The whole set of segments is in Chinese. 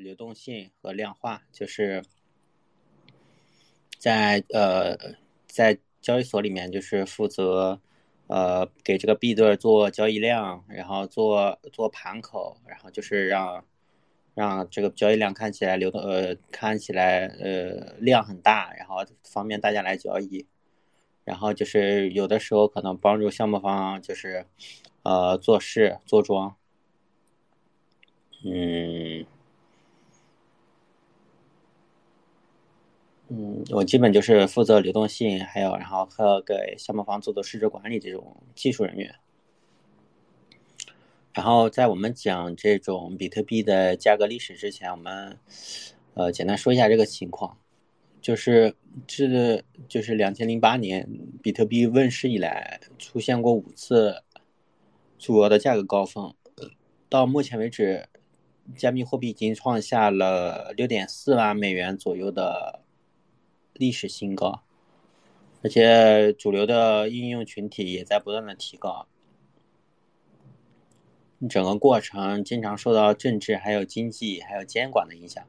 流动性和量化，就是在呃在交易所里面就是负责呃给这个币对做交易量，然后做做盘口，然后就是让让这个交易量看起来流动呃看起来呃量很大，然后方便大家来交易。然后就是有的时候可能帮助项目方就是呃做事做庄。嗯，嗯，我基本就是负责流动性，还有然后和给项目方做做市值管理这种技术人员。然后在我们讲这种比特币的价格历史之前，我们呃简单说一下这个情况，就是这就是两千零八年比特币问世以来，出现过五次主要的价格高峰，到目前为止。加密货币已经创下了六点四万美元左右的历史新高，而且主流的应用群体也在不断的提高。整个过程经常受到政治、还有经济、还有监管的影响。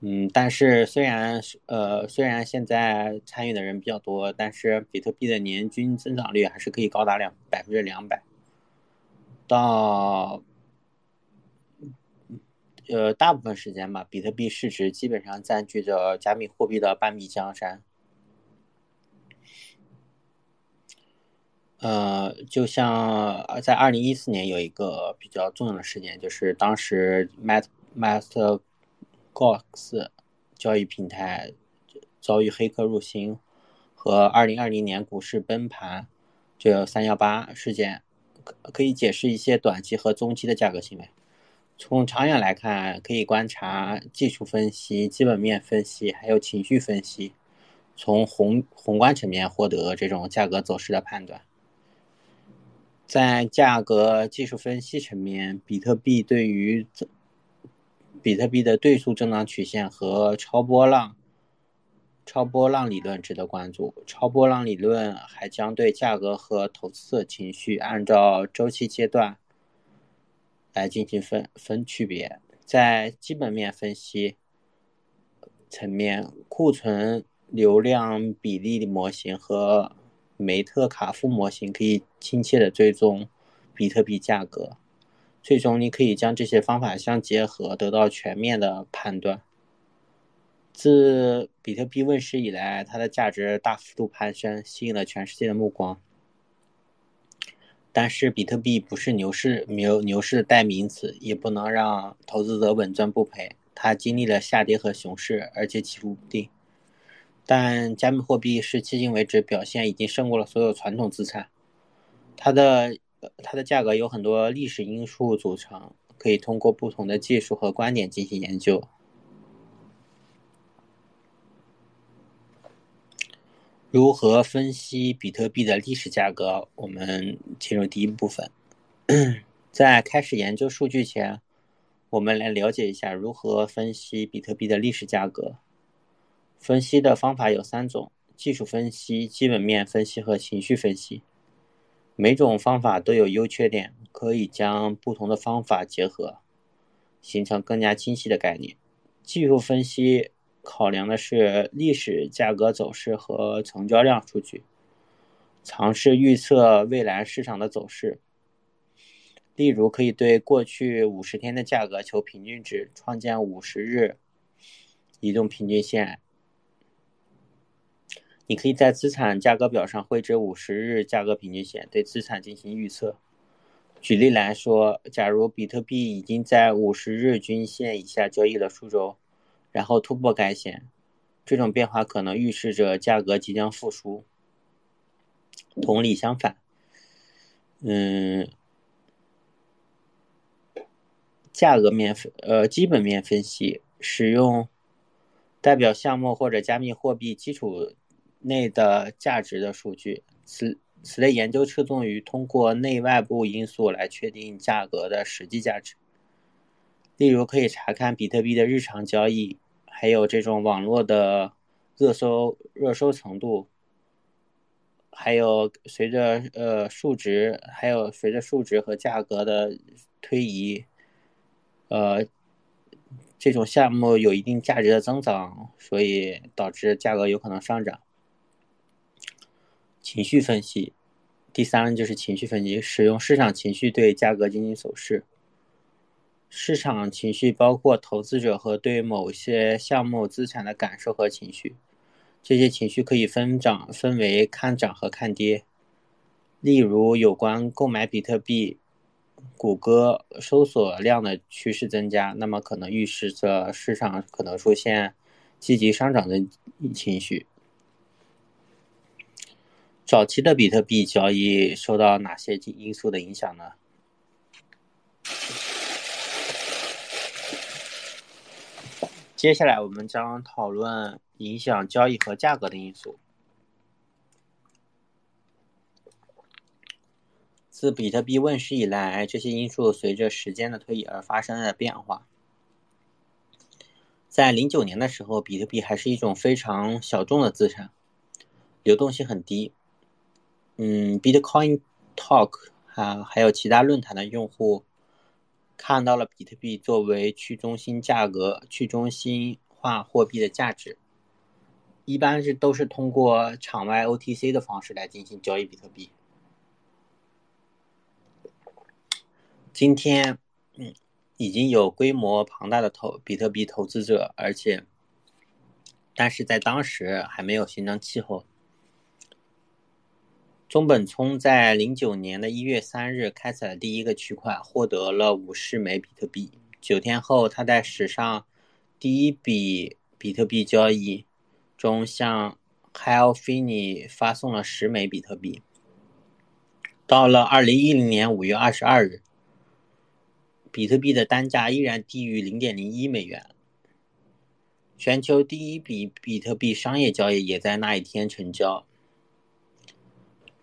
嗯，但是虽然呃虽然现在参与的人比较多，但是比特币的年均增长率还是可以高达两百分之两百，到。呃，大部分时间吧，比特币市值基本上占据着加密货币的半壁江山。呃，就像在二零一四年有一个比较重要的事件，就是当时 Mat Master Gox 交易平台遭遇黑客入侵，和二零二零年股市崩盘，就三幺八事件，可以解释一些短期和中期的价格行为。从长远来看，可以观察技术分析、基本面分析，还有情绪分析，从宏宏观层面获得这种价格走势的判断。在价格技术分析层面，比特币对于比特币的对数增长曲线和超波浪超波浪理论值得关注。超波浪理论还将对价格和投资者情绪按照周期阶段。来进行分分区别，在基本面分析层面，库存流量比例的模型和梅特卡夫模型可以亲切的追踪比特币价格。最终，你可以将这些方法相结合，得到全面的判断。自比特币问世以来，它的价值大幅度攀升，吸引了全世界的目光。但是比特币不是牛市牛牛市的代名词，也不能让投资者稳赚不赔。它经历了下跌和熊市，而且起伏不定。但加密货币是迄今为止表现已经胜过了所有传统资产。它的它的价格有很多历史因素组成，可以通过不同的技术和观点进行研究。如何分析比特币的历史价格？我们进入第一部分。在开始研究数据前，我们来了解一下如何分析比特币的历史价格。分析的方法有三种：技术分析、基本面分析和情绪分析。每种方法都有优缺点，可以将不同的方法结合，形成更加清晰的概念。技术分析。考量的是历史价格走势和成交量数据，尝试预测未来市场的走势。例如，可以对过去五十天的价格求平均值，创建五十日移动平均线。你可以在资产价格表上绘制五十日价格平均线，对资产进行预测。举例来说，假如比特币已经在五十日均线以下交易了数周。然后突破该线，这种变化可能预示着价格即将复苏。同理相反，嗯，价格面分呃基本面分析，使用代表项目或者加密货币基础内的价值的数据。此此类研究侧重于通过内外部因素来确定价格的实际价值。例如，可以查看比特币的日常交易，还有这种网络的热搜热搜程度，还有随着呃数值，还有随着数值和价格的推移，呃，这种项目有一定价值的增长，所以导致价格有可能上涨。情绪分析，第三就是情绪分析，使用市场情绪对价格进行走势。市场情绪包括投资者和对某些项目资产的感受和情绪，这些情绪可以分涨分为看涨和看跌。例如，有关购买比特币，谷歌搜索量的趋势增加，那么可能预示着市场可能出现积极上涨的情绪。早期的比特币交易受到哪些因素的影响呢？接下来我们将讨论影响交易和价格的因素。自比特币问世以来，这些因素随着时间的推移而发生了变化。在零九年的时候，比特币还是一种非常小众的资产，流动性很低。嗯，Bitcoin Talk 啊，还有其他论坛的用户。看到了比特币作为去中心价格、去中心化货币的价值，一般是都是通过场外 OTC 的方式来进行交易比特币。今天，嗯，已经有规模庞大的投比特币投资者，而且，但是在当时还没有形成气候。中本聪在零九年的一月三日开采了第一个区块，获得了五十枚比特币。九天后，他在史上第一笔比特币交易中向 h a l f i n i 发送了十枚比特币。到了二零一零年五月二十二日，比特币的单价依然低于零点零一美元。全球第一笔比特币商业交易也在那一天成交。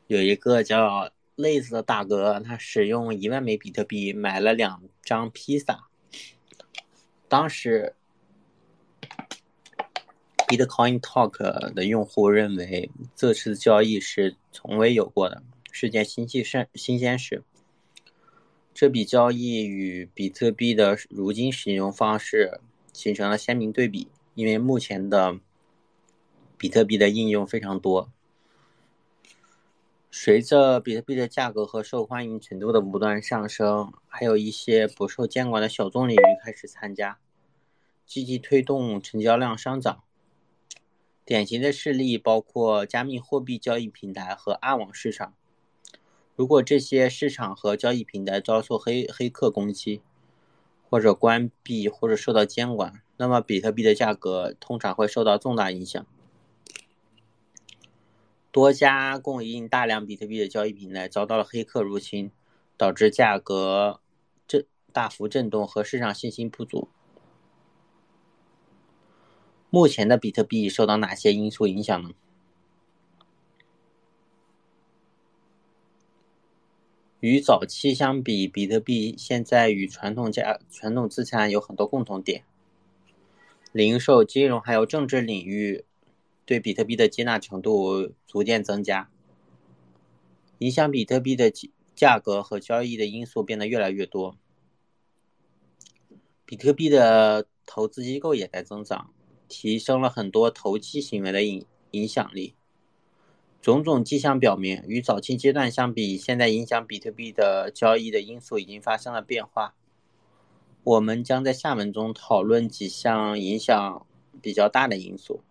有一个叫类子的大哥，他使用一万枚比特币买了两张披萨。当时，Bitcoin Talk 的用户认为这次交易是从未有过的，是件新奇事。新鲜事。这笔交易与比特币的如今使用方式形成了鲜明对比，因为目前的比特币的应用非常多。随着比特币的价格和受欢迎程度的不断上升，还有一些不受监管的小众领域开始参加，积极推动成交量上涨。典型的事例包括加密货币交易平台和暗网市场。如果这些市场和交易平台遭受黑黑客攻击，或者关闭，或者受到监管，那么比特币的价格通常会受到重大影响。多家供应大量比特币的交易平台遭到了黑客入侵，导致价格震大幅震动和市场信心不足。目前的比特币受到哪些因素影响呢？与早期相比，比特币现在与传统价传统资产有很多共同点，零售、金融还有政治领域。对比特币的接纳程度逐渐增加，影响比特币的价格和交易的因素变得越来越多。比特币的投资机构也在增长，提升了很多投机行为的影影响力。种种迹象表明，与早期阶段相比，现在影响比特币的交易的因素已经发生了变化。我们将在下文中讨论几项影响比较大的因素。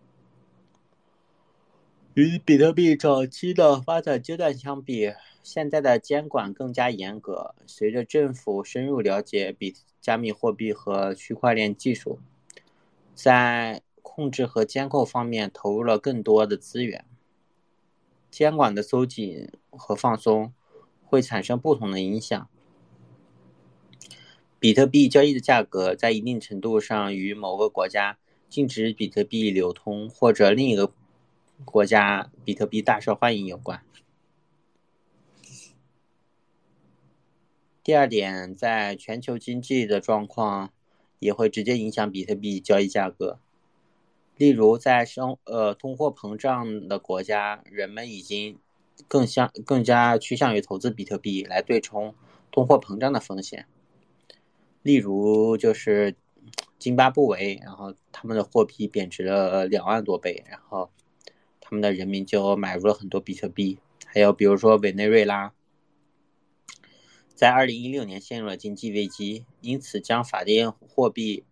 与比特币早期的发展阶段相比，现在的监管更加严格。随着政府深入了解比加密货币和区块链技术，在控制和监控方面投入了更多的资源。监管的收紧和放松会产生不同的影响。比特币交易的价格在一定程度上与某个国家禁止比特币流通，或者另一个。国家比特币大受欢迎有关。第二点，在全球经济的状况也会直接影响比特币交易价格。例如，在生呃通货膨胀的国家，人们已经更向更加趋向于投资比特币来对冲通货膨胀的风险。例如，就是津巴布韦，然后他们的货币贬值了两万多倍，然后他们的人民就买入了很多比特币。还有比如说委内瑞拉，在二零一六年陷入了经济危机，因此将法定货币，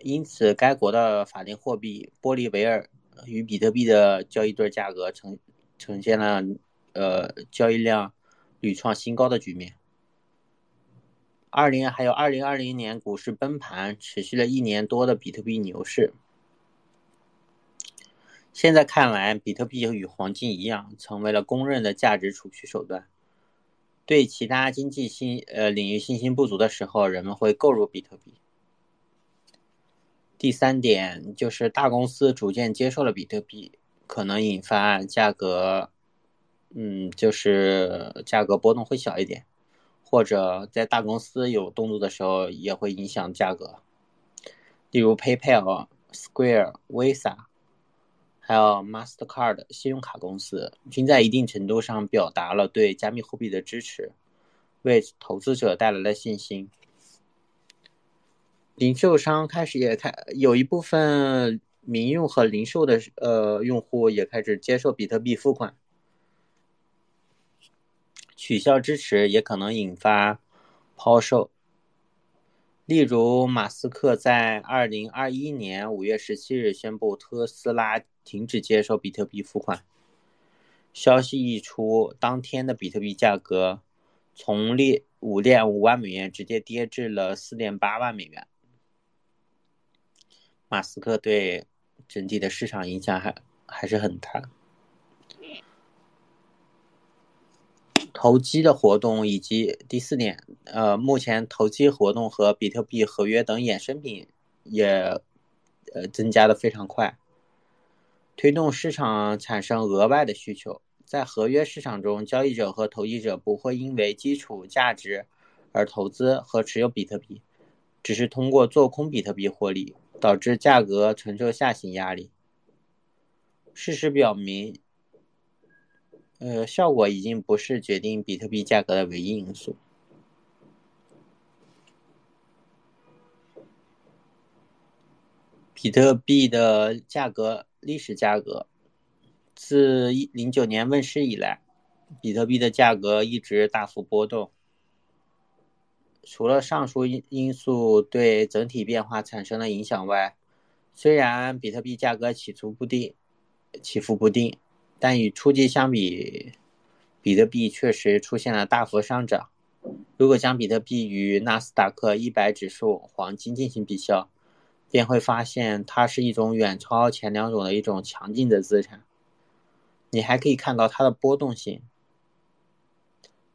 因此该国的法定货币玻利维尔与比特币的交易对价格呈呈现了呃交易量屡创新高的局面。二零还有二零二零年股市崩盘，持续了一年多的比特币牛市。现在看来，比特币与黄金一样，成为了公认的价值储蓄手段。对其他经济信呃领域信心不足的时候，人们会购入比特币。第三点就是大公司逐渐接受了比特币，可能引发价格，嗯，就是价格波动会小一点，或者在大公司有动作的时候也会影响价格。例如 PayPal、Square、Visa。还有 Mastercard 信用卡公司均在一定程度上表达了对加密货币的支持，为投资者带来了信心。零售商开始也开有一部分民用和零售的呃用户也开始接受比特币付款，取消支持也可能引发抛售。例如，马斯克在二零二一年五月十七日宣布特斯拉停止接受比特币付款。消息一出，当天的比特币价格从列五点五万美元直接跌至了四点八万美元。马斯克对整体的市场影响还还是很大。投机的活动以及第四点，呃，目前投机活动和比特币合约等衍生品也呃增加的非常快，推动市场产生额外的需求。在合约市场中，交易者和投机者不会因为基础价值而投资和持有比特币，只是通过做空比特币获利，导致价格承受下行压力。事实表明。呃，效果已经不是决定比特币价格的唯一因素。比特币的价格历史价格，自一零九年问世以来，比特币的价格一直大幅波动。除了上述因因素对整体变化产生了影响外，虽然比特币价格起伏不定，起伏不定。但与初级相比，比特币确实出现了大幅上涨。如果将比特币与纳斯达克一百指数、黄金进行比较，便会发现它是一种远超前两种的一种强劲的资产。你还可以看到它的波动性。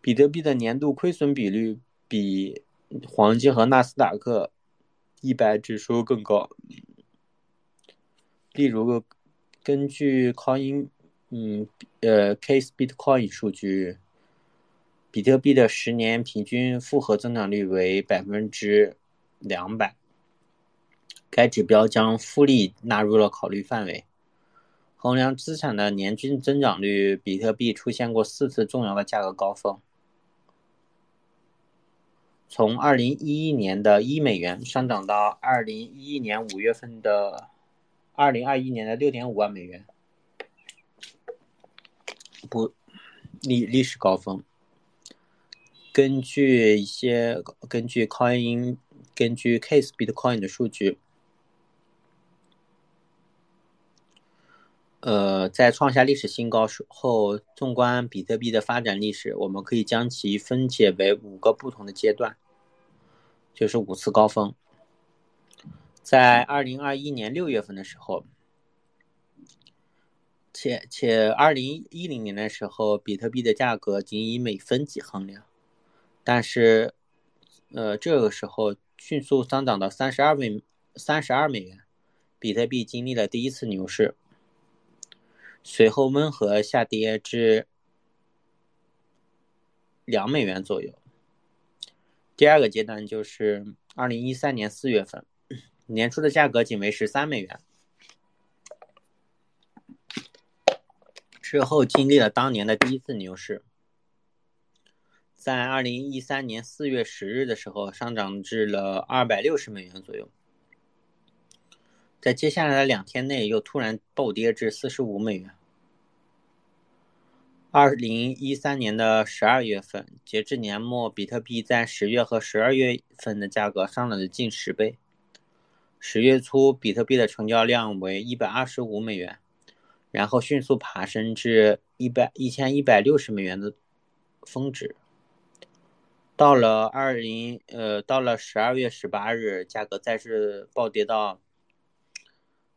比特币的年度亏损比率比黄金和纳斯达克一百指数更高。例如，根据 Coin。嗯，呃，Case Bitcoin 数据，比特币的十年平均复合增长率为百分之两百。该指标将复利纳入了考虑范围。衡量资产的年均增长率，比特币出现过四次重要的价格高峰。从二零一一年的一美元上涨到二零一一年五月份的二零二一年的六点五万美元。不，历历史高峰。根据一些根据 Coin 根据 Case Bitcoin 的数据，呃，在创下历史新高后，纵观比特币的发展历史，我们可以将其分解为五个不同的阶段，就是五次高峰。在二零二一年六月份的时候。且且，二零一零年的时候，比特币的价格仅以美分计衡量，但是，呃，这个时候迅速上涨到三十二美三十二美元，比特币经历了第一次牛市，随后温和下跌至两美元左右。第二个阶段就是二零一三年四月份，年初的价格仅为十三美元。之后经历了当年的第一次牛市，在二零一三年四月十日的时候上涨至了二百六十美元左右，在接下来的两天内又突然暴跌至四十五美元。二零一三年的十二月份，截至年末，比特币在十月和十二月份的价格上涨了近十倍。十月初，比特币的成交量为一百二十五美元，然后迅速爬升至一百一千一百六十美元的峰值。到了二零呃，到了十二月十八日，价格再次暴跌到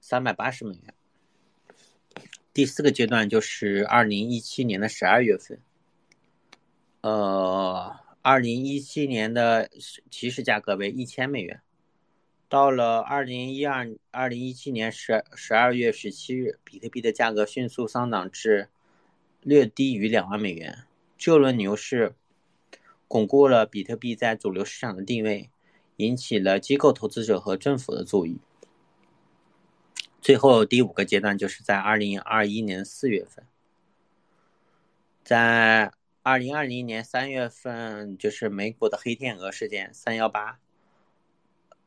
三百八十美元。第四个阶段就是二零一七年的十二月份，呃，二零一七年的起始价格为一千美元，到了二零一二二零一七年十十二月十七日，比特币的价格迅速上涨至略低于两万美元。这轮牛市巩固了比特币在主流市场的定位，引起了机构投资者和政府的注意。最后第五个阶段就是在二零二一年四月份，在二零二零年三月份，就是美股的黑天鹅事件三幺八，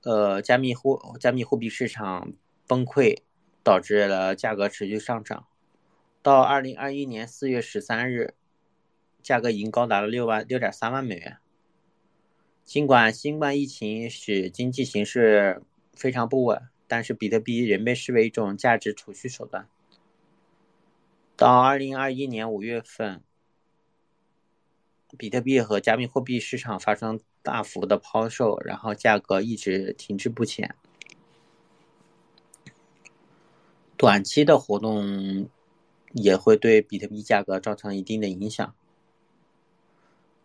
呃，加密货加密货币市场崩溃，导致了价格持续上涨。到二零二一年四月十三日，价格已经高达了六万六点三万美元。尽管新冠疫情使经济形势非常不稳。但是比特币仍被视为一种价值储蓄手段。到二零二一年五月份，比特币和加密货币市场发生大幅的抛售，然后价格一直停滞不前。短期的活动也会对比特币价格造成一定的影响。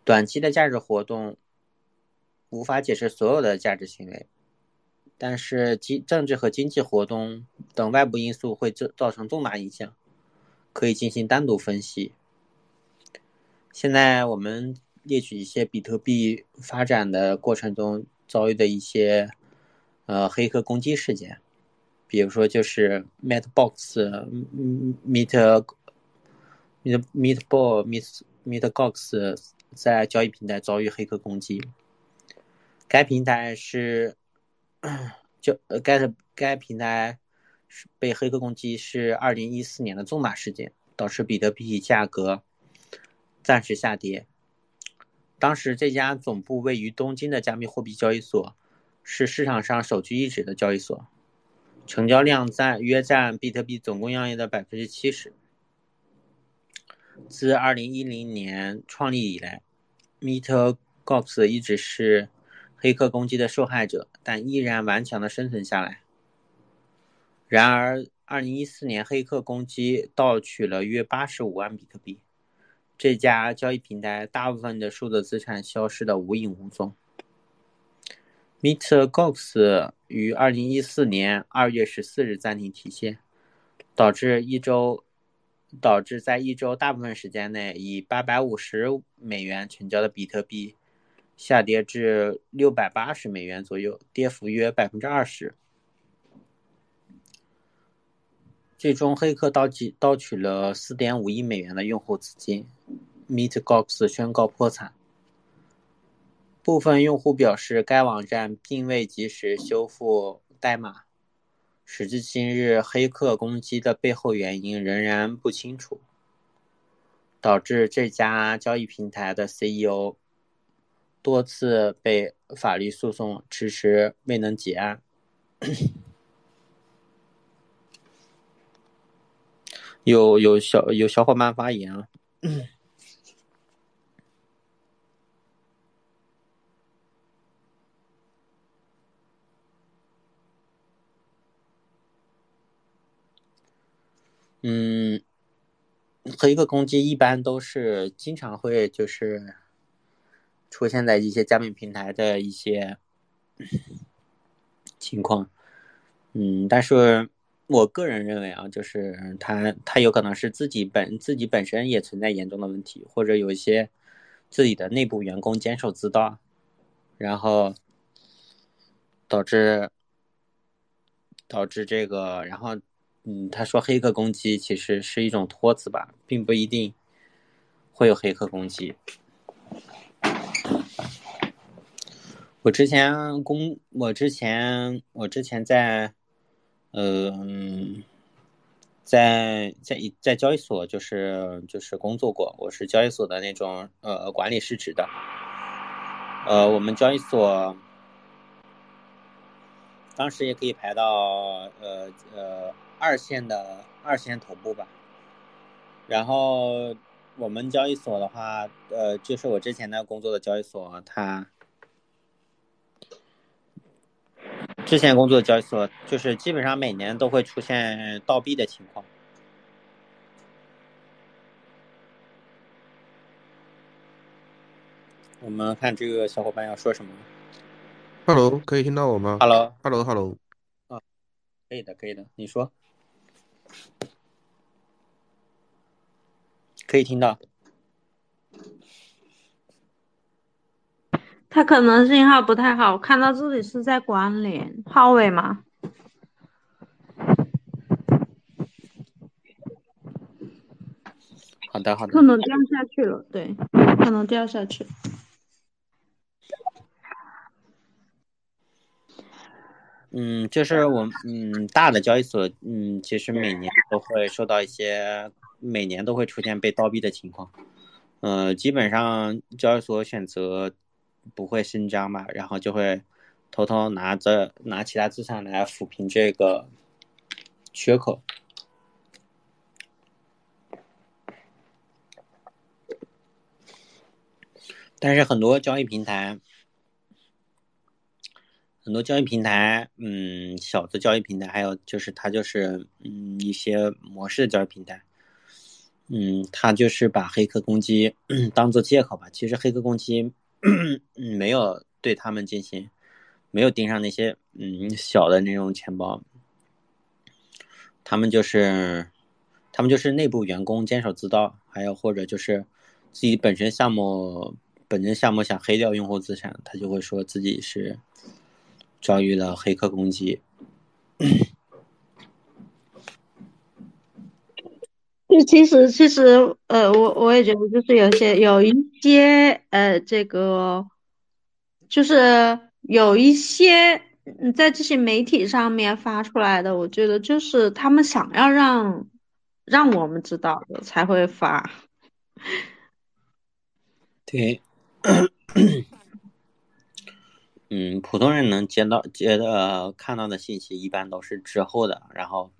短期的价值活动无法解释所有的价值行为。但是，经政治和经济活动等外部因素会造造成重大影响，可以进行单独分析。现在我们列举一些比特币发展的过程中遭遇的一些呃黑客攻击事件，比如说就是 Metbox、Meet、Meet、Meetball、Meet、Meetgox 在交易平台遭遇黑客攻击，该平台是。就呃，该该平台被黑客攻击，是二零一四年的重大事件，导致比特币价格暂时下跌。当时这家总部位于东京的加密货币交易所是市场上首屈一指的交易所，成交量占约占比特币总供应量的百分之七十。自二零一零年创立以来，MeterGox 一直是。黑客攻击的受害者，但依然顽强的生存下来。然而，二零一四年黑客攻击盗取了约八十五万比特币，这家交易平台大部分的数字资产消失的无影无踪。MeterGox 于二零一四年二月十四日暂停提现，导致一周导致在一周大部分时间内以八百五十美元成交的比特币。下跌至六百八十美元左右，跌幅约百分之二十。最终，黑客盗取盗取了四点五亿美元的用户资金，MeetGox 宣告破产。部分用户表示，该网站并未及时修复代码。时至今日，黑客攻击的背后原因仍然不清楚，导致这家交易平台的 CEO。多次被法律诉讼，迟迟未能结案。有有小有小伙伴发言啊。嗯，和一个攻击一般都是经常会就是。出现在一些加密平台的一些情况，嗯，但是我个人认为啊，就是他他有可能是自己本自己本身也存在严重的问题，或者有一些自己的内部员工监守自盗，然后导致导致这个，然后嗯，他说黑客攻击其实是一种托词吧，并不一定会有黑客攻击。我之前工，我之前我之前在，嗯，在在在交易所就是就是工作过，我是交易所的那种呃管理市值的，呃，我们交易所当时也可以排到呃呃二线的二线头部吧，然后我们交易所的话，呃，就是我之前的工作的交易所，它。之前工作的交易所，就是基本上每年都会出现倒闭的情况。我们看这个小伙伴要说什么？Hello，可以听到我吗？Hello，Hello，Hello。啊，可以的，可以的，你说。可以听到。他可能信号不太好，看到这里是在关联，号位吗？好的，好的。可能掉下去了，对，可能掉下去。嗯，就是我，嗯，大的交易所，嗯，其实每年都会受到一些，每年都会出现被倒闭的情况。呃，基本上交易所选择。不会声张嘛，然后就会偷偷拿着拿其他资产来抚平这个缺口。但是很多交易平台，很多交易平台，嗯，小的交易平台，还有就是它就是嗯一些模式的交易平台，嗯，它就是把黑客攻击 当做借口吧。其实黑客攻击。没有对他们进行，没有盯上那些嗯小的那种钱包，他们就是，他们就是内部员工坚守自盗，还有或者就是自己本身项目本身项目想黑掉用户资产，他就会说自己是遭遇了黑客攻击。就其实，其实，呃，我我也觉得，就是有些有一些，呃，这个，就是有一些在这些媒体上面发出来的，我觉得就是他们想要让让我们知道的才会发。对，嗯，普通人能接到接的看到的信息，一般都是之后的，然后。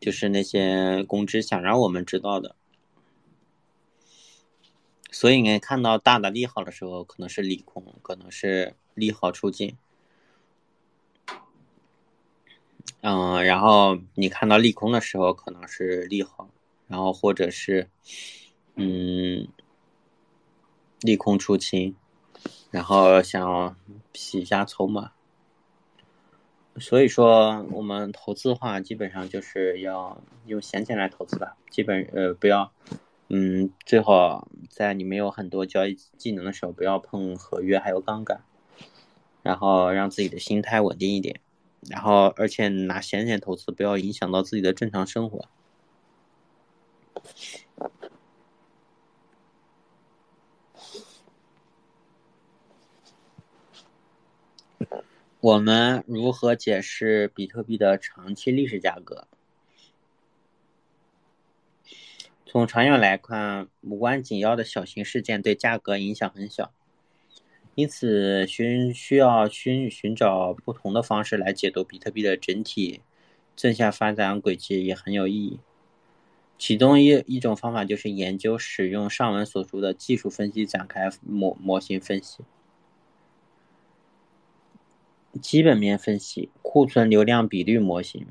就是那些公知想让我们知道的，所以你看到大的利好的时候，可能是利空，可能是利好出尽。嗯，然后你看到利空的时候，可能是利好，然后或者是嗯利空出清，然后想洗一下筹码。所以说，我们投资的话，基本上就是要用闲钱来投资吧。基本呃，不要，嗯，最好在你没有很多交易技能的时候，不要碰合约还有杠杆，然后让自己的心态稳定一点。然后，而且拿闲钱投资，不要影响到自己的正常生活。我们如何解释比特币的长期历史价格？从长远来看，无关紧要的小型事件对价格影响很小，因此寻需要寻寻找不同的方式来解读比特币的整体正向发展轨迹也很有意义。其中一一种方法就是研究使用上文所述的技术分析展开模模型分析。基本面分析库存流量比率模型。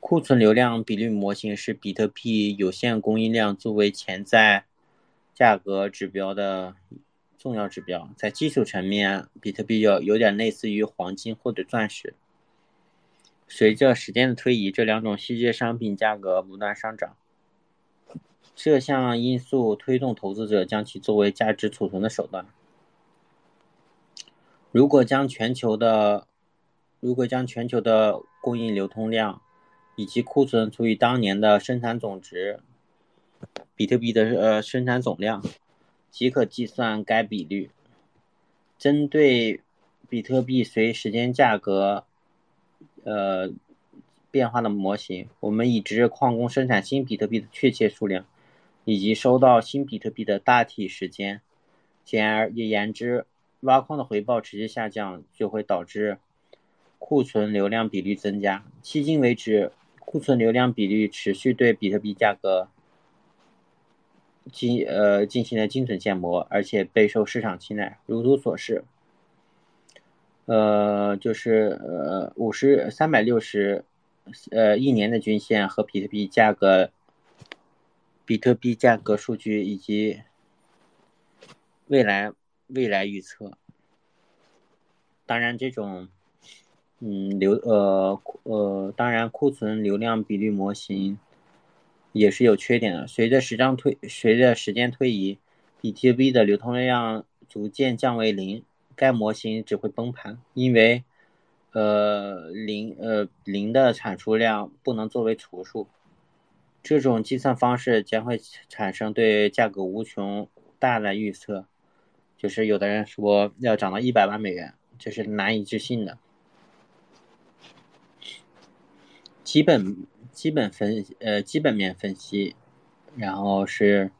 库存流量比率模型是比特币有限供应量作为潜在价格指标的重要指标。在技术层面，比特币有有点类似于黄金或者钻石。随着时间的推移，这两种稀缺商品价格不断上涨。这项因素推动投资者将其作为价值储存的手段。如果将全球的，如果将全球的供应流通量以及库存除以当年的生产总值，比特币的呃生产总量，即可计算该比率。针对比特币随时间价格呃变化的模型，我们已知矿工生产新比特币的确切数量，以及收到新比特币的大体时间。简而言之，挖矿的回报持续下降，就会导致库存流量比率增加。迄今为止，库存流量比率持续对比特币价格进呃进行了精准建模，而且备受市场青睐。如图所示，呃，就是呃五十三百六十呃一年的均线和比特币价格、比特币价格数据以及未来未来预测。当然，这种嗯流呃呃，当然库存流量比率模型也是有缺点的。随着时间推随着时间推移，比特币的流通量逐渐降为零，该模型只会崩盘，因为呃零呃零的产出量不能作为除数。这种计算方式将会产生对价格无穷大的预测，就是有的人说要涨到一百万美元。这是难以置信的。基本基本分呃基本面分析，然后是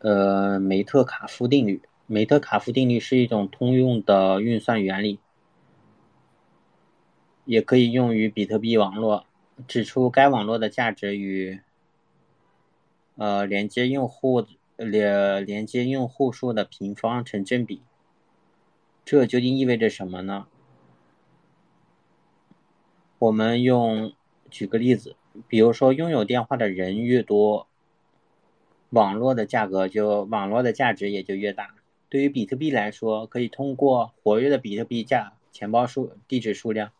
呃梅特卡夫定律。梅特卡夫定律是一种通用的运算原理，也可以用于比特币网络，指出该网络的价值与呃连接用户连连接用户数的平方成正比。这究竟意味着什么呢？我们用举个例子，比如说拥有电话的人越多，网络的价格就网络的价值也就越大。对于比特币来说，可以通过活跃的比特币价、钱包数、地址数量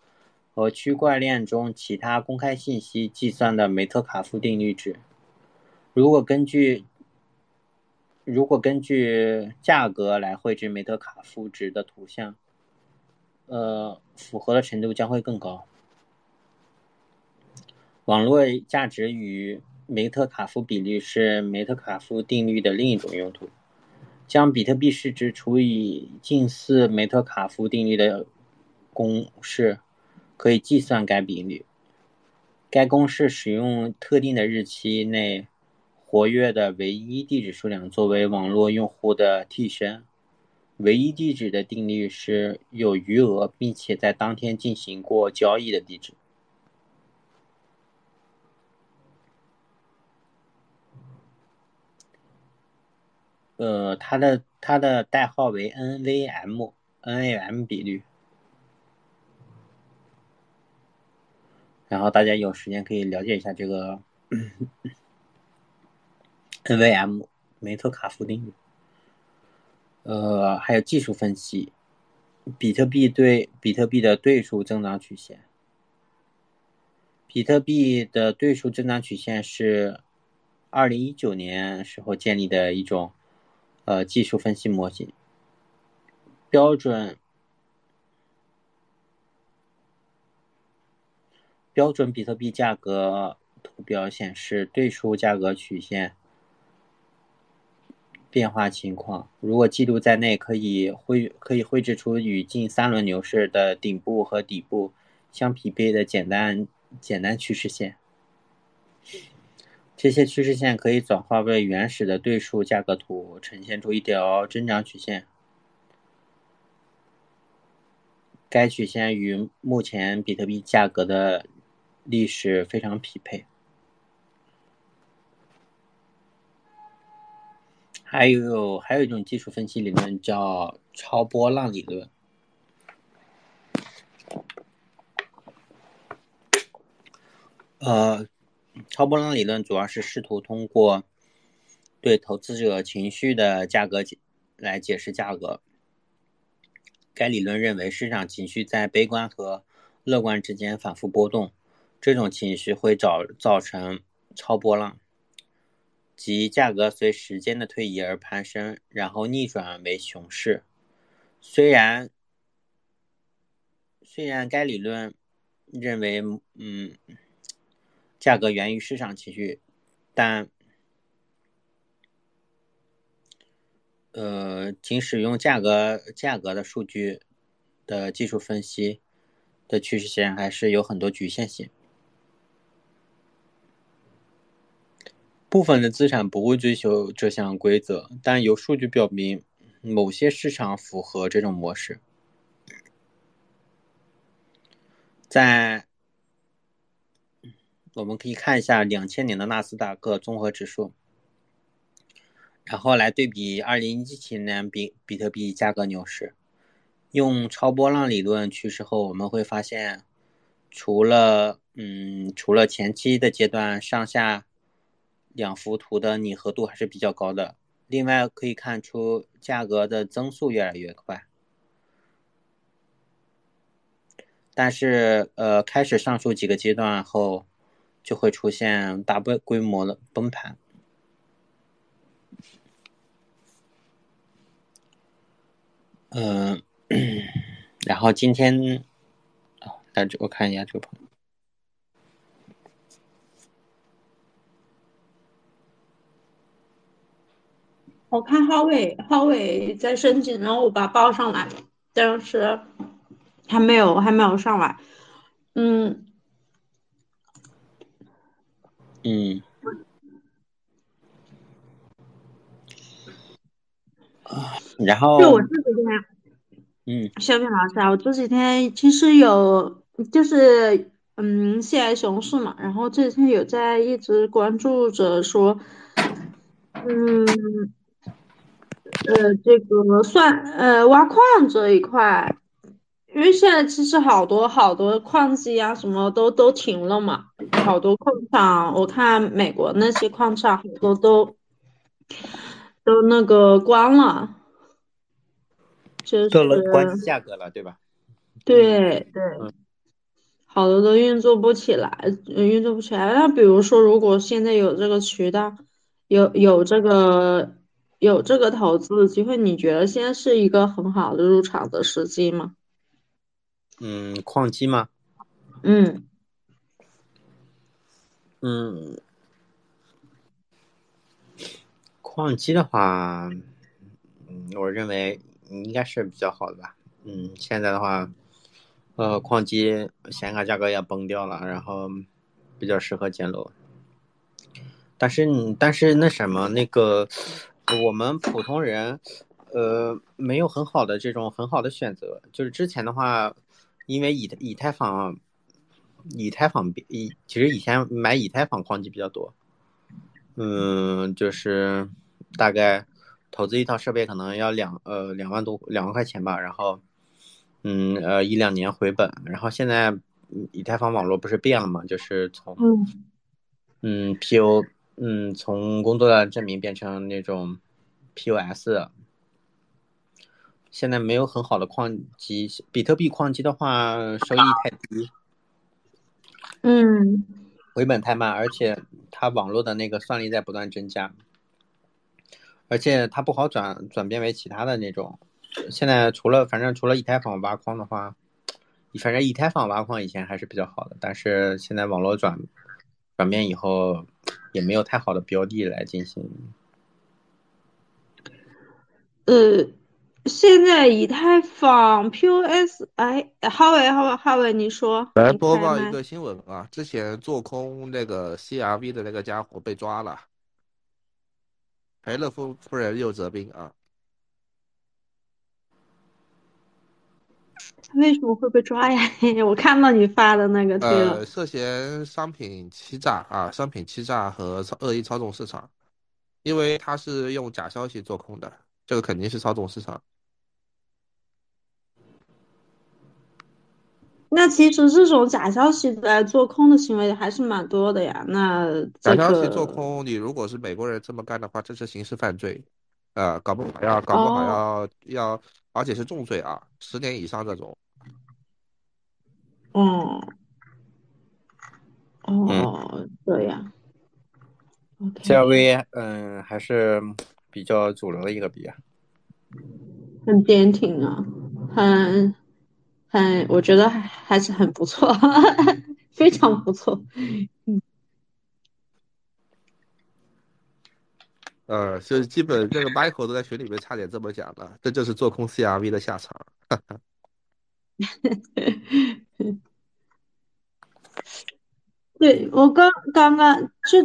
和区块链中其他公开信息计算的梅特卡夫定律值。如果根据如果根据价格来绘制梅特卡夫值的图像，呃，符合的程度将会更高。网络价值与梅特卡夫比率是梅特卡夫定律的另一种用途。将比特币市值除以近似梅特卡夫定律的公式，可以计算该比率。该公式使用特定的日期内。活跃的唯一地址数量作为网络用户的替身。唯一地址的定律是有余额并且在当天进行过交易的地址。呃，它的它的代号为 NVM，NAM 比率。然后大家有时间可以了解一下这个。NVM 梅特卡夫定律，呃，还有技术分析，比特币对比特币的对数增长曲线，比特币的对数增长曲线是二零一九年时候建立的一种呃技术分析模型，标准标准比特币价格图表显示对数价格曲线。变化情况，如果记录在内，可以绘可以绘制出与近三轮牛市的顶部和底部相匹配的简单简单趋势线。这些趋势线可以转化为原始的对数价格图，呈现出一条增长曲线。该曲线与目前比特币价格的历史非常匹配。还有还有一种技术分析理论叫超波浪理论。呃，超波浪理论主要是试图通过对投资者情绪的价格来解释价格。该理论认为，市场情绪在悲观和乐观之间反复波动，这种情绪会造造成超波浪。即价格随时间的推移而攀升，然后逆转为熊市。虽然虽然该理论认为，嗯，价格源于市场情绪，但呃，仅使用价格价格的数据的技术分析的趋势线还是有很多局限性。部分的资产不会追求这项规则，但有数据表明某些市场符合这种模式。在我们可以看一下两千年的纳斯达克综合指数，然后来对比二零一七年比比特币价格牛市。用超波浪理论趋势后，我们会发现，除了嗯，除了前期的阶段上下。两幅图的拟合度还是比较高的。另外可以看出价格的增速越来越快，但是呃，开始上述几个阶段后，就会出现大规规模的崩盘。嗯，然后今天啊，来我看一下这个朋友。我看浩伟，浩伟在申请，然后我把他报上来了，但是还没有，还没有上来。嗯，嗯，然后就我这几天，嗯，小品老师啊，我这几天其实有，就是嗯，西来熊市嘛，然后这几天有在一直关注着说，嗯。呃，这个算呃挖矿这一块，因为现在其实好多好多矿机啊，什么都都停了嘛，好多矿场，我看美国那些矿场好多都都那个关了，就是关价格了，对吧？对对，好多都运作不起来，运作不起来。那比如说，如果现在有这个渠道，有有这个。有这个投资的机会，你觉得现在是一个很好的入场的时机吗？嗯，矿机吗？嗯嗯，矿机的话，嗯，我认为应该是比较好的吧。嗯，现在的话，呃，矿机显卡价格也崩掉了，然后比较适合捡漏。但是，但是那什么那个。我们普通人，呃，没有很好的这种很好的选择。就是之前的话，因为以以太坊，以太坊以其实以前买以太坊矿机比较多，嗯，就是大概投资一套设备可能要两呃两万多两万块钱吧，然后，嗯呃一两年回本。然后现在以太坊网络不是变了嘛，就是从嗯 PO。嗯，从工作的证明变成那种 POS，现在没有很好的矿机，比特币矿机的话收益太低，嗯，回本太慢，而且它网络的那个算力在不断增加，而且它不好转转变为其他的那种。现在除了反正除了以太坊挖矿的话，反正以太坊挖矿以前还是比较好的，但是现在网络转转变以后。也没有太好的标的来进行。呃，现在以太坊 POS，哎，哈维，哈维，哈维，你说。来播报一个新闻啊！之前做空那个 CRV 的那个家伙被抓了，赔了夫夫人又折兵啊！为什么会被抓呀？我看到你发的那个贴了。呃，涉嫌商品欺诈啊，商品欺诈和恶意操纵市场，因为他是用假消息做空的，这个肯定是操纵市场。那其实这种假消息来做空的行为还是蛮多的呀。那假消息做空，你如果是美国人这么干的话，这是刑事犯罪，呃，搞不好要搞不好要要，而且是重罪啊，十年以上这种。哦，哦，这样。CLV，嗯，还是比较主流的一个笔啊。很坚挺啊，很很，我觉得还还是很不错，非常不错。嗯。呃，就是基本这个 Michael 都在群里面差点这么讲了，这就是做空 CRV 的下场。哈 哈对我刚刚刚就，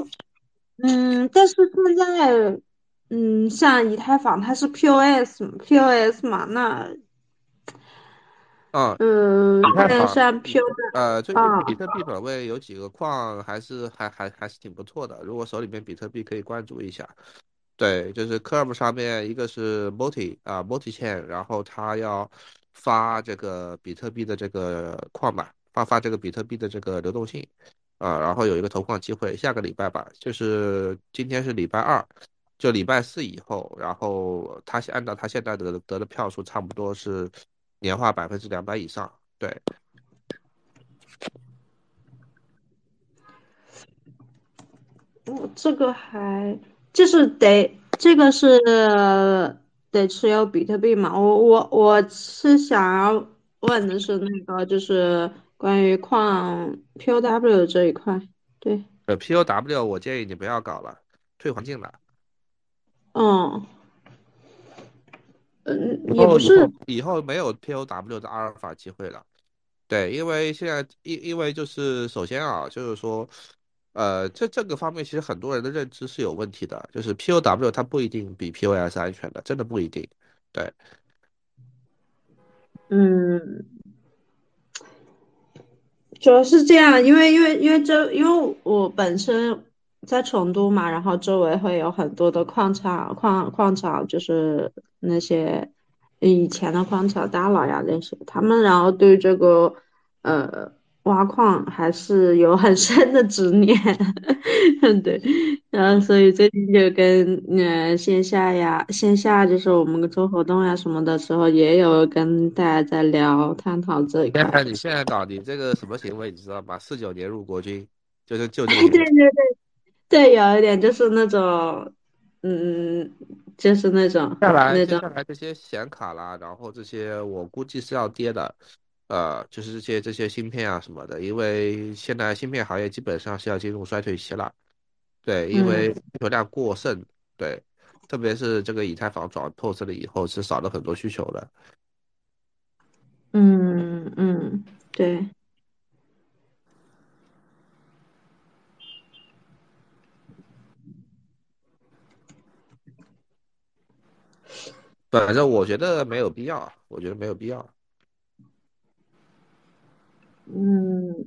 嗯，但是现在，嗯，像以太坊它是 POS，POS 嘛，那，嗯，呃，以太坊像 POS，呃，最近啊比特币本位有几个矿还是还还还是挺不错的，如果手里面比特币可以关注一下。对，就是 Curve 上面一个是 Multi 啊 Multi Chain，然后它要发这个比特币的这个矿吧，发发这个比特币的这个流动性，啊，然后有一个投矿机会，下个礼拜吧，就是今天是礼拜二，就礼拜四以后，然后他按照他现在得得的票数，差不多是年化百分之两百以上，对。我这个还就是得这个是得持有比特币嘛？我我我是想要问的是那个就是关于矿 POW 这一块，对，呃，POW 我建议你不要搞了，退环境了。嗯，嗯，也不是后以后没有 POW 的阿尔法机会了。对，因为现在因因为就是首先啊，就是说，呃，这这个方面其实很多人的认知是有问题的，就是 POW 它不一定比 POS 安全的，真的不一定。对，嗯，主要是这样，因为因为因为这因为我本身在成都嘛，然后周围会有很多的矿场、矿矿场，就是那些以前的矿场大佬呀那些，他们然后对这个呃挖矿还是有很深的执念，对，然后所以最近就跟呃线下呀线下就是我们做活动呀什么的时候，也有跟大家在聊探讨这一块。现在你现在搞你这个什么行为，你知道吧？四九年入国军，就是就这哎，对。对对对，有一点就是那种，嗯，就是那种下来那种，下来这些显卡啦，然后这些我估计是要跌的，呃，就是这些这些芯片啊什么的，因为现在芯片行业基本上是要进入衰退期了，对，因为嗯需求量过剩，对，特别是这个以太坊转 POS 了以后，是少了很多需求的。嗯嗯，对，反正我觉得没有必要，我觉得没有必要。嗯，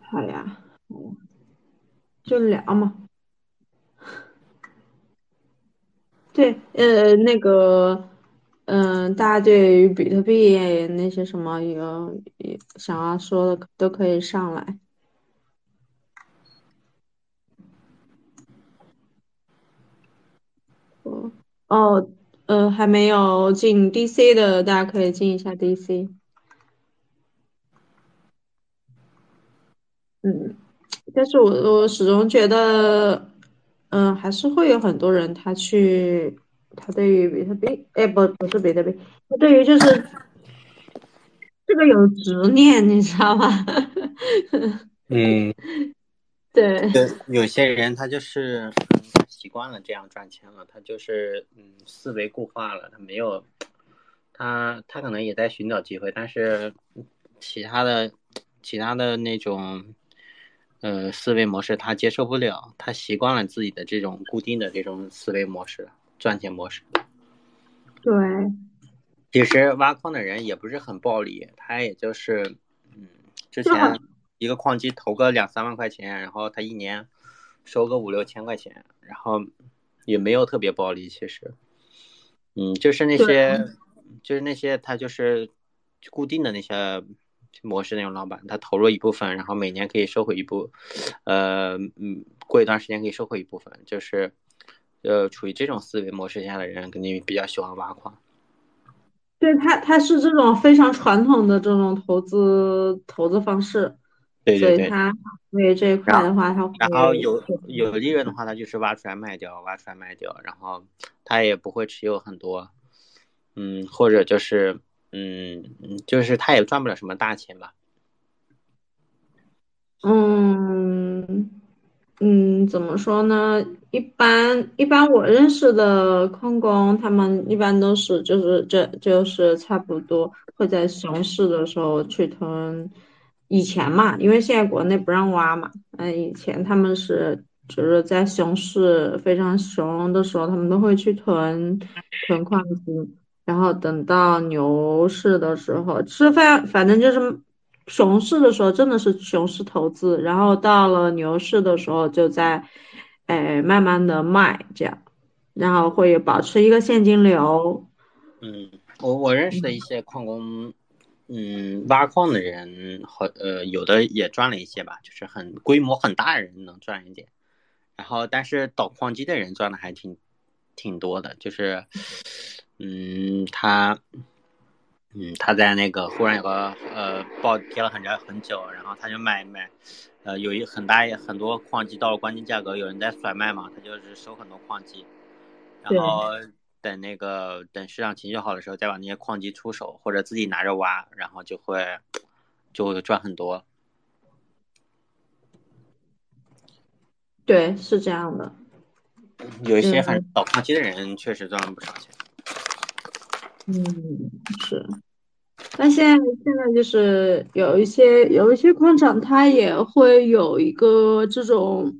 好呀，就聊嘛。对，呃，那个，嗯、大家对于比特币那些什么有有想要说的都可以上来。哦哦，呃，还没有进 DC 的，大家可以进一下 DC。嗯，但是我我始终觉得，嗯，还是会有很多人他去，他对于比特币，哎，不，不是比特币，他对于就是这个有执念，你知道吗？嗯，对，有有些人他就是习惯了这样赚钱了，他就是嗯思维固化了，他没有他他可能也在寻找机会，但是其他的其他的那种呃思维模式他接受不了，他习惯了自己的这种固定的这种思维模式，赚钱模式。对，其实挖矿的人也不是很暴利，他也就是嗯之前一个矿机投个两三万块钱，然后他一年收个五六千块钱，然后也没有特别暴利，其实，嗯，就是那些就是那些他就是固定的那些模式那种老板，他投入一部分，然后每年可以收回一部，呃嗯，过一段时间可以收回一部分，就是呃处于这种思维模式下的人，肯定比较喜欢挖矿。对他他是这种非常传统的这种投资投资方式，对对对。所以他对这一块的话，它然后有有利润的话，它就是挖出来卖掉，挖出来卖掉，然后它也不会持有很多，嗯，或者就是嗯嗯，就是它也赚不了什么大钱吧。嗯，嗯，怎么说呢？一般一般我认识的矿工，他们一般都是就是这就是差不多会在熊市的时候去囤。以前嘛，因为现在国内不让挖嘛，嗯，以前他们是就是在熊市非常熊的时候，他们都会去囤囤矿机，然后等到牛市的时候，吃饭反正就是。熊市的时候真的是熊市投资，然后到了牛市的时候就在，哎，慢慢的卖这样，然后会保持一个现金流。嗯，我我认识的一些矿工，挖矿的人和呃有的也赚了一些吧，就是很规模很大的人能赚一点，然后但是倒矿机的人赚的还挺挺多的，就是，嗯，他。嗯，他在那个忽然有个呃暴跌了很长很久，然后他就买买，呃，有一很大很多矿机到了关键价格，有人在甩卖嘛，他就是收很多矿机，然后等那个等市场情绪好的时候再把那些矿机出手，或者自己拿着挖，然后就会就会赚很多。对，是这样的。有一些很倒矿机的人确实赚了不少钱。嗯，是。那现在现在就是有一些有一些矿场，它也会有一个这种，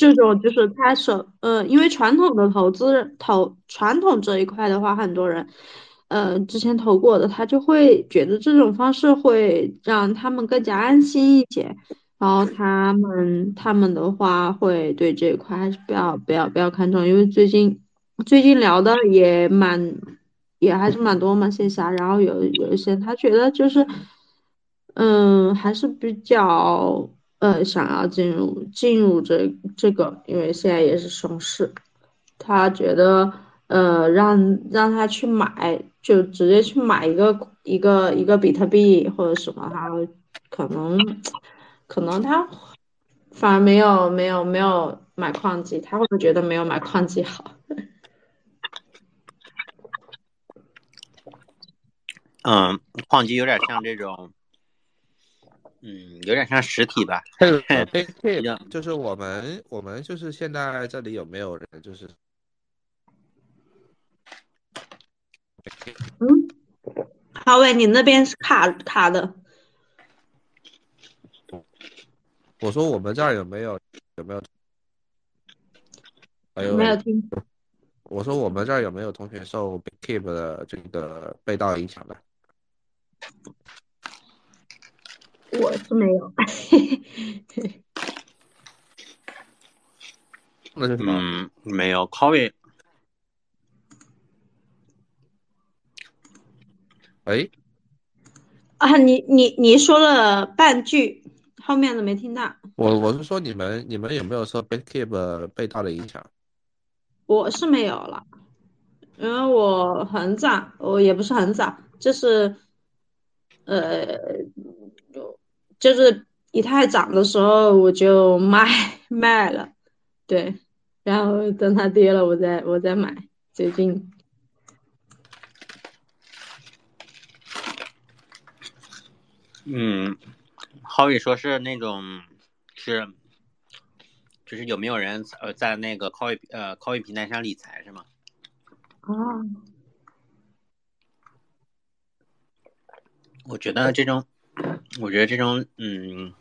这种就是他手呃，因为传统的投资投传统这一块的话，很多人呃之前投过的，他就会觉得这种方式会让他们更加安心一些，然后他们他们的话会对这一块还是不要不要不要看重，因为最近最近聊的也蛮。也还是蛮多嘛线下，然后有有一些他觉得就是，嗯，还是比较呃想要进入进入这这个，因为现在也是熊市，他觉得呃让让他去买，就直接去买一个一个一个比特币或者什么，他可能可能他反而没有没有没有买矿机，他会不会觉得没有买矿机好？嗯，矿机有点像这种，嗯，有点像实体吧。对，就是我们，我们就是现在这里有没有人就是？嗯，好喂，你那边是卡卡的。我说我们这儿有没有有没有？没有听。我说我们这儿有没有同学受 Keep 的这个被盗影响的？我是没有，那是什么？嗯，没有。Coffee，哎，啊，你你你说了半句，后面的没听到。我我是说你们你们有没有受 Keep 被盗的影响？我是没有了，因为我很早，我也不是很早，就是。呃，就就是以太涨的时候我就卖 卖了，对，然后等它跌了我再我再买。最近，嗯，好比说是那种是，就是有没有人呃在那个 c o 呃 c o 平台上理财是吗？啊。我觉得这种，我觉得这种，嗯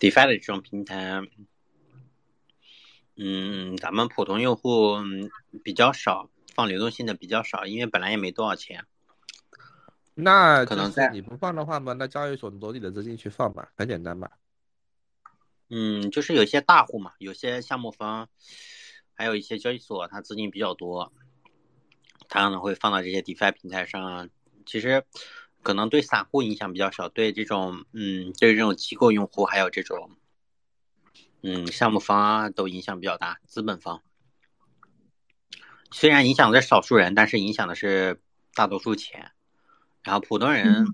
，DeFi 的这种平台，嗯，咱们普通用户比较少，放流动性的比较少，因为本来也没多少钱。那可能在你不放的话嘛，那交易所挪你的资金去放吧，很简单吧。嗯，就是有些大户嘛，有些项目方，还有一些交易所，它资金比较多，它可能会放到这些 DeFi 平台上。其实。可能对散户影响比较少，对这种嗯，对这种机构用户还有这种嗯项目方啊，都影响比较大。资本方虽然影响的是少数人，但是影响的是大多数钱。然后普通人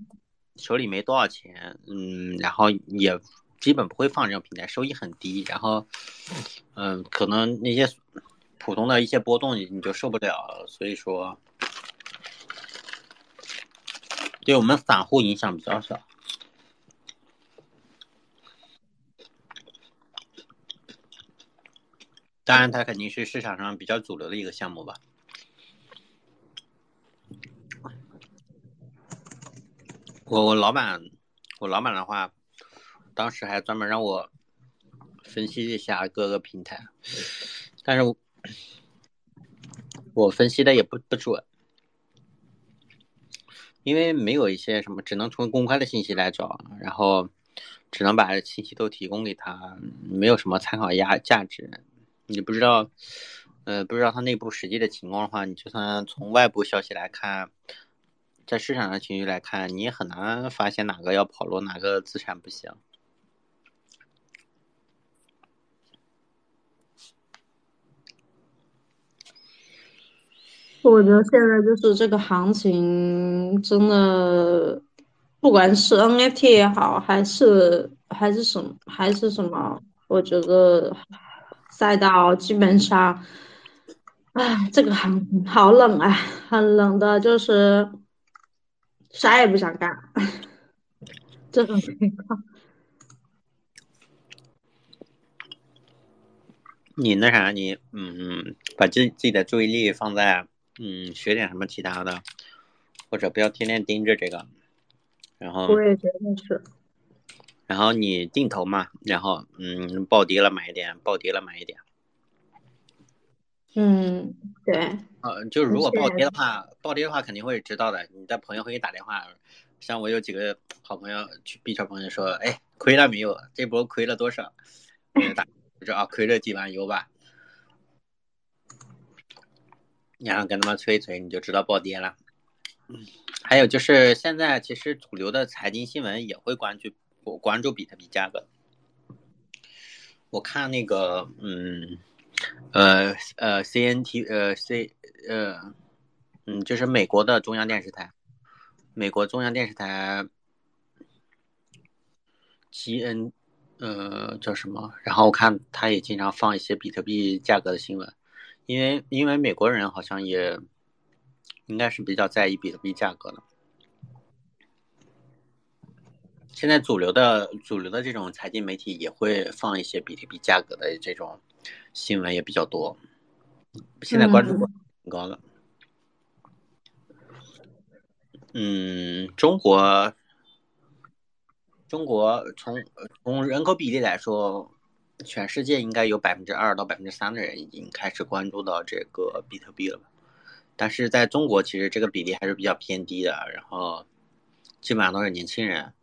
手里没多少钱，嗯，然后也基本不会放这种平台，收益很低。然后嗯，可能那些普通的一些波动你就受不了，所以说。对我们散户影响比较小。当然，它肯定是市场上比较主流的一个项目吧。我我老板，我老板的话，当时还专门让我分析一下各个平台，但是我我分析的也不不准，因为没有一些什么，只能从公开的信息来找，然后只能把信息都提供给他，没有什么参考价价值。你不知道，呃，不知道他内部实际的情况的话，你就算从外部消息来看。在市场上情绪来看，你也很难发现哪个要跑路，哪个资产不行。我觉得现在就是这个行情，真的，不管是 NFT 也好，还是还是什么，还是什么，我觉得赛道基本上，唉，这个行情好冷啊，很冷的，就是。啥也不想干，这种情况。你那啥，你嗯，把自自己的注意力放在嗯，学点什么其他的，或者不要天天盯着这个。然后我也觉得是。然后你定投嘛，然后嗯，暴跌了买一点，暴跌了买一点。嗯，对。呃，就是如果暴跌的话，暴跌的话肯定会知道的。你的朋友会给你打电话，像我有几个好朋友去 B 圈朋友说，哎，亏了没有？这波亏了多少？打，说啊，亏了几万油吧。然后跟他们吹一吹，你就知道暴跌了。还有就是现在其实主流的财经新闻也会关注我关注比特币价格。我看那个，嗯。呃呃，C N T 呃 C 呃嗯，就是美国的中央电视台，美国中央电视台 G N 呃叫什么？然后我看他也经常放一些比特币价格的新闻，因为因为美国人好像也应该是比较在意比特币价格的。现在主流的主流的这种财经媒体也会放一些比特币价格的这种。新闻也比较多，现在关注度挺高的。嗯，中国，中国从从人口比例来说，全世界应该有百分之二到百分之三的人已经开始关注到这个比特币了。但是在中国，其实这个比例还是比较偏低的，然后基本上都是年轻人。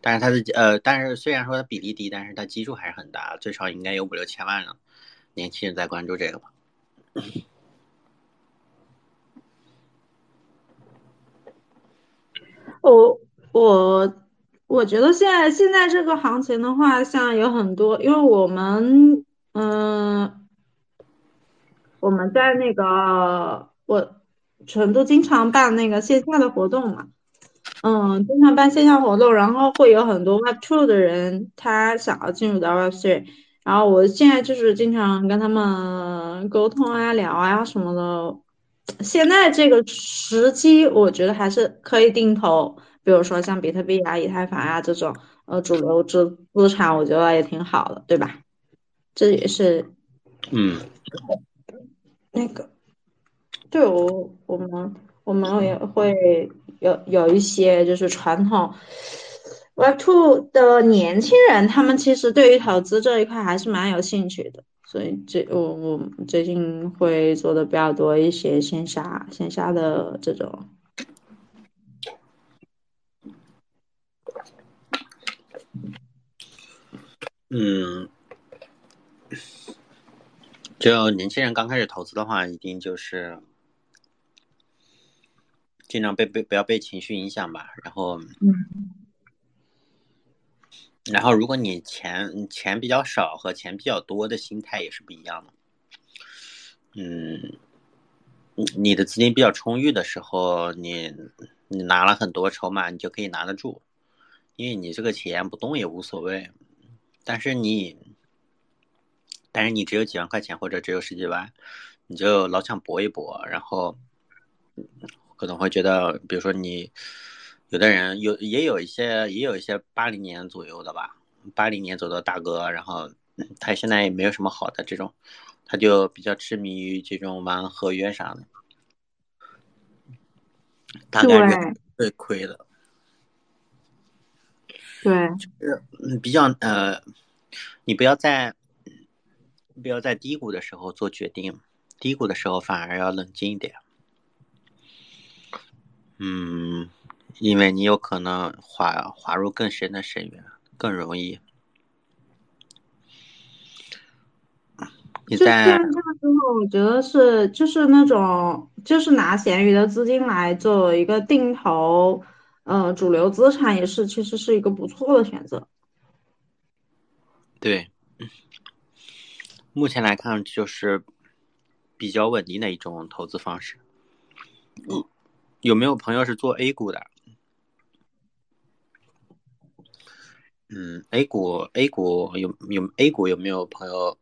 但是它的呃，但是虽然说它比例低，但是它基数还是很大，最少应该有五六千万了。年轻人在关注这个吧？我我我觉得现在现在这个行情的话，像有很多，因为我们嗯，我们在那个我成都经常办那个线下的活动嘛，嗯，经常办线下活动，然后会有很多 Web Two 的人，他想要进入到 Web Three。然后我现在就是经常跟他们沟通啊、聊啊什么的。现在这个时机，我觉得还是可以定投，比如说像比特币啊、以太坊啊这种呃主流资资产，我觉得也挺好的，对吧？这也是，嗯，那个，对我我们我们也会有有一些就是传统。Web Two 的年轻人，他们其实对于投资这一块还是蛮有兴趣的，所以这我我最近会做的比较多一些线下线下的这种。嗯，就年轻人刚开始投资的话，一定就是尽量被被不要被情绪影响吧，然后嗯。然后，如果你钱钱比较少和钱比较多的心态也是不一样的。嗯，你你的资金比较充裕的时候，你你拿了很多筹码，你就可以拿得住，因为你这个钱不动也无所谓。但是你，但是你只有几万块钱或者只有十几万，你就老想搏一搏，然后可能会觉得，比如说你。有的人有也有一些也有一些八零年左右的吧，八零年左右的大哥，然后他现在也没有什么好的这种，他就比较痴迷于这种玩合约啥的，大概率会亏的。对，就是嗯，比较呃，你不要在不要在低谷的时候做决定，低谷的时候反而要冷静一点。嗯，因为你有可能滑滑入更深的深渊，更容易。你在这个时候，我觉得是就是那种就是拿闲鱼的资金来做一个定投。呃，主流资产也是，其实是一个不错的选择。对，目前来看就是比较稳定的一种投资方式。嗯，有没有朋友是做 A 股的？嗯，A 股 A 股有有 A 股有没有朋友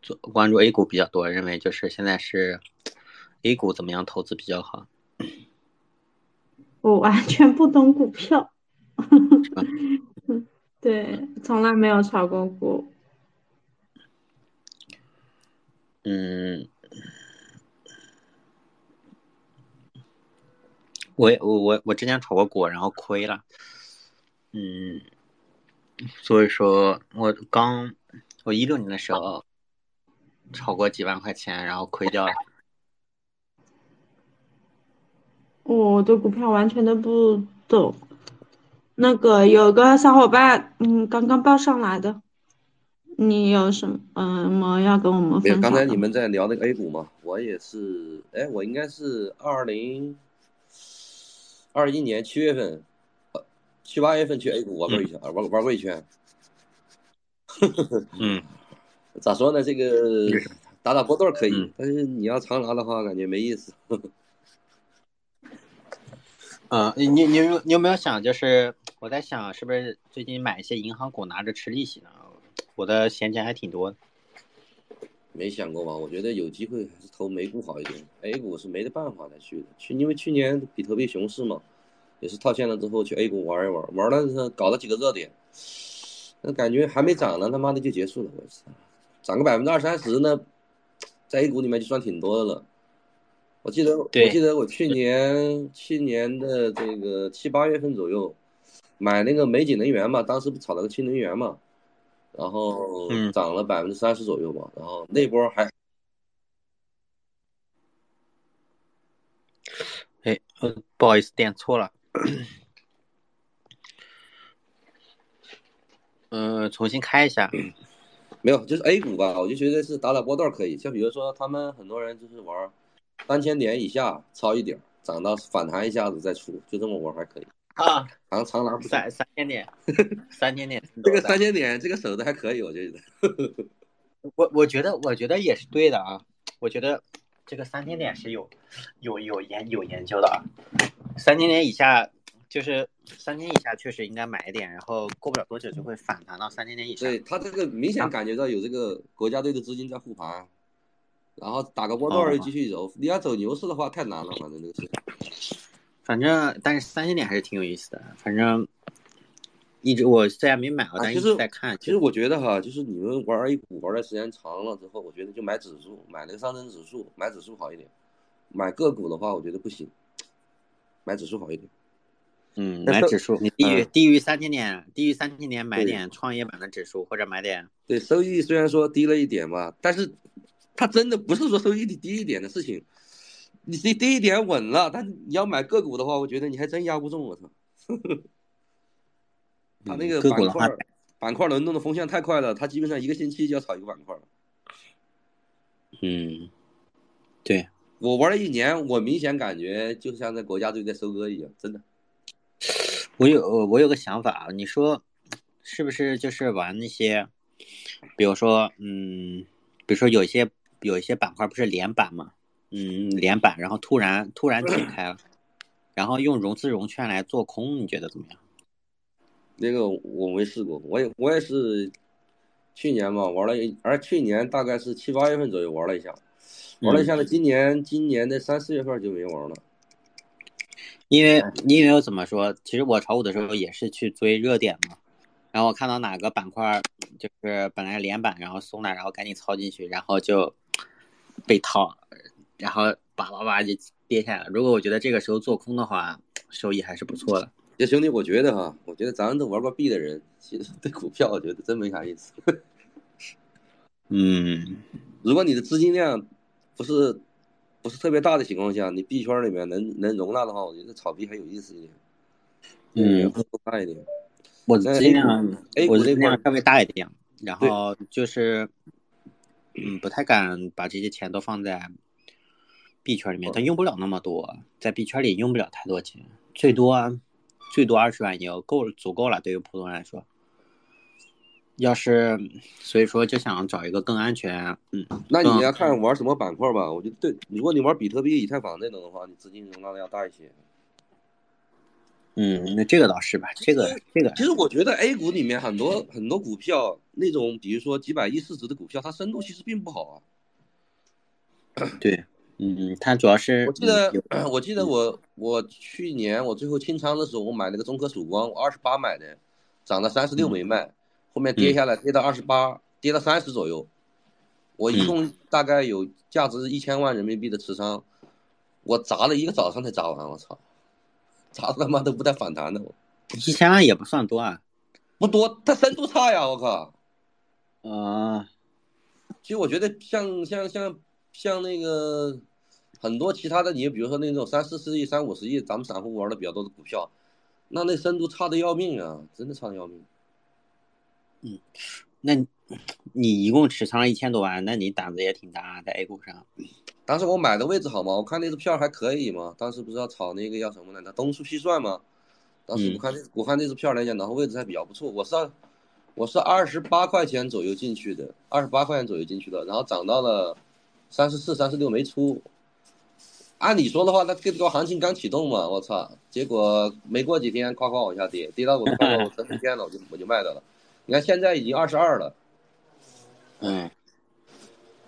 做关注 A 股比较多？认为就是现在是 A 股怎么样投资比较好？我完全不懂股票，对，从来没有炒过股。嗯，我我我我之前炒过股，然后亏了。嗯，所以说我刚我一六年的时候炒过几万块钱，然后亏掉了。我的股票完全都不懂。那个有个小伙伴，嗯，刚刚报上来的，你有什么嗯么要跟我们分享？刚才你们在聊那个 A 股嘛，我也是，哎，我应该是二零二一年七月份，七八月份去 A 股玩过一圈，玩玩过一圈。嗯，咋说呢？这个打打波段可以，但是你要长拿的话，感觉没意思。嗯，你你你有你有没有想，就是我在想，是不是最近买一些银行股拿着吃利息呢？我的闲钱还挺多的。没想过吧？我觉得有机会还是投美股好一点，A 股是没得办法再去的。去因为去年比特币熊市嘛，也是套现了之后去 A 股玩一玩，玩了搞了几个热点，那感觉还没涨呢，他妈的就结束了。我操，涨个百分之二三十呢，在 A 股里面就算挺多的了。我记得，我记得我去年去年的这个七八月份左右，买那个美景能源嘛，当时不炒了个新能源嘛，然后涨了百分之三十左右嘛，然后那波还，哎，不好意思点错了，嗯，重新开一下，没有，就是 A 股吧，我就觉得是打打波段可以，像比如说他们很多人就是玩。三千点以下抄一点，涨到反弹一下子再出，就这么玩还可以啊。长长拿三三千点，三千点，这个三千点这个守的还可以，我觉得。我我觉得我觉得也是对的啊，我觉得这个三千点是有有有研有研究的啊。三千点以下就是三千以下确实应该买一点，然后过不了多久就会反弹到三千点以上。对他这个明显感觉到有这个国家队的资金在护盘。然后打个波段又继续走，你要走牛市的话太难了，反正这个事。反正，但是三千点还是挺有意思的。反正一直我虽然没买，但一直在看。其实我觉得哈，就是你们玩 A 股玩的时间长了之后，我觉得就买指数，买那个上证指数，买指数好一点。买个股的话，我觉得不行，买指数好一点。嗯，买指数，你低于低于三千点，低于三千点买点创业板的指数，或者买点。对，收益虽然说低了一点吧，但是。它真的不是说收益率低一点的事情，你这低一点稳了，但你要买个股的话，我觉得你还真压不中。我操，它那个板块板块轮动的风向太快了，它基本上一个星期就要炒一个板块了。嗯，对我玩了一年，我明显感觉就像在国家队在收割一样，真的。我有我有个想法，你说是不是就是玩那些，比如说嗯，比如说有一些。有一些板块不是连板嘛，嗯，连板，然后突然突然解开了，然后用融资融券来做空，你觉得怎么样？那个我没试过，我也我也是去年嘛玩了，而去年大概是七八月份左右玩了一下，玩了一下呢，今年今年的三四月份就没玩了。因为因为我怎么说，其实我炒股的时候也是去追热点嘛，然后我看到哪个板块就是本来连板，然后松了，然后赶紧操进去，然后就被套，然后叭叭叭就跌下来。如果我觉得这个时候做空的话，收益还是不错的。这兄弟，我觉得哈，我觉得咱们都玩过币的人，其实对股票我觉得真没啥意思。嗯，如果你的资金量不是不是特别大的情况下，你币圈里面能能容纳的话，我觉得炒币还有意思一点。嗯，更大一点。我的资金量，A 我资金量稍微大一点，然后就是，嗯，不太敢把这些钱都放在币圈里面，他用不了那么多，在币圈里用不了太多钱，最多最多二十万也就够足够了，对于普通人来说。要是，所以说就想找一个更安全，嗯，那你要看玩什么板块吧。我觉得对，如果你玩比特币、以太坊那种的话，你资金容纳的要大一些。嗯，那这个倒是吧，这个这个其实我觉得 A 股里面很多很多股票，那种比如说几百亿市值的股票，它深度其实并不好啊。对，嗯，它主要是我记得嗯 我记得我我去年我最后清仓的时候，我买那个中科曙光，我二十八买的，涨到三十六没卖，后面跌下来跌到二十八，跌到三十左右，我一共大概有价值一千万人民币的持仓，我砸了一个早上才砸完，我操，砸他妈都不带反弹的，我一千万也不算多啊，不多，它深度差呀，我靠。啊，其实我觉得像像像像那个很多其他的，你比如说那种三四十亿、三五十亿，咱们散户玩的比较多的股票，那那深度差的要命啊，真的差的要命。嗯那你你一共持仓一千多万，那你胆子也挺大，在 A 股上。当时我买的位置好吗？我看那只票还可以嘛。当时不是要炒那个叫什么来着？东数西算吗？当时我看那我看那只票来讲，然后位置还比较不错。我是我是二十八块钱左右进去的，二十八块钱左右进去的，然后涨到了三十四、三十六没出。按理说的话，那这个行情刚启动嘛，我操！结果没过几天，夸夸往下跌，跌到我都快我十天了，我 就我就卖掉了。你看现在已经二十二了。嗯，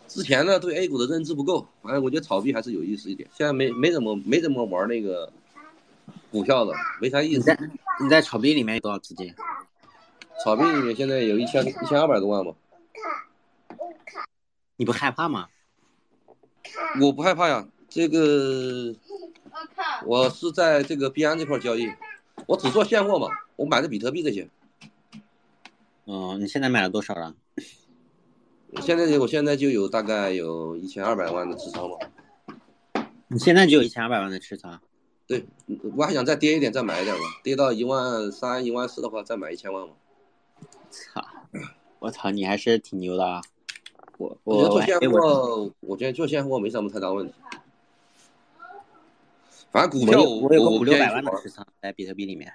之前呢对 A 股的认知不够，反正我觉得炒币还是有意思一点。现在没没怎么没怎么玩那个股票了，没啥意思你在。你在炒币里面有多少资金？炒币里面现在有一千一千二百多万吧，你不害怕吗？我不害怕呀。这个我是在这个币安这块交易，我只做现货嘛，我买的比特币这些。嗯，你现在买了多少了？现在我现在就有大概有一千二百万的持仓了。你现在就有一千二百万的持仓。对，我还想再跌一点，再买一点吧，跌到一万三、一万四的话，再买一千万吧。操！我操，你还是挺牛的啊！我我觉得做现货，我觉得做现货没什么太大问题。反正股票我五六百万的持仓在比特币里面。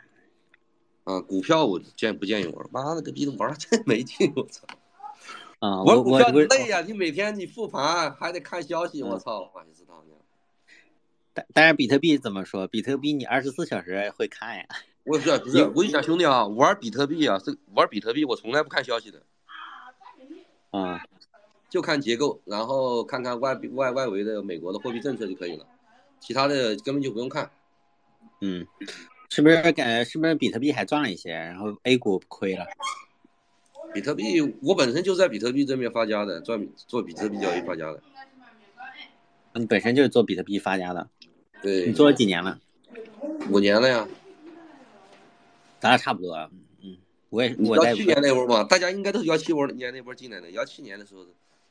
啊，股票我建不建议玩？妈了个逼的，玩儿 真没劲！我操，嗯，玩股票累呀、你每天你复盘还得看消息，我操，我也知道呢。但但是比特币怎么说？比特币你二十四小时会看呀。我不是不是，我跟你讲兄弟啊，玩比特币啊，是玩比特币，我从来不看消息的，嗯，就看结构，然后看看外外外围的美国的货币政策就可以了，其他的根本就不用看。嗯，是不是感觉是不是比特币还赚了一些，然后 A 股亏了？比特币，我本身就在比特币这边发家的，做做比特币交易发家的。你本身就是做比特币发家的，对，你做了几年了？五年了呀。咱俩差不多啊。嗯，我也你我在幺七年那会儿嘛，大家应该都是幺七年那波进来的。幺七年的时候，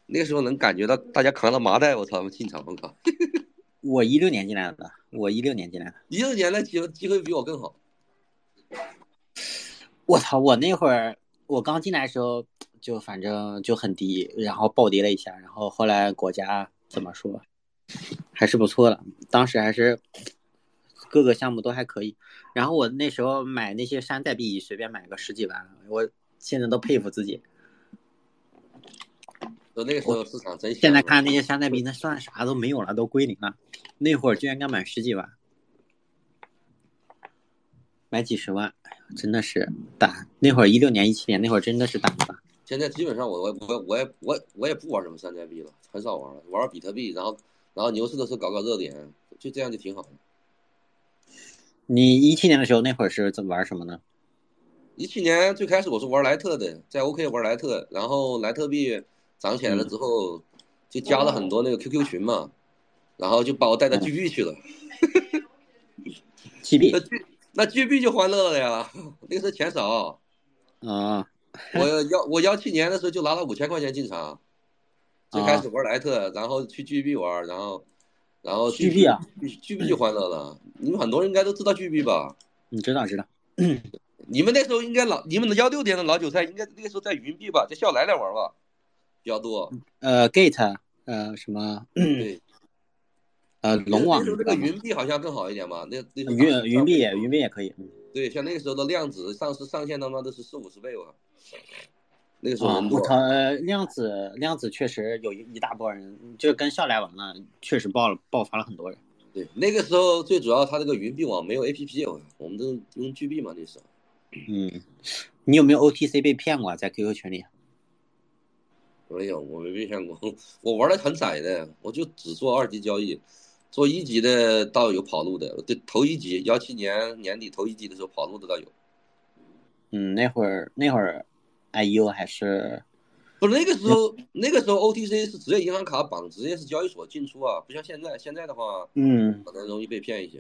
那个时候能感觉到大家扛着麻袋，我操，进场，我靠！我一六年进来的，我一六年进来的。一六年的机机会比我更好。我操！我那会儿我刚进来的时候就反正就很低，然后暴跌了一下，然后后来国家怎么说，还是不错的，当时还是各个项目都还可以。然后我那时候买那些山寨币，随便买个十几万，我现在都佩服自己。就那个时候市场真。现在看那些山寨币，那算啥都没有了，都归零了。那会儿居然敢买十几万，买几十万，真的是胆。那会儿一六年、一七年那会儿真的是胆子大。现在基本上我我我我也我我也不玩什么山寨币了，很少玩了，玩玩比特币，然后然后牛市的时候搞搞热点，就这样就挺好的。你一七年的时候那会儿是怎么玩什么呢？一七年最开始我是玩莱特的，在 OK 玩莱特，然后莱特币涨起来了之后，就加了很多那个 QQ 群嘛，然后就把我带到 GB 去了。GB 那 G 那 GB 就欢乐了呀，那个时候钱少，啊，我幺我幺七年的时候就拿了五千块钱进场，最开始玩莱特，然后去 GB 玩，然后然后 GB 啊，GB 就欢乐了。你们很多人应该都知道 GB 吧？你知道知道，你们那时候应该老，你们的幺六年的老韭菜应该那个时候在云币吧，在笑来来玩吧，比较多。呃，Gate，呃，什么，对，呃，龙网那时候这个云币好像更好一点嘛，那那云云币也云币也可以，嗯对，像那个时候的量子上市上线他妈都是四五十倍吧，那个时候啊，人多。我操，呃量子量子确实有一一大波人，就跟笑来玩了，确实爆了爆发了很多人。对，那个时候最主要它这个云币网没有 APP，我们都用 G 币嘛那时候。嗯，你有没有 OTC 被骗过啊？在 QQ 群里？没有，我没被骗过，我玩的很窄的，我就只做二级交易，做一级的倒有跑路的，对，头一级幺七年年底头一级的时候跑路的倒有。嗯，那会儿那会儿，IU 还是不是那个时候，那个时候 OTC 是直接银行卡绑，直接是交易所进出啊，不像现在，现在的话嗯可能容易被骗一些。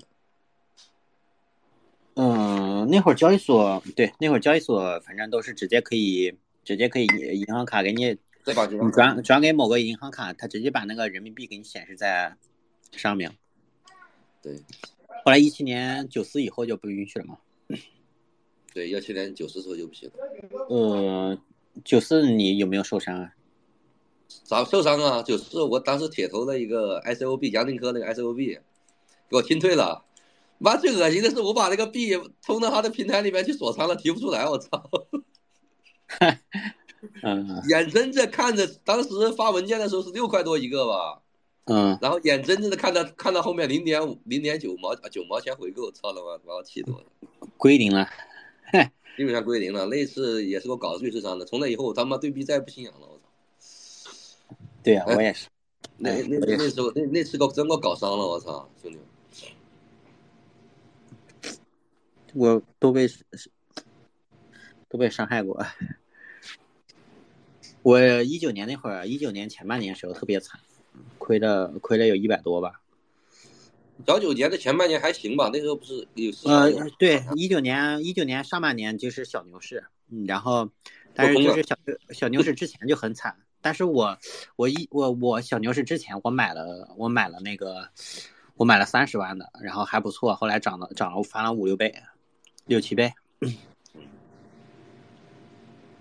嗯，那会儿交易所对，那会儿交易所反正都是直接可以直接可以银行卡给你再把银行卡转转给某个银行卡，他直接把那个人民币给你显示在上面。对后来一七年九四以后就不允许了嘛。对幺七年九四之后就不行了，呃，九四你有没有受伤啊？咋受伤啊？九四我当时铁头的一个 ICOB 杨定科那个 ICOB 给我清退了。妈，最恶心的是我把那个币充到他的平台里面去锁仓了，提不出来，我操！嗯眼睁睁看着当时发文件的时候是六块多一个吧，嗯，然后眼睁睁的看到看到后面零点五、零点九毛啊九毛钱回购，操他妈，把我气死我了！归零了。基本上归零了，那次也是给我搞的最受伤的。从那以后，我他妈对币再也不信仰了，我操！对呀、我也是。那哎那那时候那那次给我真给我搞伤了，我操，兄弟！我都被都被伤害过。我一九年那会儿，一九年前半年时候特别惨，亏了亏了有一百多吧。小九年的前半年还行吧，那时候不是有呃，对，一九年一九年上半年就是小牛市，嗯，然后但是就是小小牛市之前就很惨，但是我我一我我小牛市之前我买了我买了那个我买了三十万的，然后还不错，后来涨了涨了翻了五六倍，六七倍，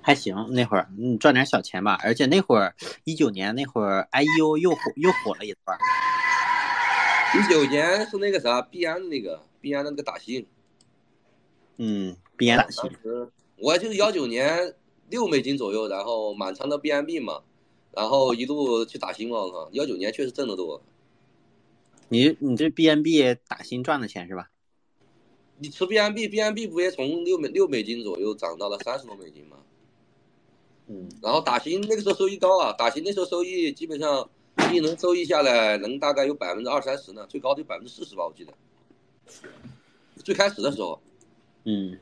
还行那会儿嗯赚点小钱吧，而且那会儿一九年那会儿 IEO 又火又火了一段儿，一九年是那个啥币安的那个币安的那个打新，嗯，，BN 打新我就是幺九年六美金左右，然后满仓的 BNB 嘛，然后一路去打新嘛，我靠，幺九年确实挣得多。你你这 BNB 打新赚的钱是吧？你吃 BNB，BNB 不也从六美六美金左右涨到了三十多美金吗？嗯。然后打新那个时候收益高啊，打新那时候收益基本上一能收益下来能大概有百分之二三十呢，最高得有百分之四十吧，我记得。最开始的时候，嗯，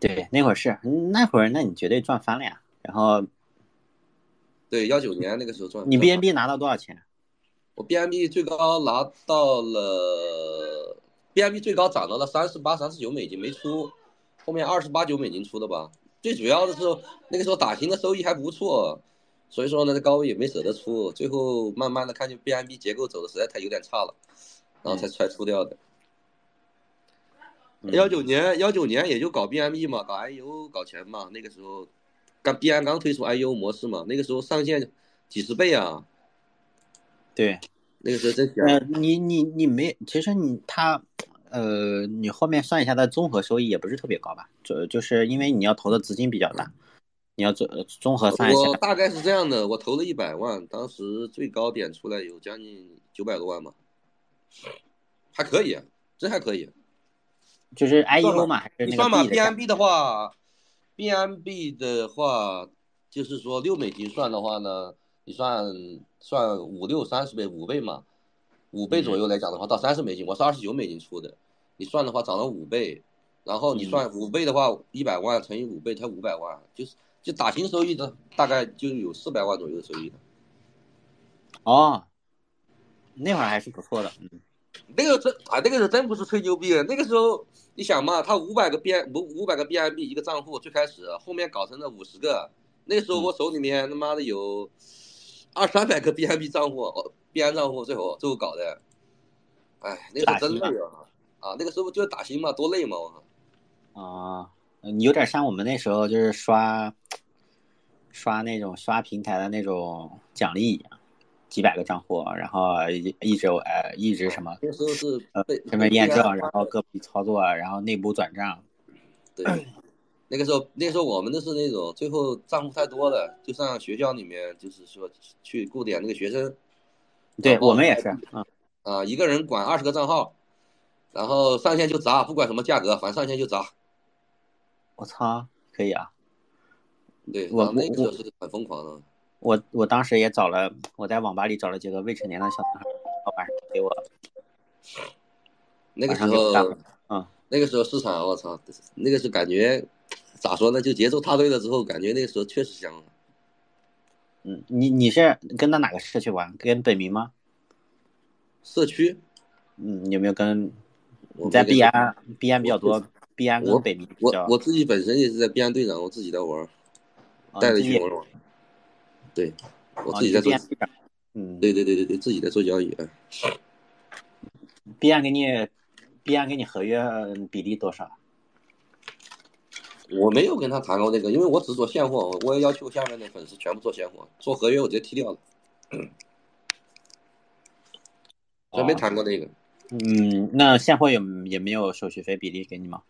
对，那会儿是那会儿，那你绝对赚翻了呀。然后对幺九年那个时候赚。你 BNB 拿到多少钱？我 BNB 最高拿到了，BNB 最高涨到了三十八、三十九美金没出，后面二十八九美金出的吧。最主要的是那个时候打新的收益还不错，所以说呢，这高位也没舍得出，最后慢慢的看见 BMB 结构走的实在太有点差了，然后才才出掉的。嗯幺九年幺九年也就搞 B M B 嘛，搞 IEO 搞钱嘛，那个时候刚 b m 刚推出 IEO 模式嘛，那个时候上线几十倍啊，对，那个时候真香。呃，你你你没，其实你他，呃，你后面算一下它综合收益也不是特别高吧？就就是因为你要投的资金比较大，你要综综合算一下，我大概是这样的，我投了一百万，当时最高点出来有将近九百多万吧，还可以，真还可以。就是 IEO 算嘛，还是那个你算嘛 B 的价，BNB 的话，BNB 的话，就是说六美金算的话呢，你算算五六三十倍，五倍嘛，五倍左右来讲的话，到三十美金，我是二十九美金出的，你算的话涨了五倍，然后你算五倍的话，一百万乘以五倍才五百万，就是就打新收益的大概就有四百万左右的收益的。哦，那会儿还是不错的，嗯，那个真啊，那个是真不是吹牛逼的。那个时候你想嘛，他五百个 B 五五百个 BNB 一个账户，最开始后面搞成了五十个。那个时候我手里面他妈的有二三百个 BNB 账户，BN 账户，最后最后搞的，哎，那个真累啊！啊，那个时候就是打新嘛，多累嘛！我靠。啊，你有点像我们那时候就是刷刷那种刷平台的那种奖励一样。几百个账户，然后一一直呃一直什么，那时候是呃什么验证，然后个币操作，然后内部转账。对，那个时候那时候我们都是那种最后账户太多了，就上学校里面就是说去雇点那个学生。对我们也是啊啊，一个人管二十个账号，然后上线就砸，不管什么价格，反正上线就砸。我操，可以啊。对，我那个时候是很疯狂的。我我当时也找了，我在网吧里找了几个未成年的小男孩，晚上给我。那个时候，嗯，那个时候市场，我操，那个时候感觉咋说呢？就节奏踏对了之后，感觉那个时候确实香。嗯，你你是跟到哪个社区玩？跟本名吗？社区？嗯，有没有跟？你在币安，币安比较多，币安跟北冥。我我自己本身也是在币安队长，我自己在玩，带着去玩玩。对，我自己在做，嗯，对对对对对，自己在做交易。币安给你，币安给你合约比例多少？我没有跟他谈过这个，因为我只做现货，我也要求下面的粉丝全部做现货，做合约我直接踢掉了。我没谈过这个。嗯，那现货有也没有手续费比例给你吗？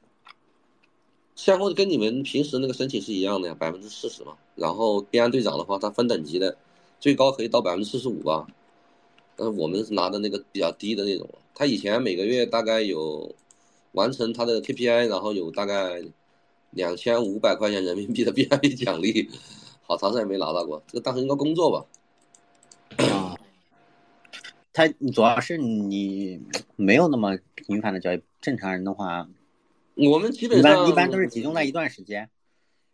现货跟你们平时那个申请是一样的呀，百分之四十嘛。然后币安队长的话，他分等级的，最高可以到百分之四十五吧。但是我们是拿的那个比较低的那种。他以前每个月大概有完成他的 KPI，然后有大概两千五百块钱人民币的 BIP 奖励，好长时间没拿到过。这个当时应该工作吧？啊，他主要是你没有那么频繁的交易，正常人的话。我们基本上一般都是集中在一段时间，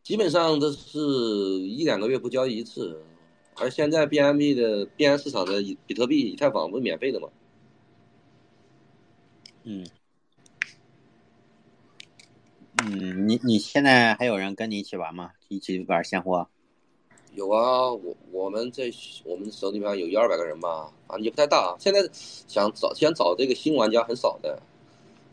基本上都是一两个月不交易一次，而现在 BMB 的币安市场的比特币、以太坊不是免费的吗？嗯，嗯，你你现在还有人跟你一起玩吗？一起玩现货？有啊，我我们这我们手里边有一二百个人吧，反正也不太大。现在想找想找这个新玩家很少的。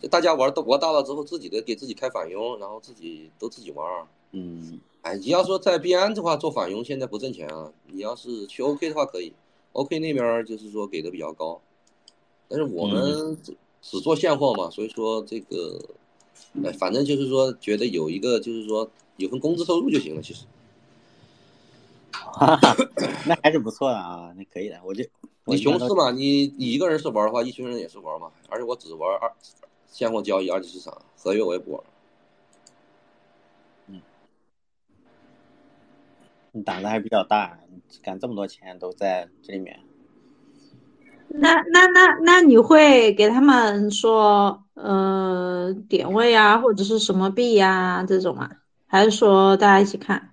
就大家玩都玩大了之后，自己的给自己开返佣，然后自己都自己玩。嗯，哎，你要说在币安的话做返佣，现在不挣钱啊。你要是去 OK 的话可以，OK 那边就是说给的比较高。但是我们只只做现货嘛，所以说这个，哎，反正就是说觉得有一个就是说有份工资收入就行了，其实。哈哈，那还是不错的啊，那可以的。我就你熊市嘛，你你一个人是玩的话，一群人也是玩嘛。而且我只玩二。现货交易、二级市场、合约我也不玩。嗯，你胆子还比较大，敢这么多钱都在这里面。那那那那你会给他们说呃点位啊，或者是什么币呀这种吗？还是说大家一起看？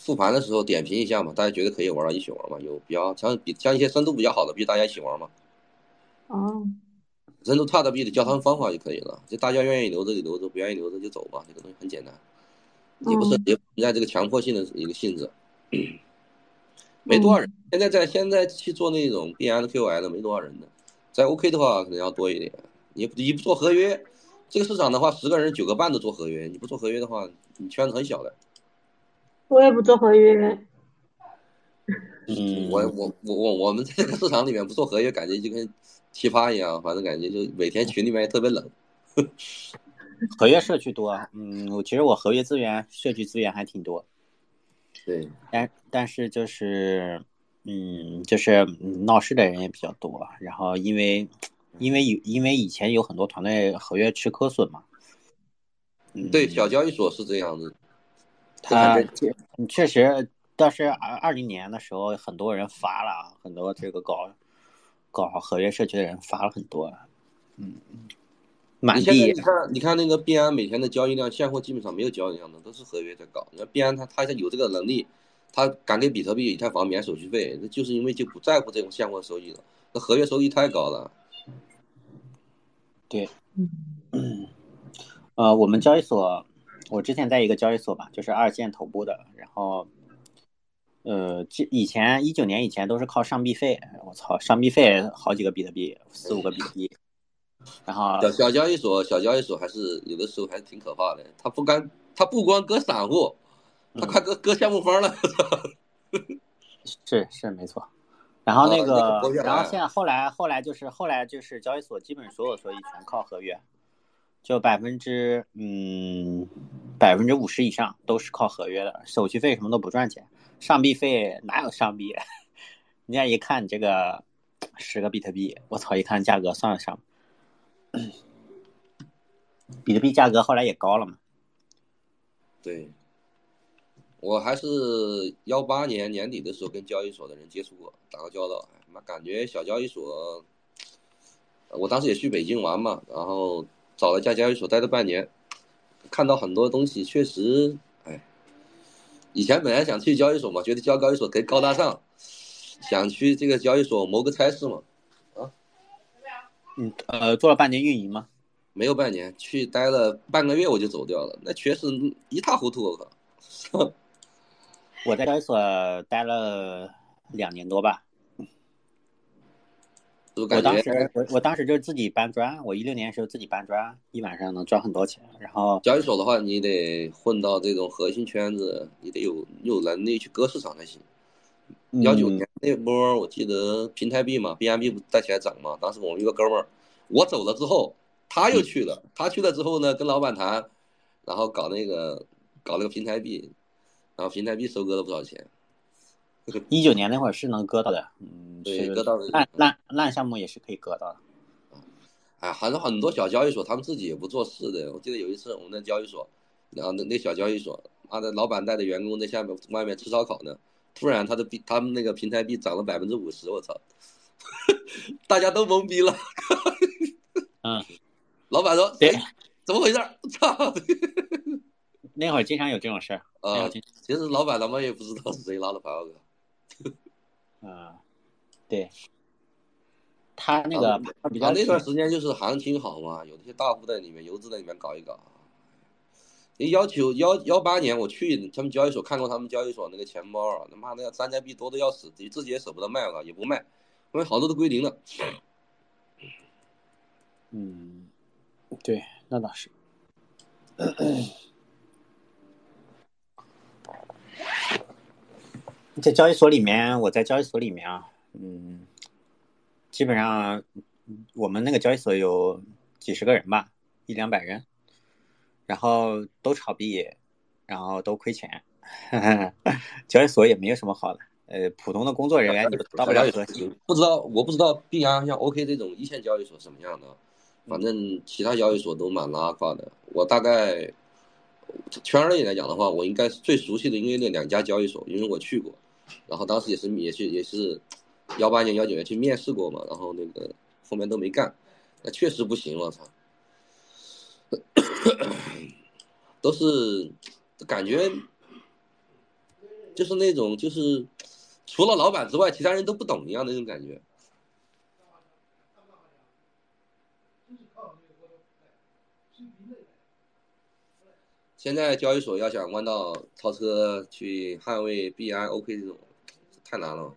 复盘的时候点评一下嘛，大家觉得可以玩一起玩嘛。有比较像比像一些深度比较好的币，大家一起玩嘛。哦。人都差的币的教他们方法就可以了，就大家愿意留着就留着，不愿意留着就走吧。这个东西很简单，也不是也不存在这个强迫性的一个性质。没多少人，现在在现在去做那种 B N Q L 没多少人的，在 O K 的话可能要多一点。你你不做合约，这个市场的话，十个人九个半都做合约。你不做合约的话，你圈子很小的。我也不做合约。嗯，我我我我我们在这个市场里面不做合约，感觉就跟。奇葩一样，反正感觉就每天群里面也特别冷。合约社区多，嗯，我其实我合约资源、社区资源还挺多。对，但但是就是，嗯，就是闹事的人也比较多。然后因为因为有因为以前有很多团队合约吃亏损嘛。对，小交易所是这样子。他确实，但是二二零年的时候，很多人发了很多这个搞。搞合约社区的人发了很多，嗯，满地你看，你看那个币安每天的交易量，现货基本上没有交易量的，都是合约在搞。那币安他他有这个能力，他敢给比特币、以太坊免手续费，那就是因为就不在乎这种现货收益了。那合约收益太高了。对，嗯 呃，我们交易所，我之前在一个交易所吧，就是二线头部的，然后，呃，记以前一九年以前都是靠上币费，我操，上币费好几个比特币，四五个比特币，然后小小交易所，小交易所还是有的时候还是挺可怕的。他不干，他不光割散户，它嗯快割割项目方了。是是没错，然后那啊那个然后现在后来后来就是后来就是交易所基本所有收益全靠合约，就百分之嗯百分之五十以上都是靠合约的，手续费什么都不赚钱，上币费哪有上币？人家一看你这个十个比特币，我操，一看价格算得上，比特币价格后来也高了嘛，对，我还是幺八年年底的时候跟交易所的人接触过，打过交道，哎妈感觉小交易所，我当时也去北京玩嘛，然后找了一家交易所待了半年，看到很多东西确实，哎，以前本来想去交易所嘛，觉得交交易所贼高大上，想去这个交易所谋个差事嘛，啊嗯呃做了半年运营吗，没有半年，去待了半个月我就走掉了，那确实一塌糊涂，我靠。我在交易所待了两年多吧。我就感觉当时我我当时就是自己搬砖，我一六年的时候自己搬砖，一晚上能赚很多钱。然后交易所的话，你得混到这种核心圈子，你得有有能力去割市场才行。幺九嗯年那波，我记得平台币嘛，BNB 不带起来涨嘛。当时我们一个哥们儿，我走了之后，他又去了。他去了之后呢，跟老板谈，然后搞那个搞那个平台币，然后平台币收割了不少钱。一九年那会儿是能割到的，嗯，对割到的烂烂烂项目也是可以割到的。哎，还是很多小交易所，他们自己也不做事的。我记得有一次我们那交易所，然后那那小交易所，妈的，老板带着员工在下面外面吃烧烤呢，突然他的币，他们那个平台币涨了百分之五十，我操，大家都懵逼了。嗯，老板说，对哎，怎么回事儿？操！那会儿经常有这种事儿。其实老板他妈也不知道是谁拉的牌，我靠。嗯，对，他那个他比较啊，那段时间就是行情好嘛，有那些大户在里面，游资在里面搞一搞。你要求幺幺八年我去他们交易所看过他们交易所那个钱包啊，他妈的山寨币多的要死，自己也舍不得卖了，也不卖，因为好多都归零了。嗯，对，那倒是。在交易所里面，我在交易所里面啊，嗯，基本上我们那个交易所有几十个人吧，一两百人，然后都炒币，然后都亏钱，交易所也没有什么好的，呃，普通的工作人员你到不了核心，不知道我不知道币安像 OK 这种一线交易所什么样的，反正其他交易所都蛮拉胯的。我大概圈内来讲的话，我应该是最熟悉的，因为那两家交易所，因为我去过，然后当时也是也去也是幺八年幺九年去面试过嘛，然后那个后面都没干，那确实不行，我操，都是感觉就是那种就是除了老板之外，其他人都不懂一样的那种感觉。现在交易所要想弯道超车去捍卫币安、OK 这种，太难了。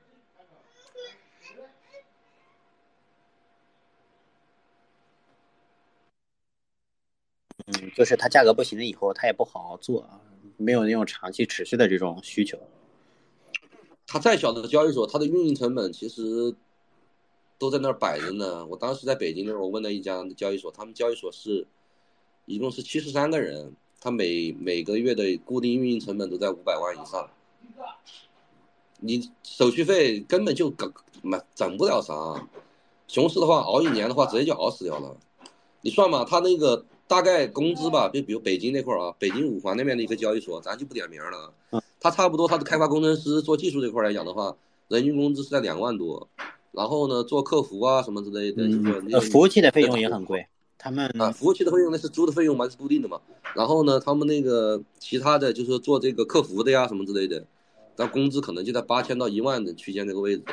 嗯，就是它价格不行了以后，它也不好好做，没有那种长期持续的这种需求。它再小的交易所，它的运营成本其实都在那儿摆着呢。我当时在北京的时候，我问了一家交易所，他们交易所是一共是七十三个人，他每每个月的固定运营成本都在五百万以上。你手续费根本就搞没整不了啥，熊市的话熬一年的话，直接就熬死掉了。你算吧，他那个大概工资吧，就比如北京那块儿啊，北京五环那边的一个交易所，咱就不点名了。他差不多，他的开发工程师做技术这块来讲的话，人均工资是在两万多，然后呢，做客服啊什么之类的，就嗯服务器的费用也很贵。他们啊，服务器的费用那是租的费用嘛，是固定的嘛。然后呢，他们那个其他的就是做这个客服的呀什么之类的，那工资可能就在八千到一万的区间这个位置。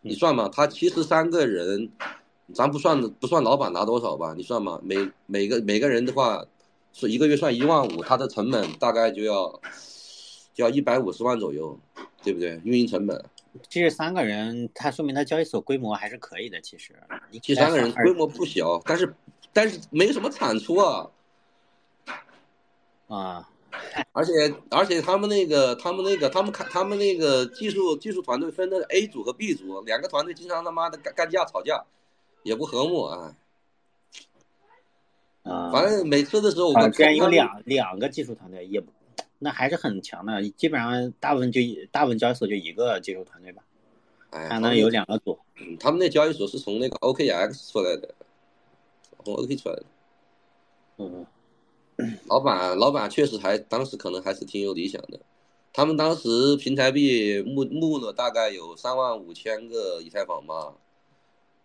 你算嘛，他七十三个人，咱不算不算老板拿多少吧？你算嘛，每每个每个人的话，是一个月算一万五，他的成本大概就要就要一百五十万左右，对不对？运营成本。其实三个人，他说明他交易所规模还是可以的。其实，其实三个人规模不小，但是但是没什么产出啊。啊，而且而且他们那个他们那个他们看他们那个技术技术团队分的 A 组和 B 组，两个团队经常他妈的干干架吵架，也不和睦啊。啊，反正每次的时候，我居然有两两个技术团队，也不。那还是很强的，基本上大部分就大部分交易所就一个技术团队吧，还能有两个组。嗯，他们那交易所是从那个 OKX 出来的，从 OK 出来的。嗯，老板老板确实还当时可能还是挺有理想的，他们当时平台币募募了大概有三万五千个以太坊吧，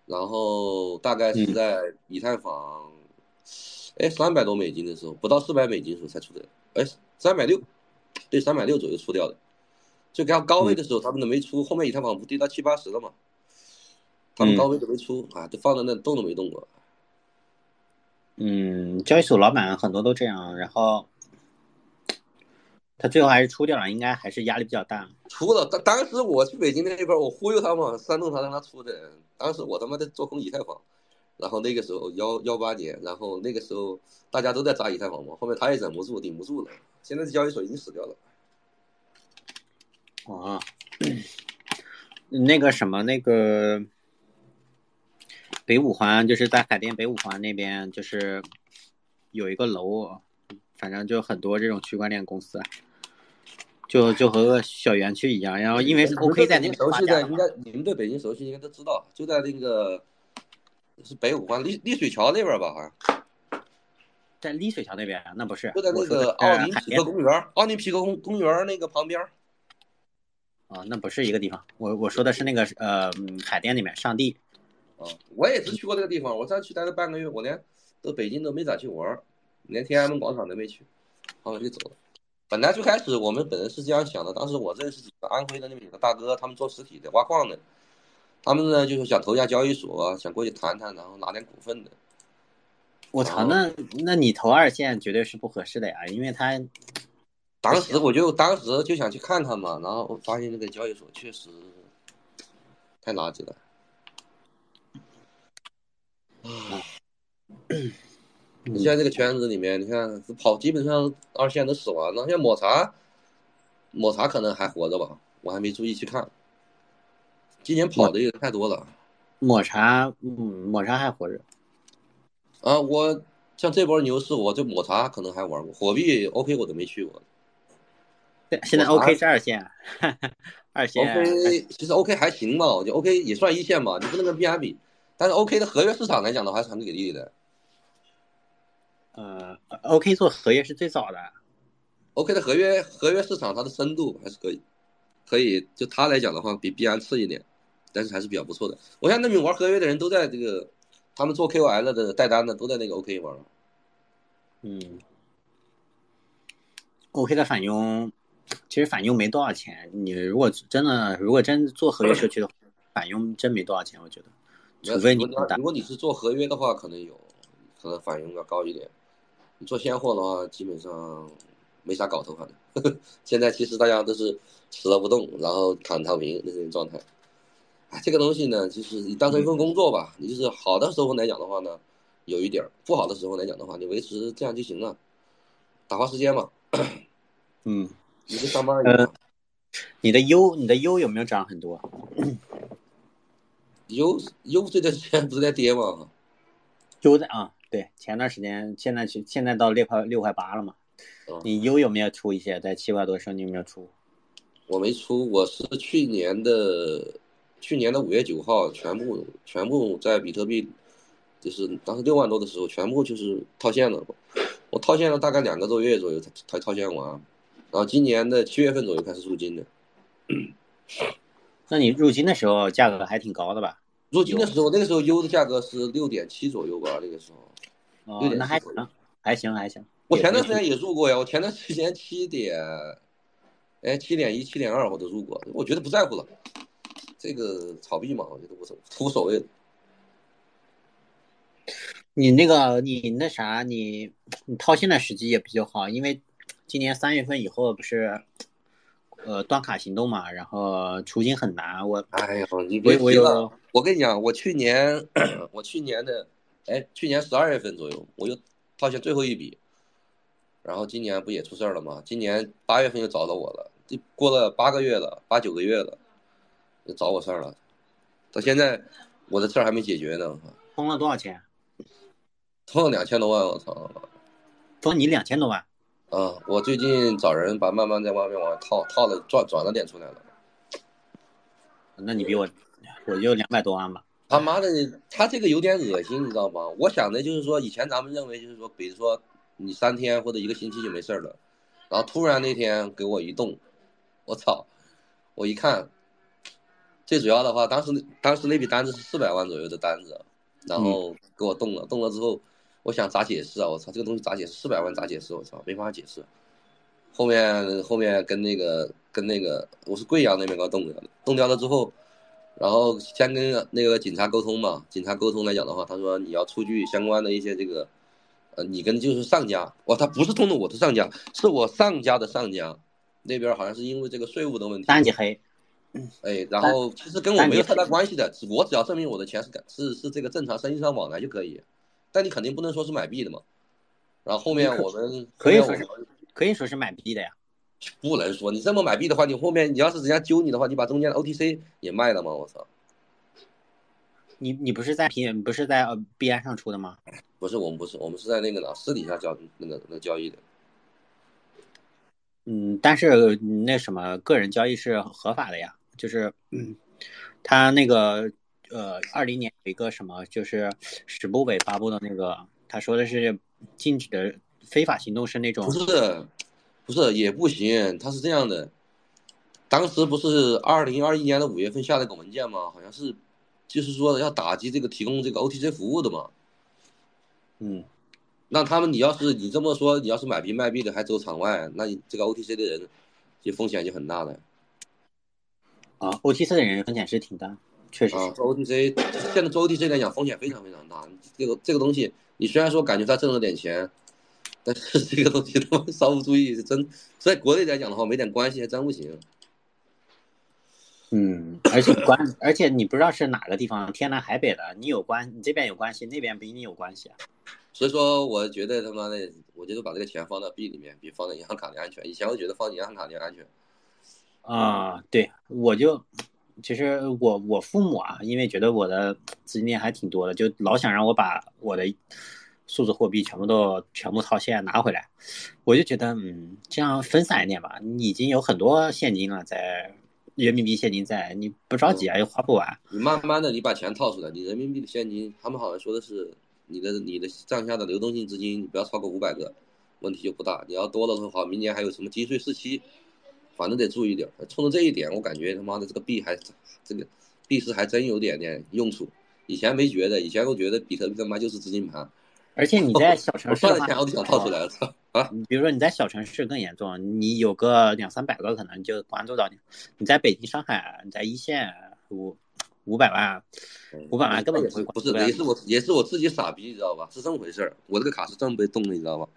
然后大概是在以太坊，哎三百多美金的时候，不到四百美金的时候才出的，哎。三百六，对，三百六左右出掉的，最高高位的时候他们都没出，后面以太坊不跌到七八十了嘛，他们高位都没出啊，都放在那动都没动过。嗯，交易所老板很多都这样，然后他最后还是出掉了，应该还是压力比较大。出了，当当时我去北京那边，我忽悠他嘛，煽动他让他出的，当时我他妈在做空以太坊。然后那个时候幺幺八年，然后那个时候大家都在砸以太坊嘛，后面他也忍不住，顶不住了。现在这交易所已经死掉了。啊，那个什么，那个北五环就是在海淀北五环那边，就是有一个楼，反正就很多这种区块链公司，就就和小园区一样。然后因为是 OK 在那边熟悉的，应该你们对北京熟悉，应该都知道，就在那个。是北五环丽丽水桥那边吧？好像在丽水桥那边，那不是就在那个奥林匹克公园，奥林匹克公公园那个旁边。啊，那不是一个地方。我我说的是那个呃海淀那边上地。啊，我也只去过这个地方，我上去待了半个月，我连都北京都没咋去玩，连天安门广场都没去，然后来就走了。本来最开始我们本人是这样想的，当时我认识几个安徽的那几个大哥，他们做实体的挖矿的。他们呢，就是想投一下交易所，想过去谈谈，然后拿点股份的。我操，那那你投二线绝对是不合适的呀，因为他当时我就当时就想去看看嘛，然后发现那个交易所确实太垃圾了。啊，你现在这个圈子里面，你看跑基本上二线都死完了，像抹茶，抹茶可能还活着吧，我还没注意去看。今年跑的也太多了，抹茶，嗯，抹茶还活着。啊，我像这波牛市，我这抹茶可能还玩过，火币 OK 我都没去过。现在 OK 是二线，二线。OK 其实 OK 还行吧，我觉得 OK 也算一线吧，你不能跟 BI 比。但是 OK 的合约市场来讲的话，还是很给力的。呃，OK 做合约是最早的。OK 的合约合约市场，它的深度还是可以，可以就它来讲的话，比 BI 次一点。但是还是比较不错的。我看那边玩合约的人都在这个，他们做 KOL 的带单的都在那个 OK 玩。嗯，OK 的返佣，其实返佣没多少钱。你如果真的，如果真做合约社区的话，返佣真没多少钱，我觉得。除非你如果你是做合约的话，可能有，可能反应要高一点。你做现货的话，基本上没啥搞头，反正。现在其实大家都是死了不动，然后躺躺平那种状态。哎，这个东西呢，就是你当成一份工作吧。你就是好的时候来讲的话呢，有一点儿；不好的时候来讲的话，你维持这样就行了，打发时间嘛。嗯，你是上班一样。你的 U，你的 U 有没有涨很多？U U 这段时间不是在跌吗？U 在啊，对，前段时间现在去现在到六块六块八了嘛。你 U 有没有出一些？在七块多的时候你有没有出？我没出，我是去年的。去年的五月九号，全部全部在比特币，就是当时六万多的时候，全部就是套现了。我套现了大概两个多月左右才才套现完，然后今年的七月份左右开始入金的。那你入金的时候价格还挺高的吧？入金的时候，那个时候 U 的价格是六点七左右吧，那个时候。哦那还行，还行还行。我前段时间也入过呀，我前段时间七点，哎，七点一、七点二我都入过，我觉得不在乎了，这个炒币嘛，我觉得无所无所谓的。你那个你那啥，你你套现的时机也比较好，因为今年三月份以后不是呃断卡行动嘛，然后出金很难。我哎呦，你我别提了，我跟你讲，我去年 我去年的，哎，去年十二月份左右，我又套现最后一笔，然后今年不也出事儿了吗？今年八月份又找到我了，这过了八个月了，八九个月了，又找我事儿了，到现在我的事儿还没解决呢，充了多少钱？充了两千多万，我操！封你两千多万。啊，我最近找人把慢慢在外面往外套，套了转转了点出来了。那你比我，我就两百多万吧。他妈的，他这个有点恶心，你知道吗？我想的就是说，以前咱们认为就是说，比如说你三天或者一个星期就没事儿了，然后突然那天给我一动，我操！我一看，最主要的话，当时当时那笔单子是四百万左右的单子，然后给我动了，动了之后，我想咋解释啊？我操，这个东西咋解释？四百万咋解释？我操，没法解释。后面后面跟那个跟那个，我是贵阳那边给我冻掉的，冻掉了之后，然后先跟那个警察沟通嘛，警察沟通来讲的话，他说你要出具相关的一些这个，呃，你跟就是上家，哇，他不是通的我的上家，是我上家的上家，那边好像是因为这个税务的问题，单级黑，哎，然后其实跟我没有太大关系的，我只要证明我的钱是是是这个正常生意上往来就可以，但你肯定不能说是买币的嘛。然后后面我们可以说是可以说是买币的呀。不能说你这么买币的话，你后面你要是人家揪你的话，你把中间的 OTC 也卖了吗？我操！你你不是在平不是在呃币安上出的吗？不是我们不是我们是在那个哪私底下交那个那个交易的。嗯，但是那什么个人交易是合法的呀，就是嗯，他那个呃二零年有一个什么就是史部委发布的那个，他说的是禁止的非法行动是那种不是，不是也不行，他是这样的，当时不是二零二一年的五月份下了个文件吗？好像是，就是说要打击这个提供这个 OTC 服务的嘛。嗯那他们你要是你这么说，你要是买币卖币的还走场外，那你这个 OTC 的人，就风险就很大了。啊 OTC 的人风险是挺大，确实。做 OTC 现在做 OTC 来讲风险非常非常大。这个这个东西，你虽然说感觉他挣了点钱，但是这个东西他妈稍不注意是真，在国内来讲的话，没点关系还真不行。嗯，而且关，而且你不知道是哪个地方，天南海北的，你有关，你这边有关系，那边不一定有关系啊。所以说，我觉得他妈的，我觉得把这个钱放到币里面，比放在银行卡里安全。以前我觉得放银行卡里安全。啊、对，我就其实我我父母啊，因为觉得我的资金链还挺多的，就老想让我把我的数字货币全部都全部套现拿回来，我就觉得嗯，这样分散一点吧。你已经有很多现金了，在人民币现金在，你不着急啊，又花不完。你慢慢的，你把钱套出来，你人民币的现金，他们好像说的是你的你的账下的流动性资金，你不要超过五百个，问题就不大。你要多了的话，明年还有什么金税四期，反正得注意点儿。冲着这一点，我感觉他妈的这个币还这个币市还真有点点用处。以前没觉得，以前我觉得比特币他妈就是资金盘，而且你在小城我市的话，赚了钱我就想套出来了，操啊！你比如说你在小城市更严重，你有个两三百个可能就关注到你。你在北京、上海，你在一线五五百万，五百万根本不会不是，关注也是我也是我自己傻逼，你知道吧？是这么回事儿。我这个卡是这么被动的，你知道吧？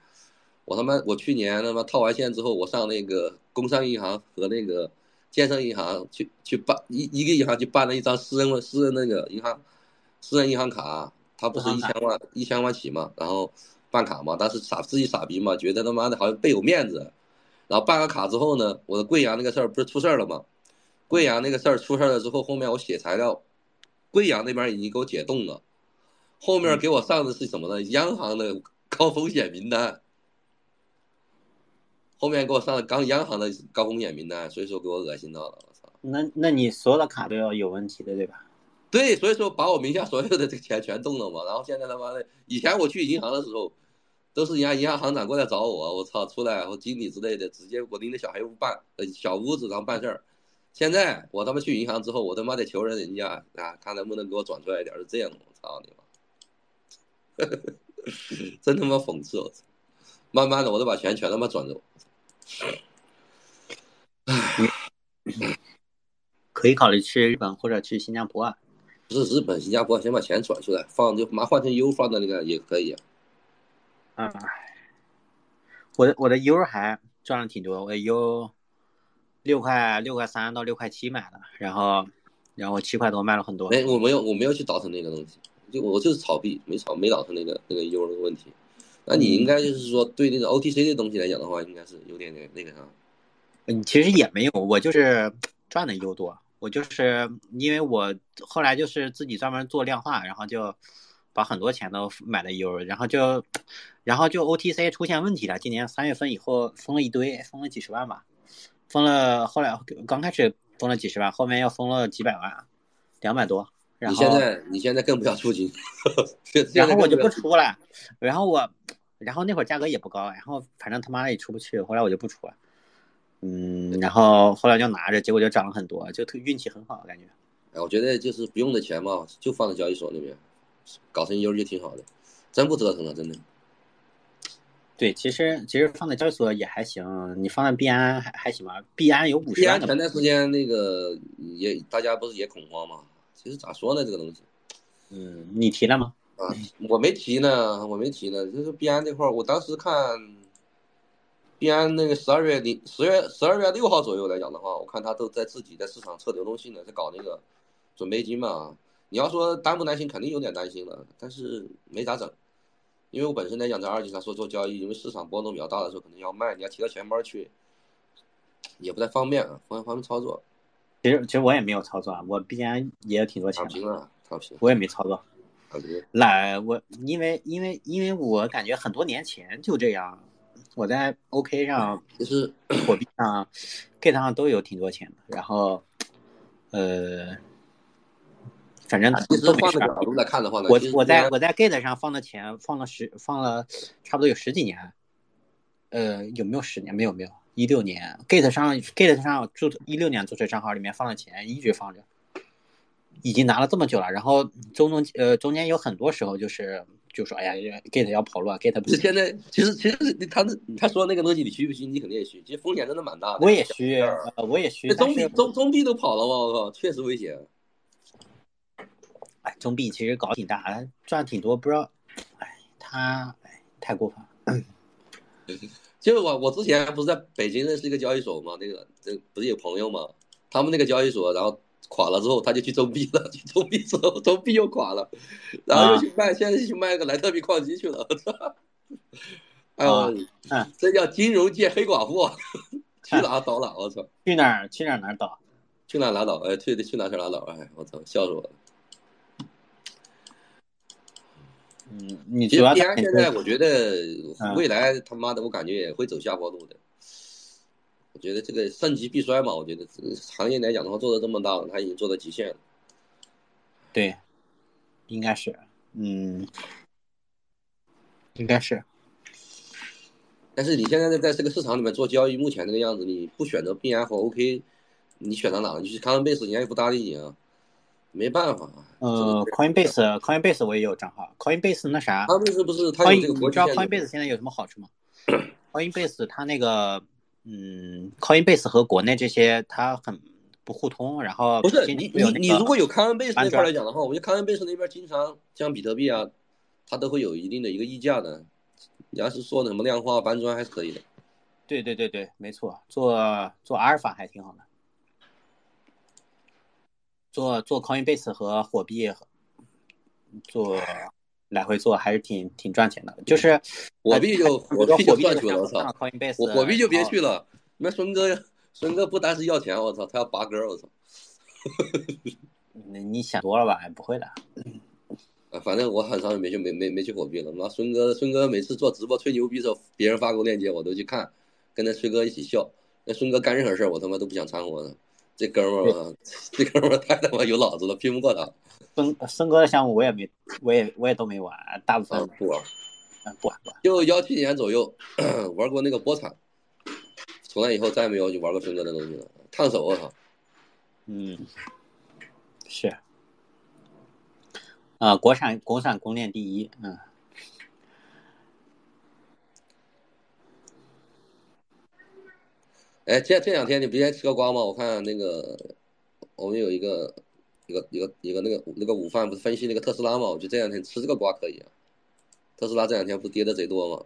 我他妈我去年他妈套完现之后，我上那个工商银行和那个建设银行去去办一一个银行去办了一张私人私人那个银行私人银行卡，它不是一千万一千万起嘛，然后办卡嘛，但是傻自己傻逼嘛，觉得他妈的好像倍有面子。然后办个卡之后呢，我的贵阳那个事儿不是出事儿了吗？贵阳那个事儿出事儿了之后，后面我写材料，贵阳那边已经给我解冻了，后面给我上的是什么呢？央行的高风险名单，后面给我上了刚央行的高风险名单，所以说给我恶心到了，我操！那那你所有的卡都要有问题的，对吧？对，所以说把我名下所有的这个钱全动了嘛，然后现在他妈的，以前我去银行的时候，都是人家银行行长过来找我，我操，出来我经理之类的，直接我拎着小黑屋办，呃，小屋子然后办事儿。现在我他妈去银行之后，我他妈得求人人家啊，看能不能给我转出来一点儿，是这样的，我操你妈！真他妈讽刺！我操，慢慢的我都把钱全他妈转走。可以考虑去日本或者去新加坡啊。不是日本、新加坡，先把钱转出来，放就麻换成 U 放的那个也可以。啊，我的我的 U 还赚了挺多，我 U 六块六块三到六块七买的，然后然后七块多卖了很多。没，我没有我没有去倒腾那个东西，就我就是炒币，没炒没倒腾那个那个 U 那个问题。那你应该就是说对那个 OTC 的东西来讲的话，应该是有点点那个啥。嗯，其实也没有，我就是赚的 U 多。我就是因为我后来就是自己专门做量化，然后就把很多钱都买了 U，然后就然后就 OTC 出现问题了。今年三月份以后封了一堆，封了几十万吧，封了后来刚开始封了几十万，后面又封了几百万，两百多。然后你现在你现在更不想出金，然后我就不出了，然后我然后那会儿价格也不高，然后反正他妈的也出不去，后来我就不出了。嗯，然后后来就拿着，结果就涨了很多，就特运气很好，感觉。哎，我觉得就是不用的钱嘛，就放在交易所那边，搞成 U 就挺好的，真不折腾了，真的。对，其实其实放在交易所也还行，你放在币安还还行吧？币安有五十安前段时间那个也大家不是也恐慌嘛？其实咋说呢，这个东西。嗯，你提了吗？啊，我没提呢，我没提呢，就是币安这块儿，我当时看。币安那个十二月零十月十二月六号左右来讲的话，我看他都在自己在市场测流动性呢，在搞那个准备金嘛。你要说担不担心，肯定有点担心了，但是没咋整。因为我本身来讲在二级上说做交易，因为市场波动比较大的时候，可能要卖，你要提到钱包去，也不太方便啊，方方便操作。其实其实我也没有操作啊，我币安也有挺多钱。躺平了，躺平。我也没操作。来，我因为因为因为我感觉很多年前就这样。我在 OK 上，其实货币上，Gate 上都有挺多钱的。然后，呃，反正其实换个角度来看的话呢，我我在我在 Gate 上放的钱放了十放了差不多有十几年。呃，有没有十年？没有没有，一六年 Gate 上 Gate 上注一六年注册账号里面放的钱一直放着，已经拿了这么久了。然后中中呃中间有很多时候就是。就说哎呀，get 要跑路啊，get 不是现在其实其实他他说那个东西你虚不虚？你肯定也虚，其实风险真的蛮大的。我也虚，呃，我也虚。中币中中币都跑了吗？我靠，确实危险。哎，中币其实搞挺大，赚挺多，不知道。哎，他哎太过分。就是我我之前不是在北京认识一个交易所嘛？那个这不是有朋友嘛？他们那个交易所，然后。垮了之后，他就去中币了。去中币之后，中币又垮了，然后又去卖，现在去卖个莱特币矿机去了。我操！哎呦，这叫金融界黑寡妇，去哪倒哪？我操！去哪儿？去哪儿哪倒？去哪拉倒？哎，去去哪去哪倒？哎，我操！笑死我了。嗯，你主要现在我觉得未来他妈的，我感觉也会走下坡路的。我觉得这个盛极必衰嘛，我觉得这个行业来讲的话，做的这么大了，它已经做到极限了。对，应该是，嗯，应该是。但是你现在在在这个市场里面做交易，目前这个样子，你不选择币安和 OK，你选择哪个？你去 Coinbase，人家又不搭理你啊，没办法。呃，Coinbase，Coinbase 我也有账号，Coinbase 那啥，Coinbase 不是它有这个你知道 Coinbase 现在有什么好处吗？Coinbase 它那个。嗯，Coinbase 和国内这些它很不互通，然后不是你你你如果有 Coinbase 那块来讲的话，我觉得 Coinbase 那边经常像比特币啊，它都会有一定的一个溢价的。你要是说什么量化搬砖还是可以的。对对对对，没错，做做阿尔法还挺好的，做做 Coinbase 和火币，做。来回做还是挺挺赚钱的，就是火币就火币就赚去了，我操！我火币就别去了，那孙哥孙哥不单是要钱，我操，他要拔根，我操！那你想多了吧？不会的。啊，反正我很长时间没去没没没去火币了。妈，孙哥孙哥每次做直播吹牛逼的时候，别人发个链接我都去看，跟那崔哥一起笑。那孙哥干任何事儿，我他妈都不想掺和。这哥们儿，这哥们儿太他妈有脑子了，拼不过他。森森哥的项目我也没，我也我也都没玩，大部分不玩，不玩不玩。就幺七年左右 玩过那个波产，从那以后再也没有就玩过森哥的东西了，烫手我操。嗯，是。啊，国产国产公链第一，嗯。哎，这这两天你不也吃个瓜吗？我看那个我们有一个一个一个一个那个那个午饭不是分析那个特斯拉吗？我觉得这两天吃这个瓜可以啊。特斯拉这两天不跌的贼多吗？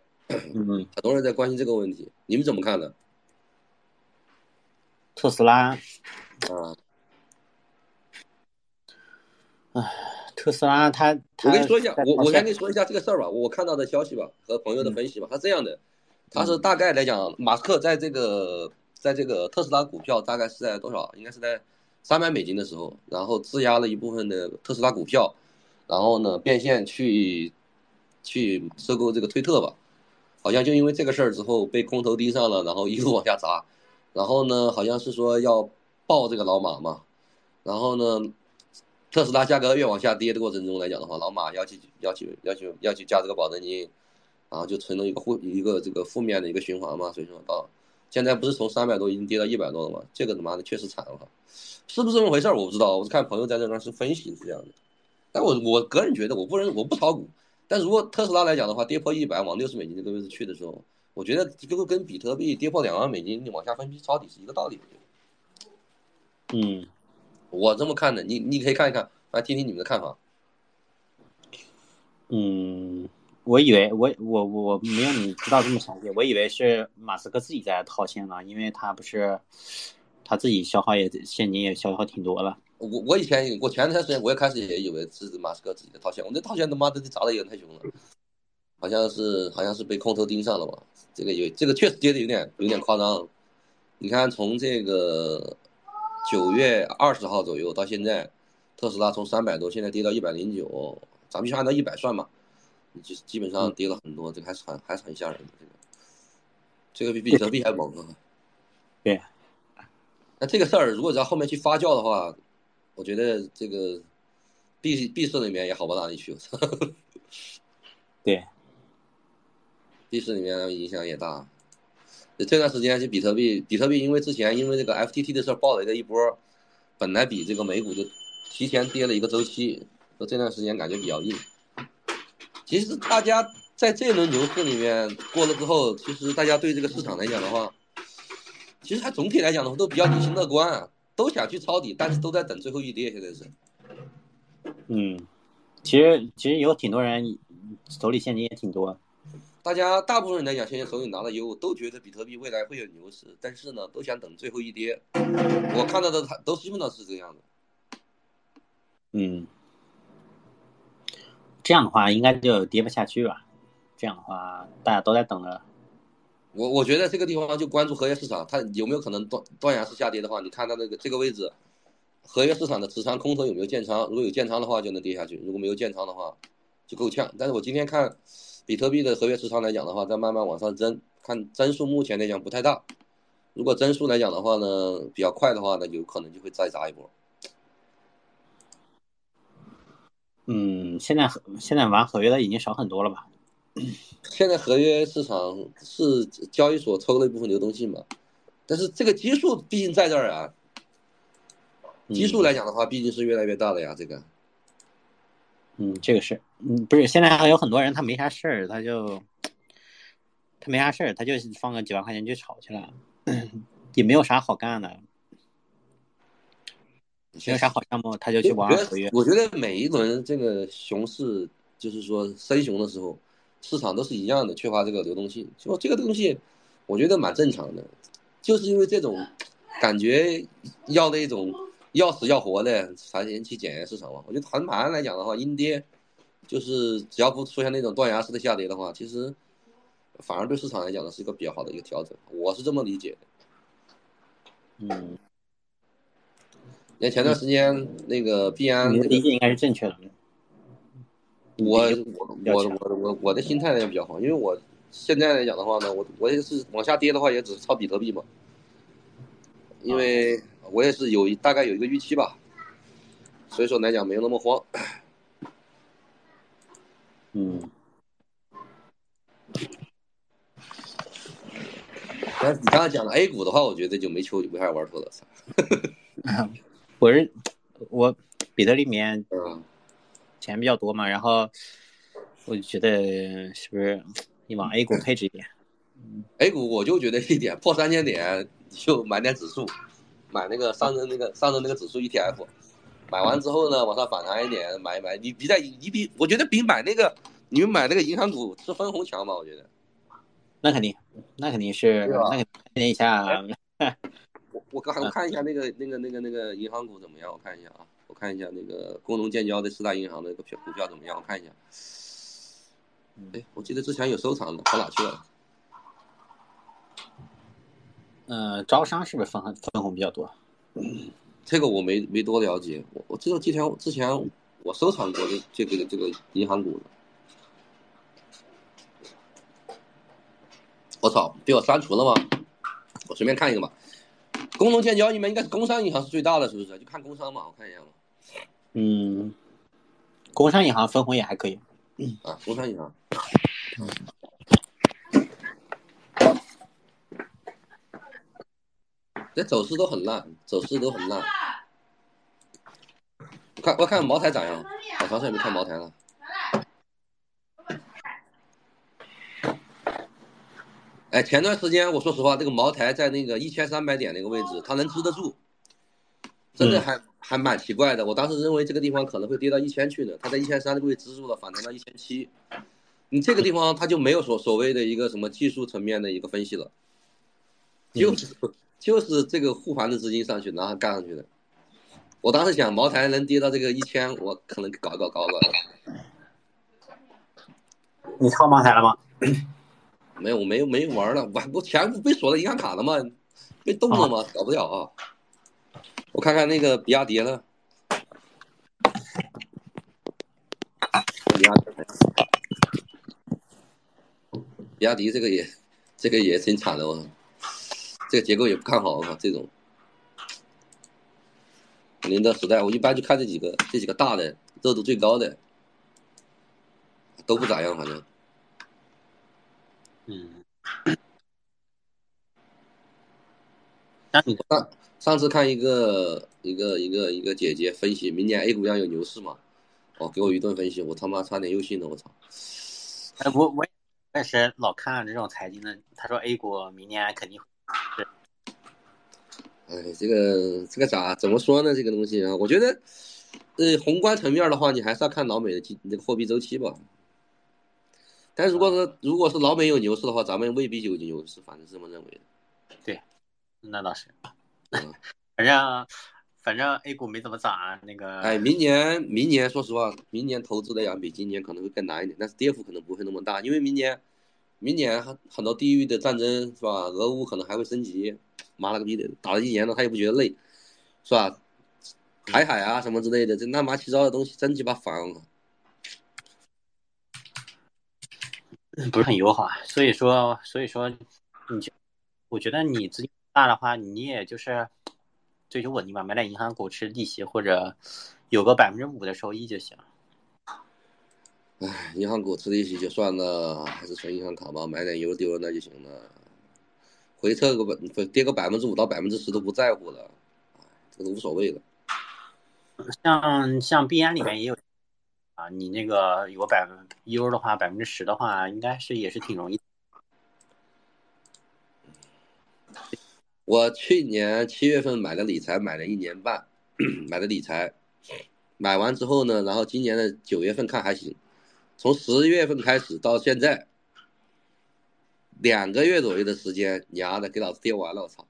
嗯，很多人在关心这个问题，你们怎么看呢？特斯拉，啊，特斯拉它它我跟你说一下，我我先跟你说一下这个事儿吧，我看到的消息吧和朋友的分析嗯吧，他这样的，他是大概来讲，马斯克在这个在这个特斯拉股票大概是在多少？应该是在三百美金的时候，然后质押了一部分的特斯拉股票，然后呢变现去去收购这个推特吧，好像就因为这个事儿之后被空头盯上了，然后一路往下砸，然后呢好像是说要爆这个老马嘛，然后呢。特斯拉价格越往下跌的过程中来讲的话，老马要去要去要去要去加这个保证金，然后就成了一个负一个这个负面的一个循环嘛。所以说到现在不是从三百多已经跌到一百多了吗？这个他妈的确实惨了，是不是这么回事儿？我不知道，我是看朋友在这边是分析是这样的。但我我个人觉得，我不认我不炒股，但如果特斯拉来讲的话，跌破一百往六十美金这个位置去的时候，我觉得这个跟比特币跌破两万美金你往下分批抄底是一个道理。嗯，我这么看的，你你可以看一看，来听听你们的看法。嗯，我以为我我我没有你知道这么详细，我以为是马斯克自己在套现呢，因为他不是他自己消耗也现金也消耗挺多了。我我以前我前段时间我也开始也以为是马斯克自己的套现，我那套现他妈的砸的也太凶了，好像是好像是被空头盯上了吧？这个有这个确实跌的有点有点夸张。你看从这个九月二十号左右到现在，特斯拉从三百多现在跌到一百零九，咱们就按照一百算吧，基基本上跌了很多，这个还是很还是很吓人的这个，这个比比特币还猛啊！对，那这个事儿如果在后面去发酵的话，我觉得这个币币市里面也好不到哪里去，对，币市里面影响也大。这段时间就比特币，比特币因为之前因为这个 FTT 的事儿爆了一个一波，本来比这个美股就提前跌了一个周期，说这段时间感觉比较硬。其实大家在这轮牛市里面过了之后，其实大家对这个市场来讲的话，其实还总体来讲的话都比较理性乐观啊，都想去抄底，但是都在等最后一跌。现在是，嗯，其实其实有挺多人手里现金也挺多。大家大部分人来讲，现在手里拿的油都觉得比特币未来会有牛市，但是呢，都想等最后一跌。我看到的他都基本上是这样的。嗯，这样的话应该就跌不下去吧。这样的话，大家都在等着。我我觉得这个地方就关注合约市场，它有没有可能断断崖式下跌的话，你看它这个这个位置，合约市场的持仓空头有没有建仓？如果有建仓的话，就能跌下去；如果没有建仓的话，就够呛。但是我今天看比特币的合约持仓来讲的话，在慢慢往上增，看增速目前来讲不太大。如果增速来讲的话呢，比较快的话呢，有可能就会再砸一波。嗯，现在现在玩合约的已经少很多了吧？现在合约市场是交易所抽了一部分流动性嘛，但是这个基数毕竟在这儿啊。基数来讲的话，毕竟是越来越大了呀，这个。嗯，这个是，嗯，不是，现在还有很多人他没啥事儿，他就他没啥事儿，他就放个几万块钱去炒去了，也没有啥好干的，没有啥好项目，他就去玩我觉合约得。我觉得每一轮这个熊市，就是说深熊的时候，市场都是一样的，缺乏这个流动性。就这个东西，我觉得蛮正常的，就是因为这种感觉要的一种要死要活的才先去检验市场嘛。我觉得横盘来讲的话，阴跌就是只要不出现那种断崖式的下跌的话，其实反而对市场来讲呢是一个比较好的一个调整，我是这么理解的。嗯，你看前段时间那个币安你这个的理解应该是正确的。我我我我我我的心态呢比较好，因为我现在来讲的话呢，我我也是往下跌的话，也只是抄比特币嘛，因为我也是有一大概有一个预期吧，所以说来讲没有那么慌。嗯，你刚才讲的 A 股的话，我觉得就没球没啥玩脱了。操 我是我比特里面嗯，钱比较多嘛，然后我就觉得是不是你往 A 股配置一点？A 股我就觉得一点破三千点就买点指数，买那个上证那个上证那个指数 ETF，买完之后呢往上反弹一点买一买，你比在你比我觉得比买那个你们买那个银行股吃分红强吧？我觉得。那肯定，那肯定是，那肯定一下，我我刚我看一下那个那个那个那个银行股怎么样？我看一下啊，我看一下那个工农建交的四大银行的那个票股票怎么样？我看一下。哎，我记得之前有收藏的，跑哪去了？嗯，招商是不是分红分红比较多？这个我没没多了解。我我知道之前之前我收藏过的这个这个银行股的。我操，被我删除了吗？我随便看一个吧。工农建交里面应该是工商银行是最大的，是不是？就看工商嘛，我看一下嘛。嗯，工商银行分红也还可以。啊，工商银行。这走势都很烂，走势都很烂。我看我看茅台咋样？好长时间没看茅台了。哎，前段时间我说实话，这个茅台在那个一千三百点那个位置，它能支得住，真的还、还蛮奇怪的。我当时认为这个地方可能会跌到一千去呢，它在一千三这个位置支住了，反弹到一千七。你这个地方它就没有所所谓的一个什么技术层面的一个分析了，就是、就是这个护盘的资金上去，然后干上去的。我当时想茅台能跌到这个一千，我可能搞搞搞搞。你抄茅台了吗？没有，我没有没玩了，我我钱不被锁在银行卡了吗？被冻了吗？搞不了啊！我看看那个比亚迪了，比亚迪，比亚迪这个也这个也挺惨的，我操，这个结构也不看好，我靠，这种宁德时代，我一般就看这几个这几个大的热度最高的，都不咋样，反正。嗯，那你上上次看一个一个一个一个姐姐分析明年 A 股要有牛市嘛，哦，给我一顿分析，我他妈差点又信了，我操！哎，我我也是老看这种财经的，他说 A 股明年肯定是，哎，这个这个咋怎么说呢？这个东西啊，我觉得，呃，宏观层面的话，你还是要看老美的经那个货币周期吧。但如果是如果是老美有牛市的话，咱们未必有牛市，反正是这么认为的。对那倒是，嗯 反正反正 A 股没怎么涨啊，那个哎，明年明年说实话，明年投资的要比今年可能会更难一点，但是跌幅可能不会那么大，因为明年明年很很多地域的战争是吧？俄乌可能还会升级，妈了个逼的，打了一年了，他也不觉得累，是吧？台海啊什么之类的，这乱八七糟的东西真鸡巴烦我。不是很友好啊，所以说所以说你就我觉得你资金大的话，你也就是追求稳定吧，买点银行股吃利息，或者有个百分之五的收益就行。唉，银行股吃利息就算了，还是存银行卡吧，买点油丢了那就行了。回撤个百跌个百分之五到百分之十都不在乎了，这个都无所谓了。像像币安里面也有啊，你那个有百分 U 的话，百分之十的话，应该是也是挺容易。我去年七月份买的理财，买了一年半，买的理财，买完之后呢，然后今年的九月份看还行，从十月份开始到现在，两个月左右的时间，娘的给老子跌完了，我操！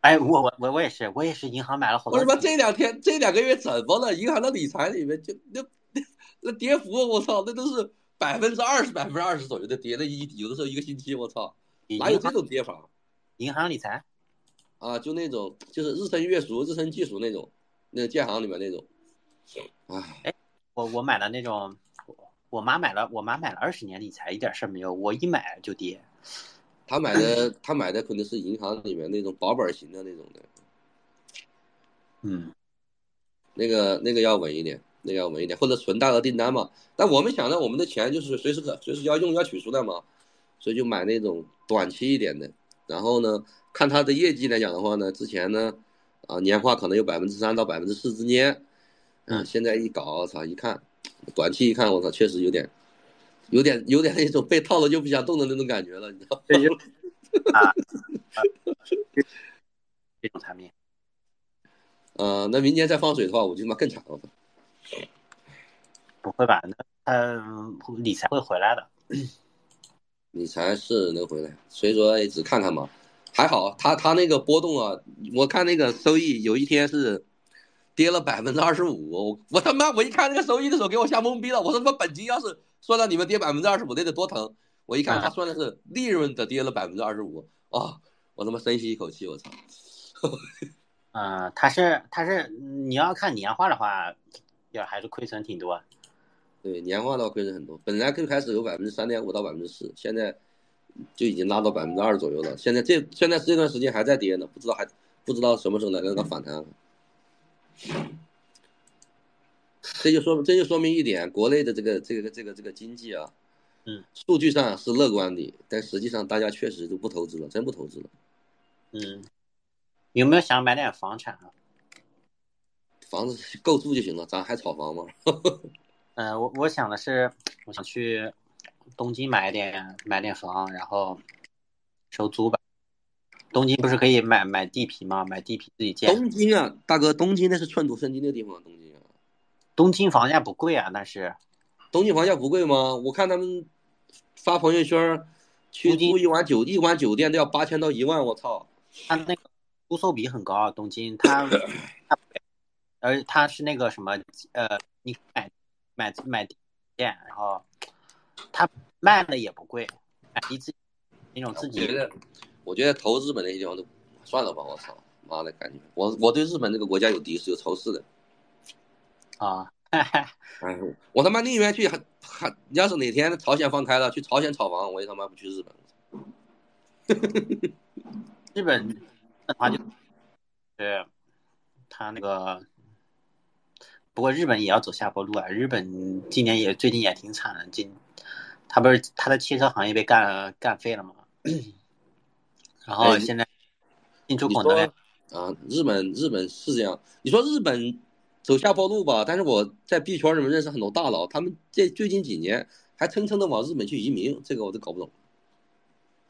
哎，我我我我也是，我也是银行买了好多我他。妈这两天这两个月怎么了？银行的理财里面就那那跌幅，我操，那都是百分之二十、百分之二十左右的跌，那一有的时候一个星期，我操，哪有这种跌法？银行理财？啊，就那种就是日升月赎、日升季赎那种，那建行里面那种。哎，我我买了那种，我我妈买了，我妈买了二十年理财，一点事儿没有。我一买就跌。他买的他买的可能是银行里面那种保本型的那种的，嗯，那个那个要稳一点，那个要稳一点，或者存大额订单嘛。但我们想着我们的钱就是随时可随时要用要取出来嘛，所以就买那种短期一点的。然后呢，看它的业绩来讲的话呢，之前呢，啊年化可能有百分之三到百分之四之间，嗯现在一搞，我操，一看，短期一看，我操，确实有点有点有点那种被套了就不想动的那种感觉了，你知道吗？啊，啊这种产品，呃，那明年再放水的话，我就他妈更惨了。不会吧？那呃，理财会回来的。理财是能回来，所以说也只看看嘛。还好，他他那个波动啊，我看那个收益有一天是跌了百分之二十五，我我他妈我一看那个收益的时候给我吓懵逼了，我说他妈本金要是算到你们跌百分之二十五，那得多疼！我一看他算的是利润的跌了百分之二十五，啊，我他妈深吸一口气，我操！嗯，他是他是你要看年化的话，要还是亏损挺多。对，年化的话亏损很多，本来最开始有百分之三点五到百分之四，现在就已经拉到百分之二左右了。现在这现在这段时间还在跌呢，不知道还不知道什么时候能让它反弹。这就说这就说明一点，国内的这个这个这个这个经济啊，嗯，数据上是乐观的，但实际上大家确实都不投资了，真不投资了。嗯，有没有想买点房产啊？房子够住就行了，咱还炒房吗？嗯、我我想的是，我想去东京买点买点房，然后收租吧。东京不是可以买买地皮吗？买地皮自己建。东京啊，大哥，东京那是寸土寸金的地方，东京啊。东京房价不贵啊，但是东京房价不贵吗？我看他们发朋友圈，去住一晚酒一晚酒店都要八千到一万，我操！他那个租售比很高啊，东京他他而他是那个什么呃，你买买买店，然后他卖的也不贵，买一次那种自己我觉得，我觉得投日本那些地方都算了吧，我操，妈的，感觉我我对日本这个国家有敌视有仇视的。啊，哎，我他妈宁愿去还还，要是哪天朝鲜放开了，去朝鲜炒房，我也他妈不去日本。日本的话就对，他那个，不过日本也要走下坡路啊。日本今年也最近也挺惨的，今他不是他的汽车行业被干干废了吗？然后哎现在进出口能力啊，日本日本是这样，你说日本走下坡路吧，但是我在币圈里面认识很多大佬，他们这最近几年还蹭蹭的往日本去移民，这个我都搞不懂。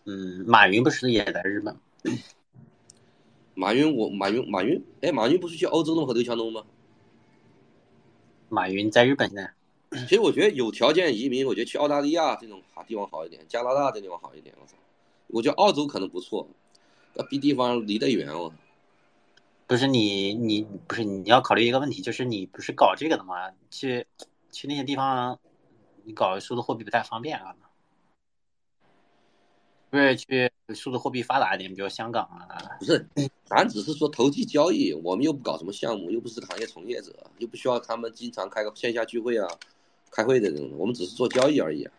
嗯，马云不是也在日本吗？马云，我马云马云，哎，马云不是去欧洲弄和刘强东吗？马云在日本呢，其实我觉得有条件移民，我觉得去澳大利亚这种好地方好一点，加拿大这地方好一点。我操，我觉得澳洲可能不错，那逼地方离得远哦。不是你你不是你要考虑一个问题，就是你不是搞这个的吗？去去那些地方，你搞数字货币不太方便啊。不是去数字货币发达一点，比如香港啊，不是，咱只是说投机交易，我们又不搞什么项目，又不是行业从业者，又不需要他们经常开个线下聚会啊、开会的这种，我们只是做交易而已啊。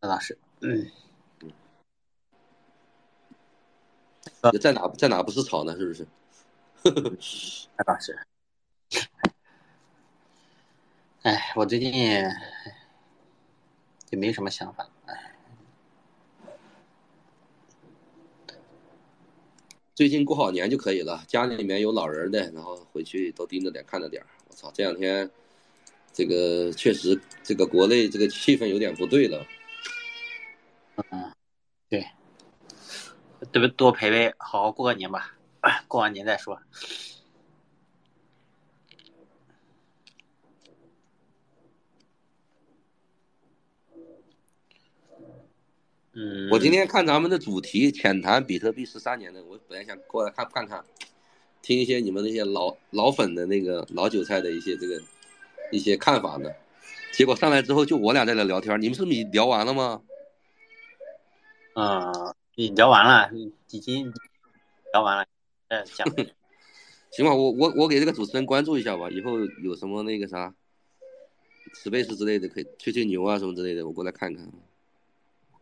那倒是，嗯，在哪在哪不是草呢？是不是？那倒是。哎，我最近也没什么想法，哎，最近过好年就可以了，家里面有老人的，然后回去都盯着点看着点儿。我操，这两天这个确实这个国内这个气氛有点不对了。嗯，对，对不多陪陪，好好过个年吧，过完年再说。嗯，我今天看咱们的主题浅谈比特币十三年的，我本来想过来看看看，听一些你们那些老老粉的那个老韭菜的一些这个一些看法呢。结果上来之后就我俩在那聊天，你们是不是聊完了吗？嗯，你聊完了，已经聊完了，嗯，讲。行吧，我我我给这个主持人关注一下吧，以后有什么那个啥，space 之类的可以吹吹牛啊什么之类的，我过来看看。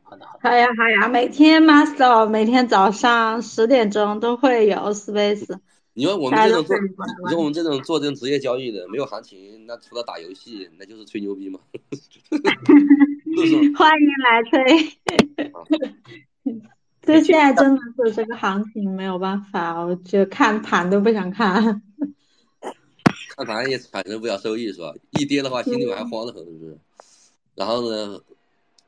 好的，好的。好呀好呀，每天 master 每天早上十点钟都会有 space，你说我们这种做，你说我们这种做这种职业交易的，没有行情，那除了打游戏，那就是吹牛逼嘛。欢迎来吹。这 现在真的是这个行情没有办法，我就看盘都不想看。看盘也产生不了收益是吧？一跌的话，心里面还慌得很，是不是？然后呢，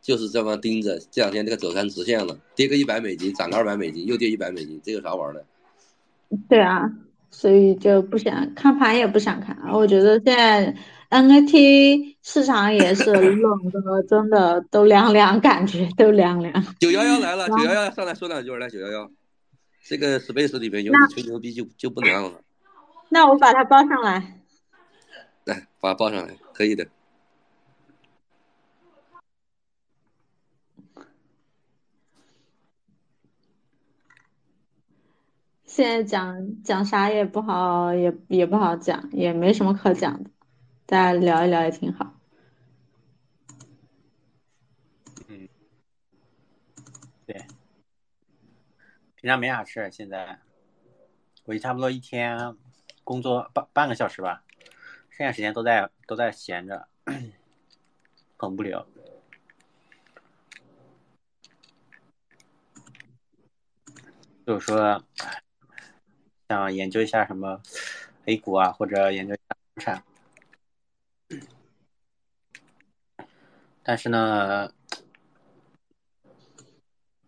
就是这么盯着，这两天这个走成直线了，跌个一百美金，涨个二百美金，又跌一百美金，这有啥玩的？对啊，所以就不想看盘，也不想看。我觉得现在 NFT 市场也是冷的，真的都凉凉，感觉都凉凉。九幺幺来了，九幺幺上来说两句来，九幺幺，这个 Space 里面有那你吹牛逼就就不能让了，那我把它包上来。来把它报上来，可以的。现在讲讲啥也不好，也也不好讲，也没什么可讲的，大家聊一聊也挺好。嗯对，平常没啥事，现在我差不多一天工作半半个小时吧，剩下时间都在都在闲着，很无聊。就是说，想研究一下什么 A 股啊，或者研究一下房产，但是呢，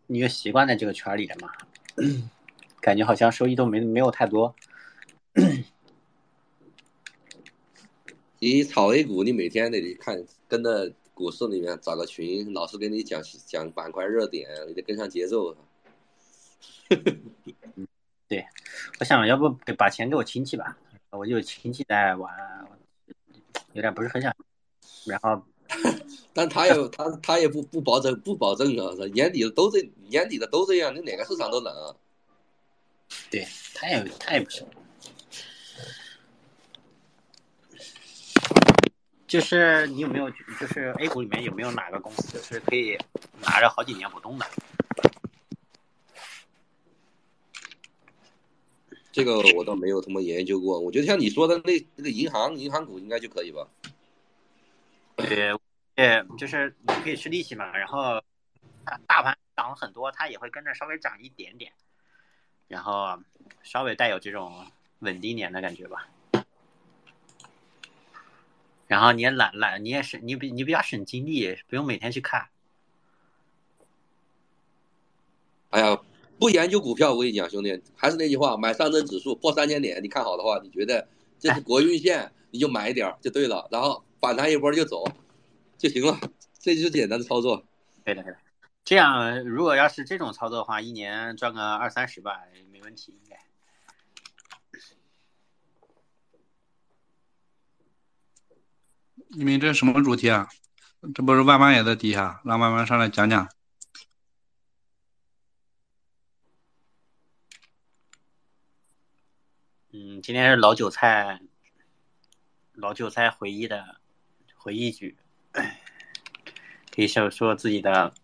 你就习惯在这个圈里了嘛，感觉好像收益都没没有太多。你炒 A 股，你每天得看跟着股市里面找个群，老师给你讲讲板块热点，你得跟上节奏。对，我想要不给把钱给我亲戚吧，我就亲戚在玩，有点不是很想。然后，但他也他他也不不保证不保证啊，年底的都这年底的都这样，你哪个市场都冷啊。对，他也他也不行。就是你有没有，就是 A 股里面有没有哪个公司是可以拿着好几年不动的？这个我倒没有他妈研究过，我觉得像你说的那那个银行银行股应该就可以吧。对，对，就是你可以吃利息嘛，然后大盘涨了很多，它也会跟着稍微涨一点点，然后稍微带有这种稳定点的感觉吧。然后你也懒懒，你也省你比你比较省精力，不用每天去看。哎呀，不研究股票，我跟你讲，兄弟，还是那句话，买上证指数破三千点，你看好的话，你觉得这是国运线，你就买一点就对了，然后反弹一波就走就行了，这就是简单的操作。对的，对的。这样如果要是这种操作的话，一年赚个二三十吧，没问题，应该。你们这什么主题啊？这不是万万也在底下，让万万上来讲讲。嗯，今天是老韭菜，老韭菜回忆的回忆局，可以说说自己的，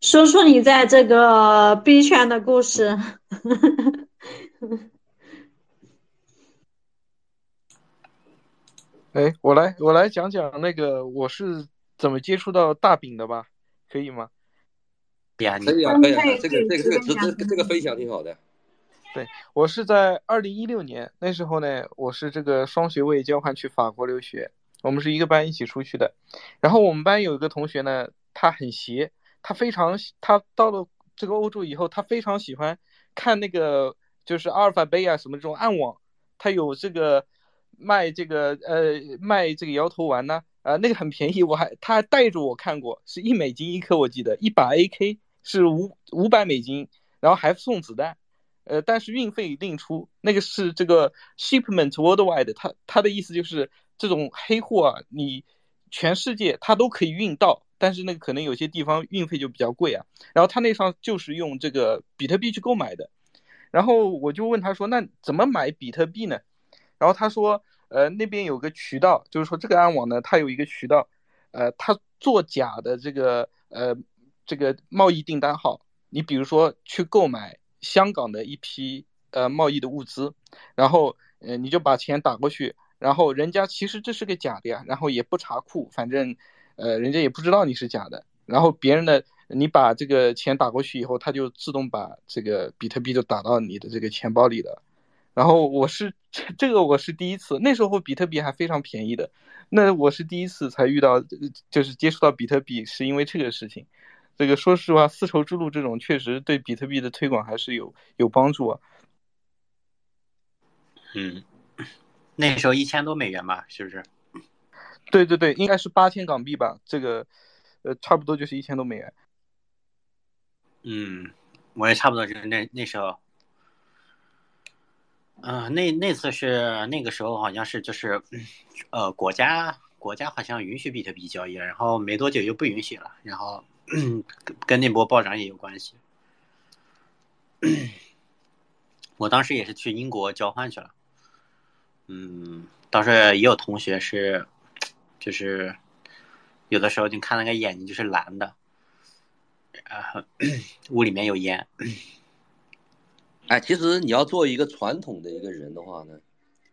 说说你在这个 B 圈的故事。哎，我来我来讲讲那个我是怎么接触到大饼的吧，可以吗？可以啊，嗯可以啊，这个这个这个这个这个分享挺好的。对我是在二零一六年那时候呢，我是这个双学位交换去法国留学，我们是一个班一起出去的。然后我们班有一个同学呢，他很邪，他非常他到了这个欧洲以后，他非常喜欢看那个就是阿尔法贝啊什么这种暗网，他有这个卖这个呃卖这个摇头丸呢，呃那个很便宜，我还他还带着我看过，是一美金一颗，我记得一把 AK 是五五百美金，然后还送子弹。呃，但是运费另出，那个是这个 shipment worldwide，它它的意思就是这种黑货啊，你全世界它都可以运到，但是那个可能有些地方运费就比较贵啊。然后他那上就是用这个比特币去购买的，然后我就问他说，那怎么买比特币呢？然后他说，呃，那边有个渠道，就是说这个暗网呢，它有一个渠道，呃，它做假的这个呃这个贸易订单号，你比如说去购买。香港的一批呃贸易的物资，然后呃你就把钱打过去，然后人家其实这是个假的呀，然后也不查库，反正呃人家也不知道你是假的，然后别人的你把这个钱打过去以后，他就自动把这个比特币就打到你的这个钱包里了，然后我是这个我是第一次，那时候比特币还非常便宜的，那我是第一次才遇到，就是接触到比特币是因为这个事情。这个说实话，丝绸之路这种确实对比特币的推广还是有有帮助啊。嗯，那时候一千多美元吧，是不是？对对对，应该是八千港币吧，这个呃差不多就是一千多美元。嗯，我也差不多就是那那时候。嗯，那那次是那个时候好像是就是，呃，国家国家好像允许比特币交易，然后没多久又不允许了，然后。跟那波暴涨也有关系。我当时也是去英国交换去了，嗯，当时也有同学是，就是有的时候你看那个眼睛就是蓝的，啊，屋里面有烟。哎，其实你要做一个传统的一个人的话呢，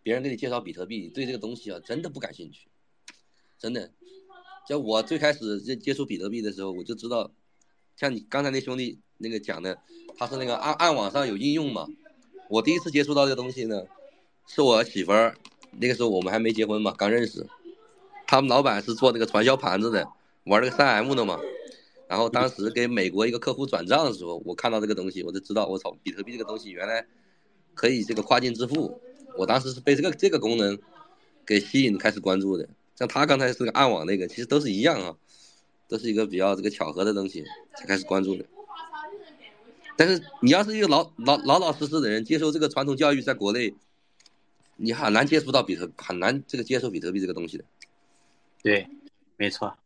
别人给你介绍比特币，你对这个东西啊真的不感兴趣，真的。就我最开始接接触比特币的时候，我就知道，像你刚才那兄弟那个讲的，他是那个暗暗网上有应用嘛。我第一次接触到这个东西呢，是我媳妇儿，那个时候我们还没结婚嘛，刚认识。他们老板是做那个传销盘子的，玩那个三 M 的嘛。然后当时给美国一个客户转账的时候，我看到这个东西，我就知道，我操，比特币这个东西原来可以这个跨境支付。我当时是被这个这个功能给吸引，开始关注的。像他刚才是个暗网那个，其实都是一样啊，都是一个比较这个巧合的东西才开始关注的。但是你要是一个老老老老实实的人，接受这个传统教育，在国内，你很难接触到比特，很难这个接受比特币这个东西的。对，没错。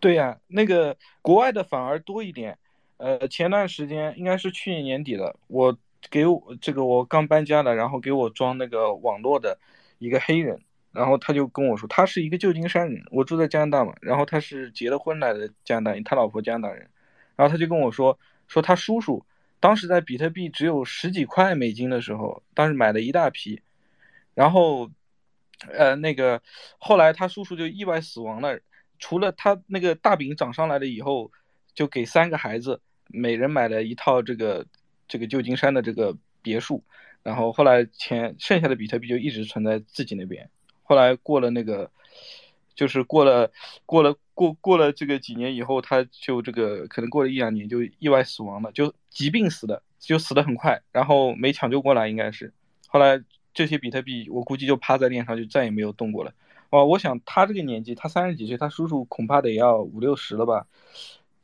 对呀，那个国外的反而多一点。呃，前段时间应该是去年年底了，我给我这个我刚搬家了，然后给我装那个网络的。一个黑人，然后他就跟我说，他是一个旧金山人，我住在加拿大嘛，然后他是结了婚来的加拿大人，他老婆加拿大人，然后他就跟我说，说他叔叔当时在比特币只有十几块美金的时候，当时买了一大批，然后，呃，那个后来他叔叔就意外死亡了，除了他那个大饼涨上来了以后，就给三个孩子每人买了一套这个这个旧金山的这个别墅。然后后来钱剩下的比特币就一直存在自己那边，后来过了那个，就是过了过了过过了这个几年以后，他就这个可能过了一两年就意外死亡了，就疾病死的，就死的很快，然后没抢救过来应该是，后来这些比特币我估计就趴在链上就再也没有动过了。哦，我想他这个年纪，他三十几岁，他叔叔恐怕得要五六十了吧？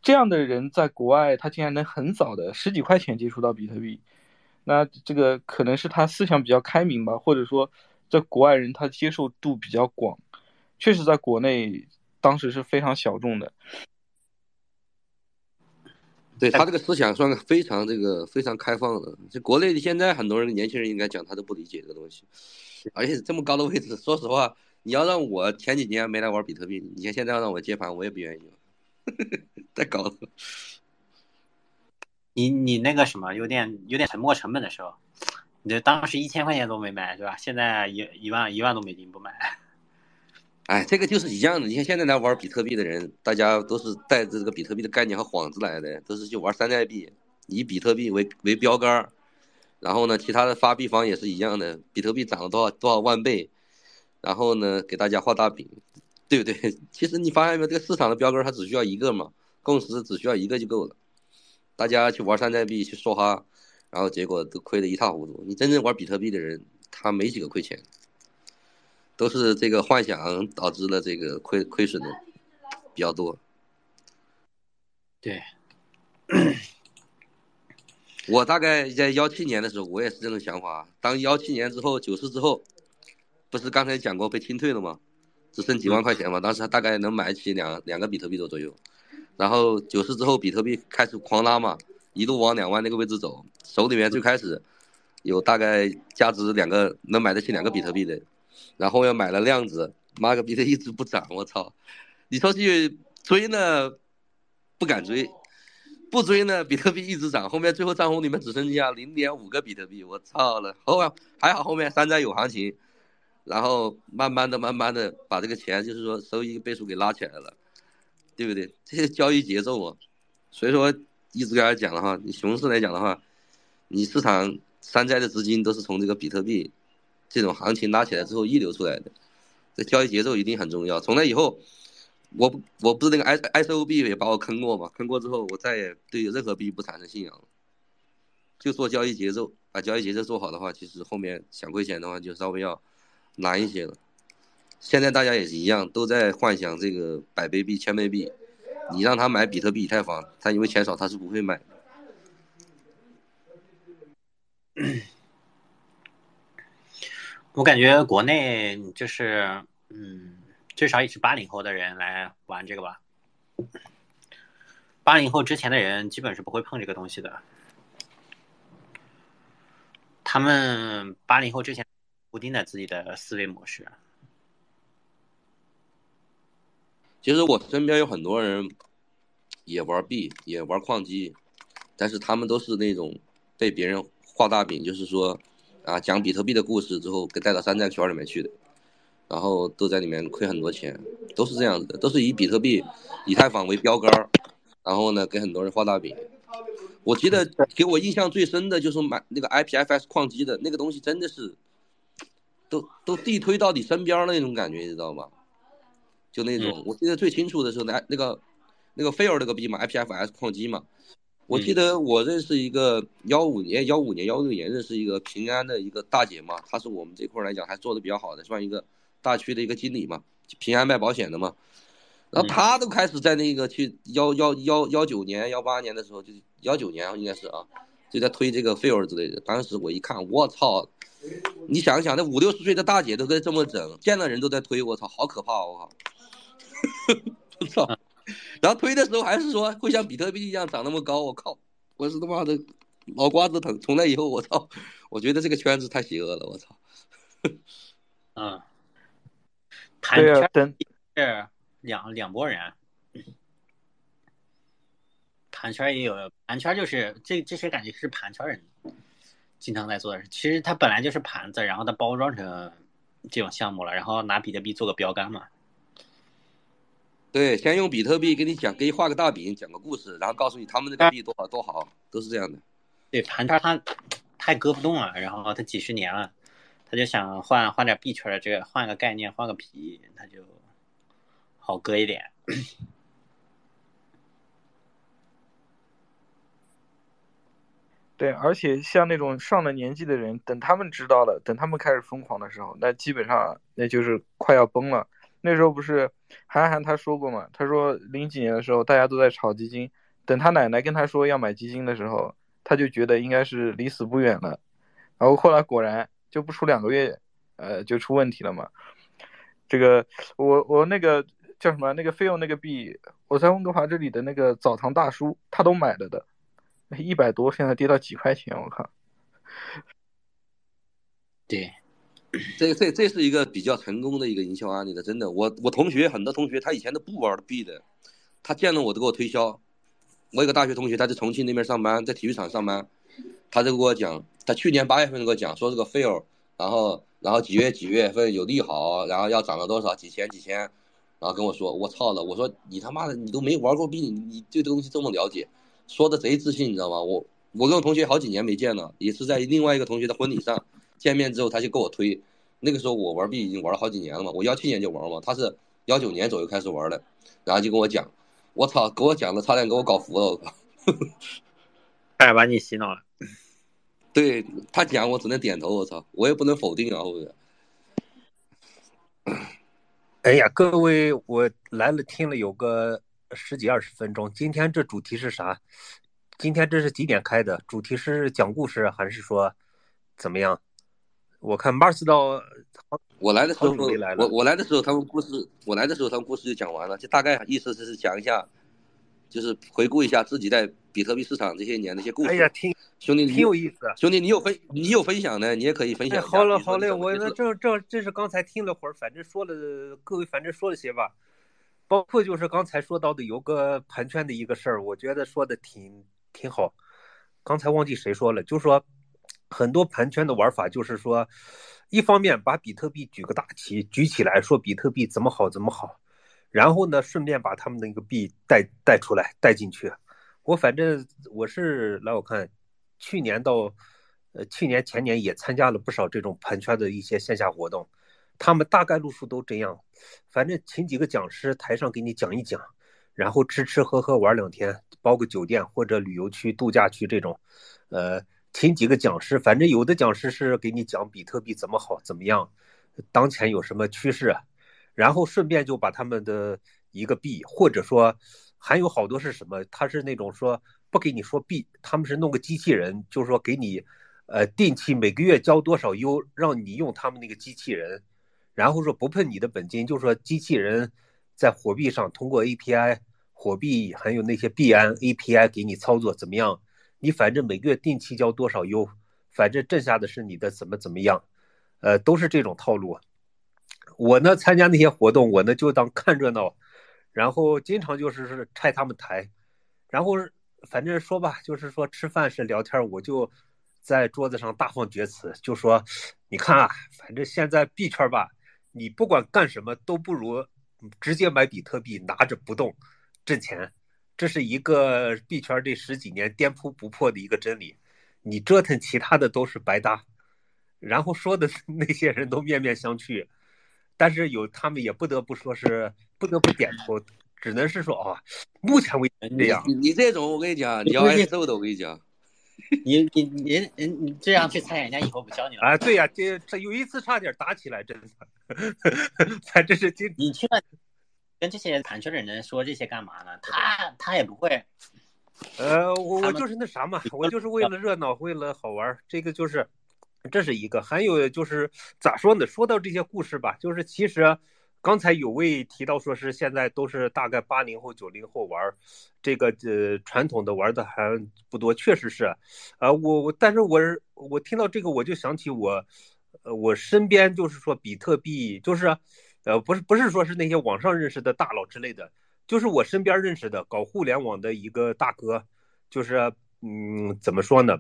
这样的人在国外，他竟然能很早的十几块钱接触到比特币。那这个可能是他思想比较开明吧，或者说，在国外人他接受度比较广，确实在国内当时是非常小众的。对他这个思想算非常这个非常开放的，这国内的现在很多人年轻人应该讲他都不理解这个东西，而且这么高的位置，说实话，你要让我前几年没来玩比特币，你看现在要让我接盘，我也不愿意，太高了。你你那个什么有点有点沉没成本的时候，你这当时一千块钱都没买，对吧？现在一一万一万多美金不买。哎，这个就是一样的。你看现在来玩比特币的人，大家都是带着这个比特币的概念和幌子来的，都是去玩山寨币，以比特币为为标杆然后呢，其他的发币方也是一样的，比特币涨了多少多少万倍，然后呢给大家画大饼，对不对？其实你发现没有，这个市场的标杆它只需要一个嘛，共识只需要一个就够了。大家去玩山寨币去梭哈，然后结果都亏得一塌糊涂。你真正玩比特币的人，他没几个亏钱，都是这个幻想导致了这个亏亏损的比较多。对，我大概在幺七年的时候，我也是这种想法。当幺七年之后九四之后，不是刚才讲过被清退了吗？只剩几万块钱嘛，当时大概能买起两两个比特币的左右。然后九市之后，比特币开始狂拉嘛，一路往两万那个位置走。手里面最开始有大概价值两个能买得起两个比特币的，然后又买了量子，妈个逼的一直不涨，我操！你说去追呢，不敢追；不追呢，比特币一直涨。后面最后账户里面只剩下零点五个比特币，我操了！后还好，后面山寨有行情，然后慢慢的、慢慢的把这个钱就是说收益倍数给拉起来了。对不对？这些交易节奏啊，所以说一直跟大家讲的话，你熊市来讲的话，你市场山寨的资金都是从这个比特币这种行情拉起来之后溢流出来的，这交易节奏一定很重要。从那以后，我我不是那个 I I C O B 也把我坑过嘛，坑过之后我再也对任何币不产生信仰了，就做交易节奏，把交易节奏做好的话，其实后面想亏钱的话就稍微要难一些了。现在大家也是一样，都在幻想这个百倍币、千倍币。你让他买比特币、以太坊，他因为钱少，他是不会买的。我感觉国内就是，嗯，最少也是八零后的人来玩这个吧。八零后之前的人基本是不会碰这个东西的。他们八零后之前固定的自己的思维模式。其实我身边有很多人也玩币，也玩矿机，但是他们都是那种被别人画大饼，就是说。啊，讲比特币的故事之后，给带到山寨圈里面去的，然后都在里面亏很多钱，都是这样子的，都是以比特币、以太坊为标杆，然后呢，给很多人画大饼。我记得给我印象最深的就是买那个 IPFS 矿机的那个东西，真的是，都都地推到你身边那种感觉，你知道吗？就那种，我记得最清楚的是那那个那个 Fair 那个币嘛，IPFS 矿机嘛。我记得我认识一个幺五年、幺五年、幺六年认识一个平安的一个大姐嘛，她是我们这块来讲还做的比较好的，算一个大区的一个经理嘛，平安卖保险的嘛。然后她都开始在那个去幺幺幺幺九年、幺八年的时候，就是幺九年应该是啊，就在推这个 fair 之类的。当时我一看，我操！你想想，那五六十岁的大姐都在这么整，见了人都在推，我操，好可怕！我靠！我操！然后推的时候还是说会像比特币一样涨那么高，我靠！我是他妈的脑瓜子疼。从那以后，我操！我觉得这个圈子太邪恶了，我操！嗯，盘圈是两两拨人，盘圈也有，盘圈就是这这些感觉是盘圈人经常在做的事。其实它本来就是盘子，然后它包装成这种项目了，然后拿比特币做个标杆嘛。对，先用比特币给你讲，给你画个大饼，讲个故事，然后告诉你他们这个币多好多好，都是这样的。对，盘他他太割不动了，然后他几十年了，他就想换换点币圈的这个，换个概念，换个皮，他就好割一点。对，而且像那种上了年纪的人，等他们知道了，等他们开始疯狂的时候，那基本上那就是快要崩了。那时候不是韩寒他说过嘛？他说零几年的时候大家都在炒基金，等他奶奶跟他说要买基金的时候，他就觉得应该是离死不远了。然后后来果然就不出两个月，呃，就出问题了嘛。这个我我那个叫什么那个费用那个币，我在温哥华这里的那个澡堂大叔他都买了的，一百多现在跌到几块钱，我靠。对。这这这是一个比较成功的一个营销案例的，真的。我我同学很多同学他以前都不玩币的，他见了我都给我推销。我有个大学同学，他在重庆那边上班，在体育场上班，他就跟我讲，他去年八月份跟我讲说这个 fail，然后然后几月几月份有利好，然后要涨了多少几千几千，然后跟我说我操了，我说你他妈的你都没玩过币，你你对这东西这么了解，说的贼自信，你知道吗？我我跟我同学好几年没见了，也是在另外一个同学的婚礼上。见面之后，他就给我推，那个时候我玩币已经玩了好几年了嘛，我幺七年就玩嘛，他是幺九年左右开始玩的，然后就跟我讲，我操，给我讲的差点给我搞服了，我靠，差点把你洗脑了。对他讲，我只能点头，我操，我也不能否定啊，或者。哎呀，各位，我来了听了有个十几二十分钟，今天这主题是啥？今天这是几点开的？主题是讲故事还是说？怎么样？我看 Mars 到，我来的时候，我我来的时候，他们故事，我来的时候，他们故事就讲完了，就大概意思就是讲一下，就是回顾一下自己在比特币市场这些年的一些故事。哎呀，挺兄弟，挺有意思。兄弟，你有分，你有分享的，你也可以分享。好了好嘞，我那正正这是刚才听了会儿，反正说了各位，反正说了些吧，包括就是刚才说到的有个盘圈的一个事儿，我觉得说的挺挺好。刚才忘记谁说了，就说。很多盘圈的玩法就是说，一方面把比特币举个大旗举起来，说比特币怎么好怎么好，然后呢，顺便把他们的那个币带带出来带进去。我反正我是来我看，去年到呃去年前年也参加了不少这种盘圈的一些线下活动，他们大概路数都这样，反正请几个讲师台上给你讲一讲，然后吃吃喝喝玩两天，包个酒店或者旅游区、度假区这种，呃，请几个讲师，反正有的讲师是给你讲比特币怎么好怎么样，当前有什么趋势，然后顺便就把他们的一个币，或者说还有好多是什么，他是那种说不给你说币，他们是弄个机器人，就是说给你，呃，定期每个月交多少 U，让你用他们那个机器人。然后说不碰你的本金，就是说机器人在货币上通过 API 货币还有那些币安 API 给你操作怎么样？你反正每个月定期交多少 U，反正挣下的是你的怎么怎么样，呃，都是这种套路。我呢参加那些活动，我呢就当看热闹，然后经常就是是拆他们台，然后反正说吧，就是说吃饭是聊天，我就在桌子上大放厥词，就说你看啊，反正现在币圈吧。你不管干什么都不如直接买比特币拿着不动挣钱，这是一个币圈这十几年颠扑不破的一个真理。你折腾其他的都是白搭，然后说的 那些人都面面相觑，但是有他们也不得不说是不得不点头，只能是说啊，目前为止这样。你你这种我跟你讲，你要挨揍的，我跟你讲。你你你人你这样去参演，人家以后不教你了。啊，对呀，这这有一次差点打起来，真的。反正是今你去了，跟这些盘圈的人说这些干嘛呢？他他也不会。呃，我我就是那啥嘛，我就是为了热闹，为了好玩。这个就是，这是一个。还有就是咋说呢？说到这些故事吧，就是其实。刚才有位提到说是现在都是大概八零后九零后玩，这个呃传统的玩的还不多，确实是，啊我我但是我我听到这个我就想起我，呃我身边就是说比特币就是，呃不是不是说是那些网上认识的大佬之类的，就是我身边认识的搞互联网的一个大哥，就是嗯怎么说呢，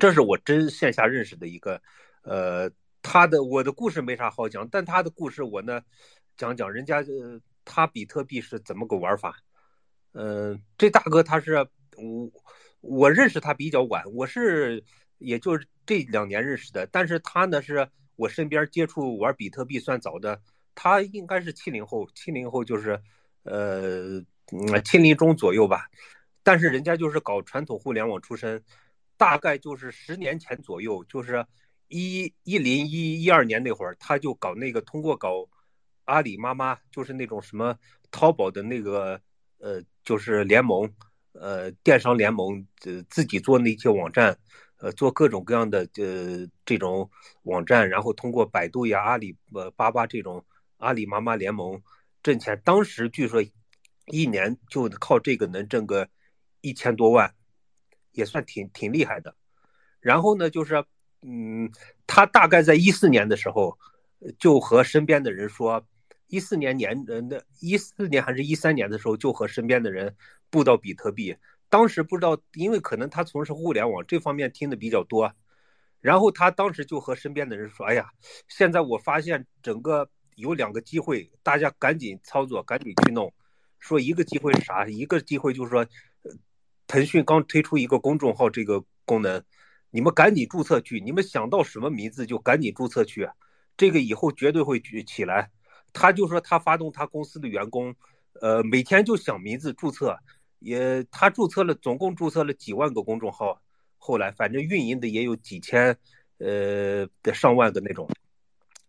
这是我真线下认识的一个，呃他的我的故事没啥好讲，但他的故事我呢。讲讲人家呃，他比特币是怎么个玩法？嗯，这大哥他是我我认识他比较晚，我是也就是这两年认识的。但是他呢是我身边接触玩比特币算早的，他应该是七零后，七零后就是呃七零中左右吧。但是人家就是搞传统互联网出身，大概就是十年前左右，就是一一零一一二年那会儿，他就搞那个通过搞。阿里妈妈就是那种什么淘宝的那个呃，就是联盟，呃，电商联盟，呃，自己做那些网站，呃，做各种各样的呃这种网站，然后通过百度呀、阿里呃巴巴这种阿里妈妈联盟挣钱。当时据说一年就靠这个能挣个一千多万，也算挺挺厉害的。然后呢，就是嗯，他大概在一四年的时候就和身边的人说。一四年年呃，那一四年还是一三年的时候，就和身边的人布到比特币。当时不知道，因为可能他从事互联网这方面听的比较多，然后他当时就和身边的人说：“哎呀，现在我发现整个有两个机会，大家赶紧操作，赶紧去弄。说一个机会是啥？一个机会就是说，腾讯刚推出一个公众号这个功能，你们赶紧注册去，你们想到什么名字就赶紧注册去，这个以后绝对会举起来。”他就说他发动他公司的员工，呃，每天就想名字注册，也他注册了，总共注册了几万个公众号，后来反正运营的也有几千，呃，的上万个那种，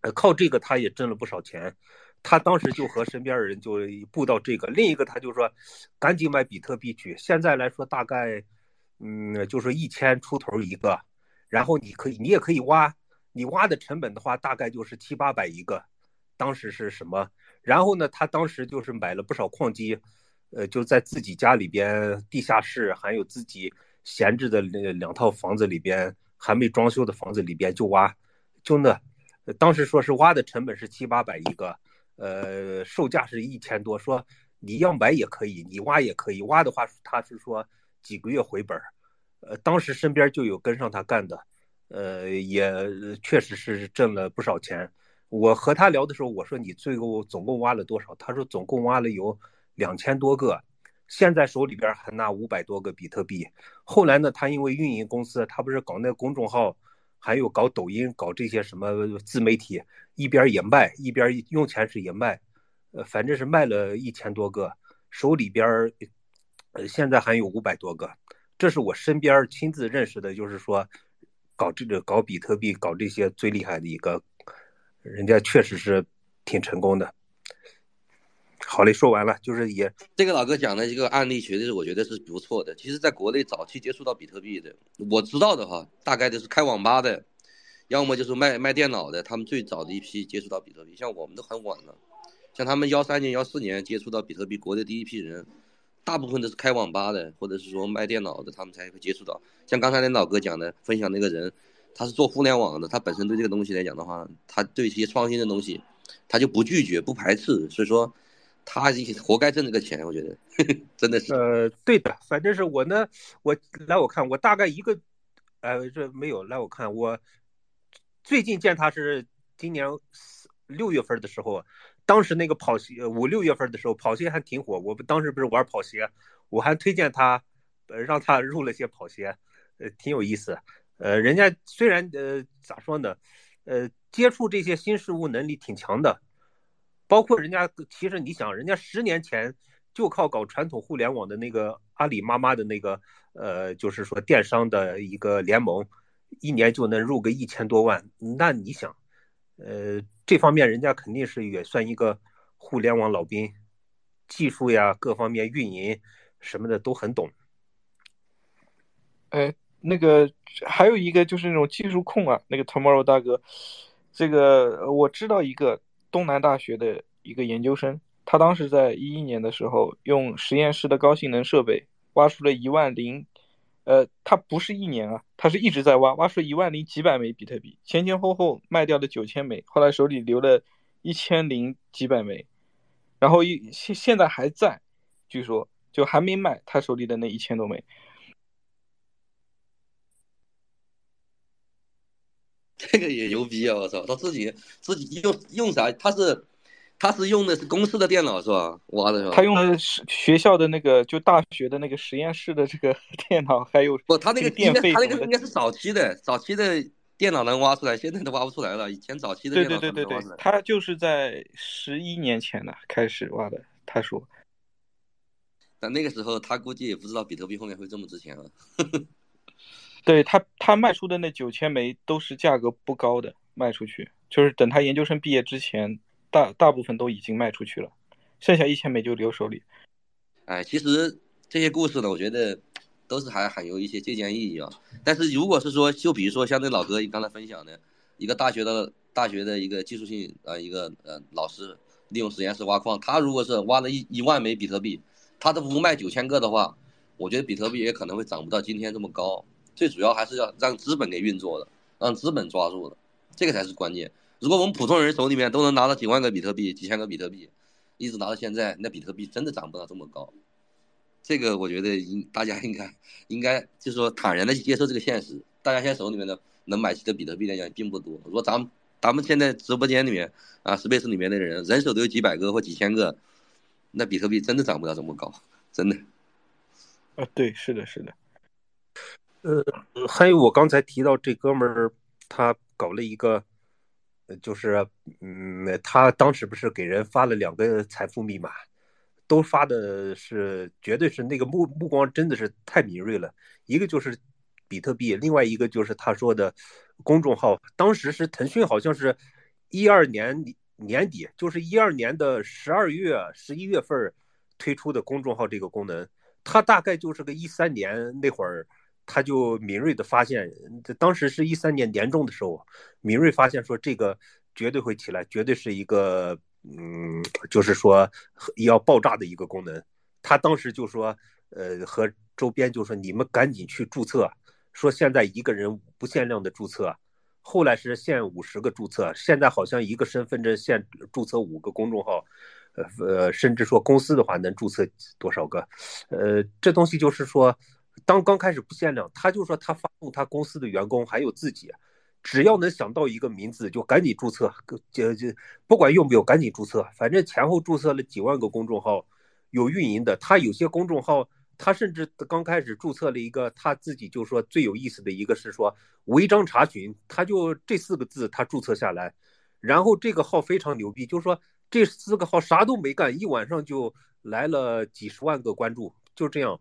呃，靠这个他也挣了不少钱。他当时就和身边的人就布到这个，另一个他就说，赶紧买比特币去。现在来说大概，嗯，就是一千出头一个，然后你可以，你也可以挖，你挖的成本的话大概就是七八百一个。当时是什么？然后呢？他当时就是买了不少矿机，呃，就在自己家里边地下室，还有自己闲置的那两套房子里边，还没装修的房子里边就挖，就那，当时说是挖的成本是七八百一个，呃，售价是一千多。说你要买也可以，你挖也可以。挖的话，他是说几个月回本儿。呃，当时身边就有跟上他干的，呃，也确实是挣了不少钱。我和他聊的时候，我说你最后总共挖了多少？他说总共挖了有两千多个，现在手里边还拿五百多个比特币。后来呢，他因为运营公司，他不是搞那个公众号，还有搞抖音，搞这些什么自媒体，一边也卖，一边用钱是也卖，呃，反正是卖了一千多个，手里边呃，现在还有五百多个。这是我身边亲自认识的，就是说搞这个搞比特币，搞这些最厉害的一个，人家确实是挺成功的。好嘞，说完了，就是也这个老哥讲的一个案例，绝对是我觉得是不错的。其实，在国内早期接触到比特币的，我知道的哈，大概都是开网吧的，要么就是卖卖电脑的，他们最早的一批接触到比特币。像我们都很晚了，像他们幺三年、幺四年接触到比特币，国内第一批人，大部分都是开网吧的，或者是说卖电脑的，他们才会接触到。像刚才那老哥讲的，分享那个人，他是做互联网的，他本身对这个东西来讲的话，他对一些创新的东西，他就不拒绝、不排斥，所以说。他活该挣这个钱，我觉得 真的是。呃，对的，反正是我呢，我来我看，我大概一个，呃，这没有来我看，我最近见他是今年六月份的时候，当时那个跑鞋五六月份的时候跑鞋还挺火，我不当时不是玩跑鞋，我还推荐他，呃，让他入了些跑鞋，呃，挺有意思。呃，人家虽然呃咋说呢，呃，接触这些新事物能力挺强的。包括人家，其实你想，人家十年前就靠搞传统互联网的那个阿里妈妈的那个，呃，就是说电商的一个联盟，一年就能入个一千多万。那你想，呃，这方面人家肯定是也算一个互联网老兵，技术呀，各方面运营什么的都很懂。哎，那个还有一个就是那种技术控啊，那个 Tomorrow 大哥，这个我知道一个。东南大学的一个研究生，他当时在一一年的时候，用实验室的高性能设备挖出了一万零，呃，他不是一年啊，他是一直在挖，挖出一万零几百枚比特币，前前后后卖掉了九千枚，后来手里留了一千零几百枚，然后一现现在还在，据说就还没卖他手里的那一千多枚。这个也牛逼啊！我操，他自己自己用用啥？他是他是用的是公司的电脑是吧？挖的是吧？他用的是学校的那个，就大学的那个实验室的这个 电脑，还有不？他那个电费，他那个应该是早期的，早期的电脑能挖出来，现在都挖不出来了。以前早期的电脑对对对对对，他就是在十一年前呢开始挖的。他说，但那个时候他估计也不知道比特币后面会这么值钱了。对他，他卖出的那九千枚都是价格不高的，卖出去就是等他研究生毕业之前，大大部分都已经卖出去了，剩下一千枚就留手里。哎，其实这些故事呢，我觉得都是还很有一些借鉴意义啊。但是如果是说，就比如说像那老哥刚才分享的，一个大学的大学的一个技术性呃一个呃老师，利用实验室挖矿，他如果是挖了一一万枚比特币，他都不卖九千个的话，我觉得比特币也可能会涨不到今天这么高。最主要还是要让资本给运作的，让资本抓住的，这个才是关键。如果我们普通人手里面都能拿到几万个比特币、几千个比特币，一直拿到现在，那比特币真的涨不到这么高。这个我觉得应大家应该应该就是说坦然的去接受这个现实。大家现在手里面的能买起的比特币来讲并不多。如果咱们咱们现在直播间里面啊，Space 里面的人人手都有几百个或几千个，那比特币真的涨不到这么高，真的。啊，对，是的，是的。呃，还有我刚才提到这哥们儿，他搞了一个，就是，嗯，他当时不是给人发了两个财富密码，都发的是，绝对是那个目目光真的是太敏锐了。一个就是比特币，另外一个就是他说的公众号。当时是腾讯，好像是一二年年底，就是一二年的十二月、十一月份推出的公众号这个功能，他大概就是个一三年那会儿。他就敏锐的发现，这当时是一三年年中的时候，敏锐发现说这个绝对会起来，绝对是一个，嗯，就是说要爆炸的一个功能。他当时就说，呃，和周边就说你们赶紧去注册，说现在一个人不限量的注册，后来是限五十个注册，现在好像一个身份证限注册五个公众号，呃呃，甚至说公司的话能注册多少个，呃，这东西就是说。当刚开始不限量，他就说他发动他公司的员工还有自己，只要能想到一个名字就赶紧注册，就就不管用不用赶紧注册，反正前后注册了几万个公众号，有运营的，他有些公众号，他甚至刚开始注册了一个，他自己就说最有意思的一个是说违章查询，他就这四个字他注册下来，然后这个号非常牛逼，就是说这四个号啥都没干，一晚上就来了几十万个关注，就这样，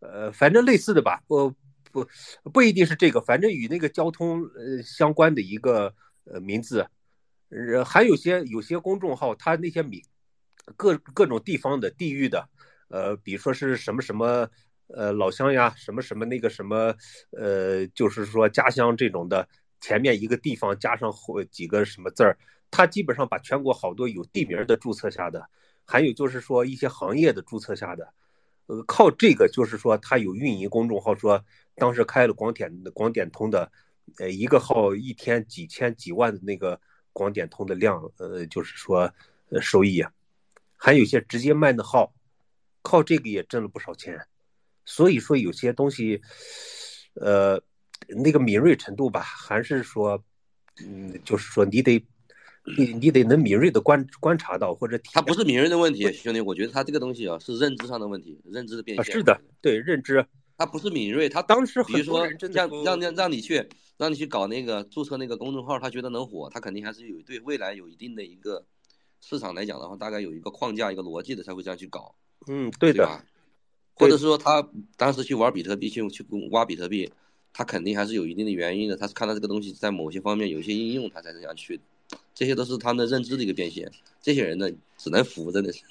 呃，反正类似的吧，不不不一定是这个，反正与那个交通呃相关的一个呃名字，呃还有些有些公众号，它那些名各各种地方的地域的，呃，比如说是什么什么呃老乡呀，什么什么那个什么呃，就是说家乡这种的，前面一个地方加上后几个什么字儿，它基本上把全国好多有地名的注册下的，还有就是说一些行业的注册下的，呃，靠这个就是说他有运营公众号，说当时开了广点广点通的，呃，一个号一天几千几万的那个广点通的量，呃，就是说呃收益啊。还有些直接卖的号，靠这个也挣了不少钱。所以说有些东西，呃，那个敏锐程度吧，还是说，嗯，就是说你得，你你得能敏锐的观观察到或者体他不是敏锐的问题，兄弟，我觉得他这个东西啊是认知上的问题，认知的变啊，现。是的，对认知。他不是敏锐，他当时比如说让让让让你去让你去搞那个注册那个公众号，他觉得能火，他肯定还是有对未来有一定的一个市场来讲的话，大概有一个框架一个逻辑的才会这样去搞，嗯，对的，对吧？或者说他当时去玩比特币去去挖比特币，他肯定还是有一定的原因的，他是看到这个东西在某些方面有一些应用，他才这样去的，这些都是他们的认知的一个变现。这些人呢，只能服，真的是。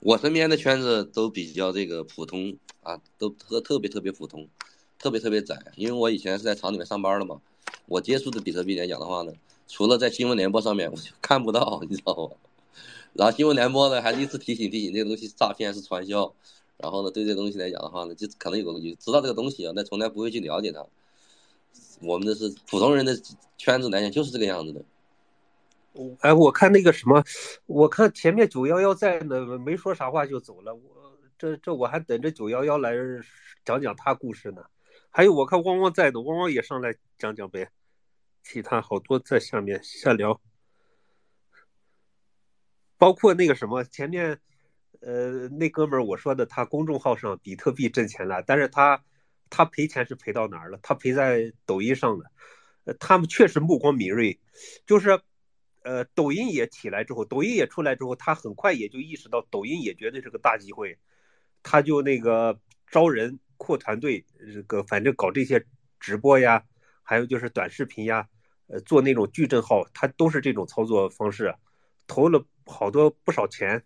我身边的圈子都比较这个普通啊，都特特别特别普通，特别特别窄。因为我以前是在厂里面上班的嘛，我接触的比特币来讲的话呢，除了在新闻联播上面，我就看不到，你知道吗？然后新闻联播呢，还一次提醒提醒这个东西是诈骗是传销，然后呢，对这个东西来讲的话呢，就可能有有知道这个东西啊，但从来不会去了解它。我们的是普通人的圈子来讲，就是这个样子的。哎，我看那个什么，我看前面九幺幺在呢，没说啥话就走了。我这这我还等着九幺幺来讲讲他故事呢。还有我看汪汪在呢，汪汪也上来讲讲呗。其他好多在下面瞎聊，包括那个什么前面，呃，那哥们儿我说的，他公众号上比特币挣钱了，但是他他赔钱是赔到哪儿了？他赔在抖音上了。呃，他们确实目光敏锐，就是。呃，抖音也起来之后，抖音也出来之后，他很快也就意识到抖音也绝对是个大机会，他就那个招人扩团队，这个反正搞这些直播呀，还有就是短视频呀，呃，做那种矩阵号，他都是这种操作方式，投了好多不少钱，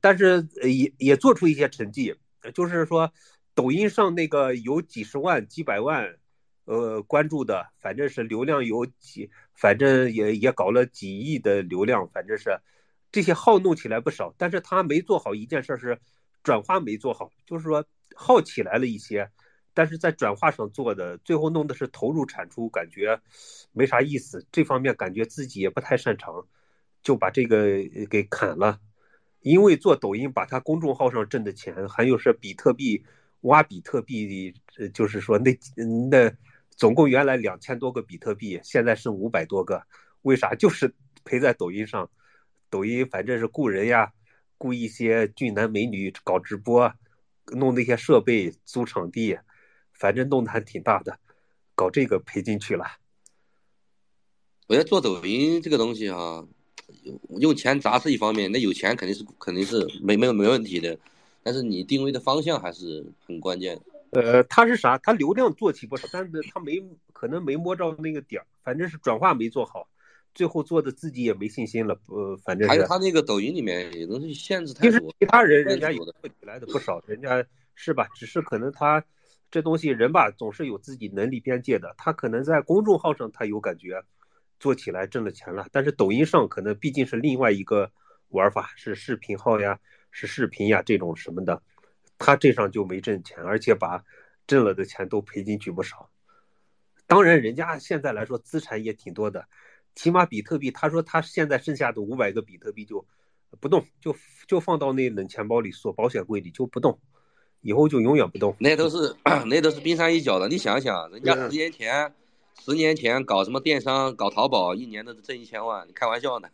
但是也也做出一些成绩，就是说抖音上那个有几十万、几百万。呃，关注的反正是流量有几，反正也也搞了几亿的流量，反正是这些号弄起来不少，但是他没做好一件事是转化没做好，就是说号起来了一些，但是在转化上做的最后弄的是投入产出，感觉没啥意思，这方面感觉自己也不太擅长，就把这个给砍了，因为做抖音把他公众号上挣的钱，还有是比特币挖比特币，呃，就是说那那。总共原来两千多个比特币，现在剩五百多个，为啥？就是赔在抖音上，抖音反正是雇人呀，雇一些俊男美女搞直播，弄那些设备，租场地，反正弄得还挺大的，搞这个赔进去了。我觉得做抖音这个东西啊，用钱砸是一方面，那有钱肯定是肯定是没没有没问题的，但是你定位的方向还是很关键。呃，他是啥？他流量做起不少，但是他没可能没摸着那个点儿，反正是转化没做好，最后做的自己也没信心了。呃，反正还有他那个抖音里面也都是限制太其实多。其他人人家有的做起来的不少，人家是吧？只是可能他这东西人吧，总是有自己能力边界的。他可能在公众号上他有感觉，做起来挣了钱了，但是抖音上可能毕竟是另外一个玩法，是视频号呀，是视频呀这种什么的。他这上就没挣钱，而且把挣了的钱都赔进去不少。当然，人家现在来说资产也挺多的，起码比特币，他说他现在剩下的五百个比特币就不动，就就放到那冷钱包里锁保险柜里就不动，以后就永远不动。那都是 那都是冰山一角的。你想想，人家十年前十年前搞什么电商、搞淘宝，一年都挣一千万，你开玩笑呢？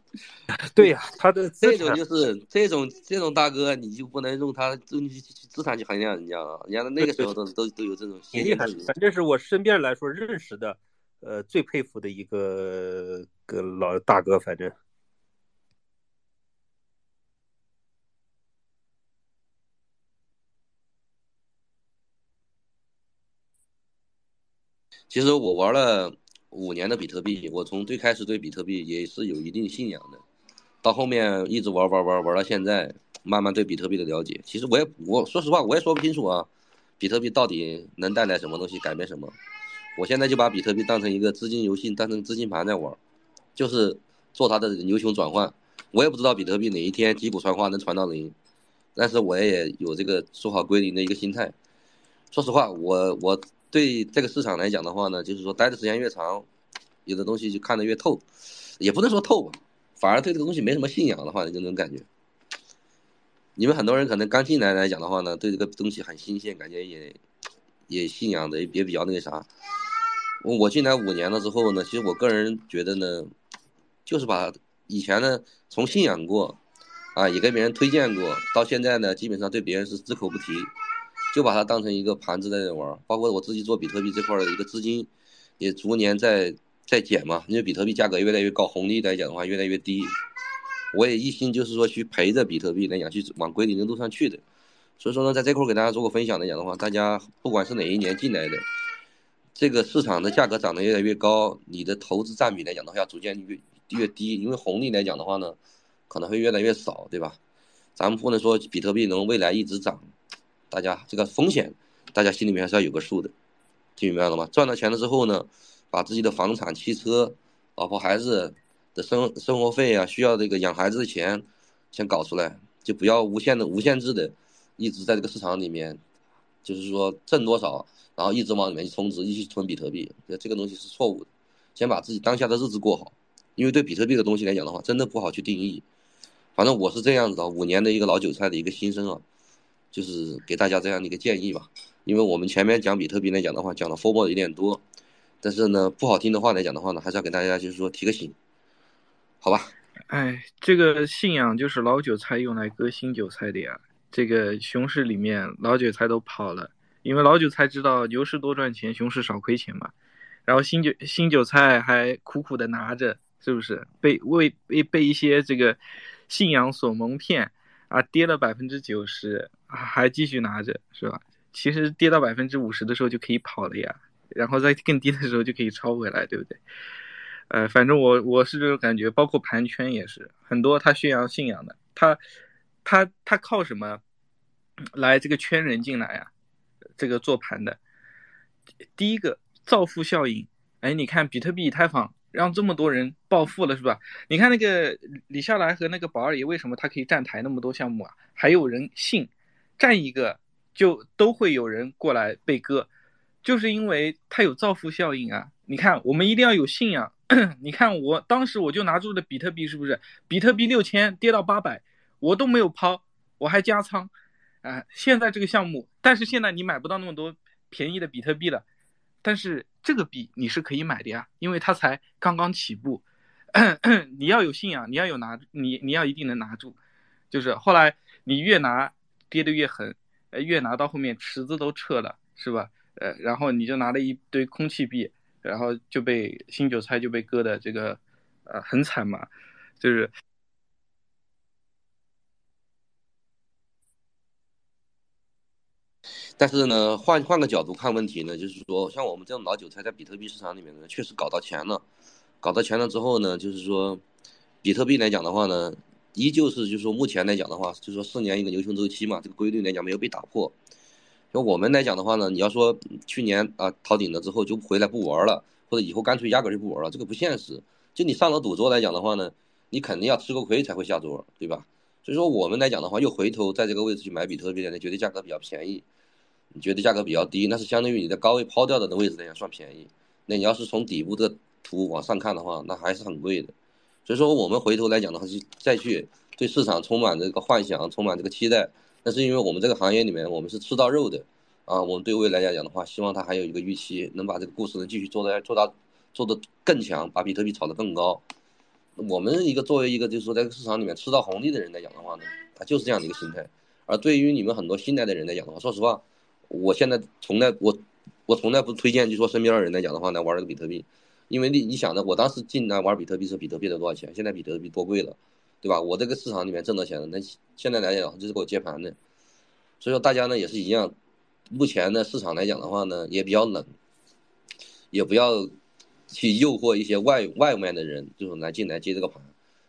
对呀、他的这种就是这种这种大哥，你就不能用他用去资产去衡量人家啊，人家那个时候都 都都有这种挺厉害先见之明，。反正是我身边来说认识的，呃，最佩服的一个个老大哥，反正。其实我玩了五年的比特币，我从最开始对比特币也是有一定信仰的，到后面一直玩玩玩玩到现在，慢慢对比特币的了解。其实我也我说实话我也说不清楚啊，比特币到底能带来什么东西，改变什么。我现在就把比特币当成一个资金游戏，当成资金盘在玩，就是做它的牛熊转换。我也不知道比特币哪一天击鼓传花能传到零，但是我也有这个做好归零的一个心态。说实话，我我对这个市场来讲的话呢，就是说待的时间越长，有的东西就看得越透，也不能说透吧，反而对这个东西没什么信仰的话，就那种感觉。你们很多人可能刚进来来讲的话呢，对这个东西很新鲜，感觉也也信仰的也比较那个啥。我我进来五年了之后呢，其实我个人觉得呢，就是把以前呢从信仰过，啊也给别人推荐过，到现在呢基本上对别人是只口不提，就把它当成一个盘子在那玩。包括我自己做比特币这块的一个资金，也逐年在在减嘛，因为比特币价格越来越高，红利来讲的话越来越低，我也一心就是说去陪着比特币来讲去往归零的路上去的。所以说呢，在这块给大家做个分享来讲的话，大家不管是哪一年进来的，这个市场的价格涨得越来越高，你的投资占比来讲的话要逐渐越越低，因为红利来讲的话呢，可能会越来越少，对吧？咱们不能说比特币能未来一直涨，大家这个风险，大家心里面还是要有个数的，听明白了吗？赚到钱了之后呢，把自己的房产、汽车、老婆孩子的生生活费啊，需要这个养孩子的钱，先搞出来，就不要无限的、无限制的一直在这个市场里面，就是说挣多少，然后一直往里面去充值，一起存比特币，这个东西是错误的。先把自己当下的日子过好，因为对比特币的东西来讲的话，真的不好去定义。反正我是这样子的，五年的一个老韭菜的一个心声啊，就是给大家这样的一个建议吧。因为我们前面讲比特币来讲的话，讲的 formal 有点多，但是呢，不好听的话来讲的话呢，还是要给大家就是说提个醒，好吧？哎，这个信仰就是老韭菜用来割新韭菜的呀。这个熊市里面，老韭菜都跑了，因为老韭菜知道牛市多赚钱，熊市少亏钱嘛。然后新韭新韭菜还苦苦的拿着，是不是？被为被被一些这个信仰所蒙骗啊，跌了百分之九十，还继续拿着，是吧？其实跌到百分之五十的时候就可以跑了呀，然后在更低的时候就可以抄回来，对不对？呃，反正我我是这种感觉，包括盘圈也是，很多他宣扬信仰的，他他他靠什么来这个圈人进来啊？这个做盘的，第一个造富效应，哎，你看比特币、以太坊让这么多人暴富了，是吧？你看那个李笑来和那个宝二爷，为什么他可以站台那么多项目啊？还有人信，站一个就都会有人过来被割，就是因为他有造富效应啊！你看，我们一定要有信仰。你看，我当时我就拿住了比特币，是不是？比特币六千跌到八百，我都没有抛，我还加仓。啊、现在这个项目，但是现在你买不到那么多便宜的比特币了，但是这个币你是可以买的呀，因为它才刚刚起步。你要有信仰，你要有拿，你你要一定能拿住。就是后来你越拿跌得越狠，呃，越拿到后面池子都撤了，是吧？呃，然后你就拿了一堆空气币，然后就被新韭菜就被割的这个呃很惨嘛，就是但是呢，换换个角度看问题呢，就是说，像我们这种老韭菜在比特币市场里面呢，确实搞到钱了，搞到钱了之后呢，就是说，比特币来讲的话呢，依旧是就是说目前来讲的话，就是说四年一个牛熊周期嘛，这个规律来讲没有被打破。就我们来讲的话呢，你要说去年啊逃顶了之后就回来不玩了，或者以后干脆压根就不玩了，这个不现实。就你上了赌桌来讲的话呢，你肯定要吃过亏才会下桌，对吧？所以说我们来讲的话，又回头在这个位置去买比特币呢，觉得价格比较便宜。你觉得价格比较低，那是相当于你在高位抛掉的位置来讲算便宜。那你要是从底部的图往上看的话，那还是很贵的。所以说我们回头来讲的话，是再去对市场充满这个幻想，充满这个期待。那是因为我们这个行业里面，我们是吃到肉的，啊，我们对未来来讲的话，希望它还有一个预期，能把这个故事能继续做在做到做得更强，把比特币炒得更高。我们一个作为一个就是说在市场里面吃到红利的人来讲的话呢，他就是这样的一个心态。而对于你们很多新来的人来讲的话，说实话，我现在从来我我从来不推荐，就说身边的人来讲的话呢玩这个比特币，因为你你想着我当时进来玩比特币是比特币的多少钱，现在比特币多贵了，对吧？我这个市场里面挣到钱了，那现在来讲就是给我接盘的，所以说大家呢也是一样，目前的市场来讲的话呢也比较冷，也不要。去诱惑一些外外面的人，就是来进来接这个盘，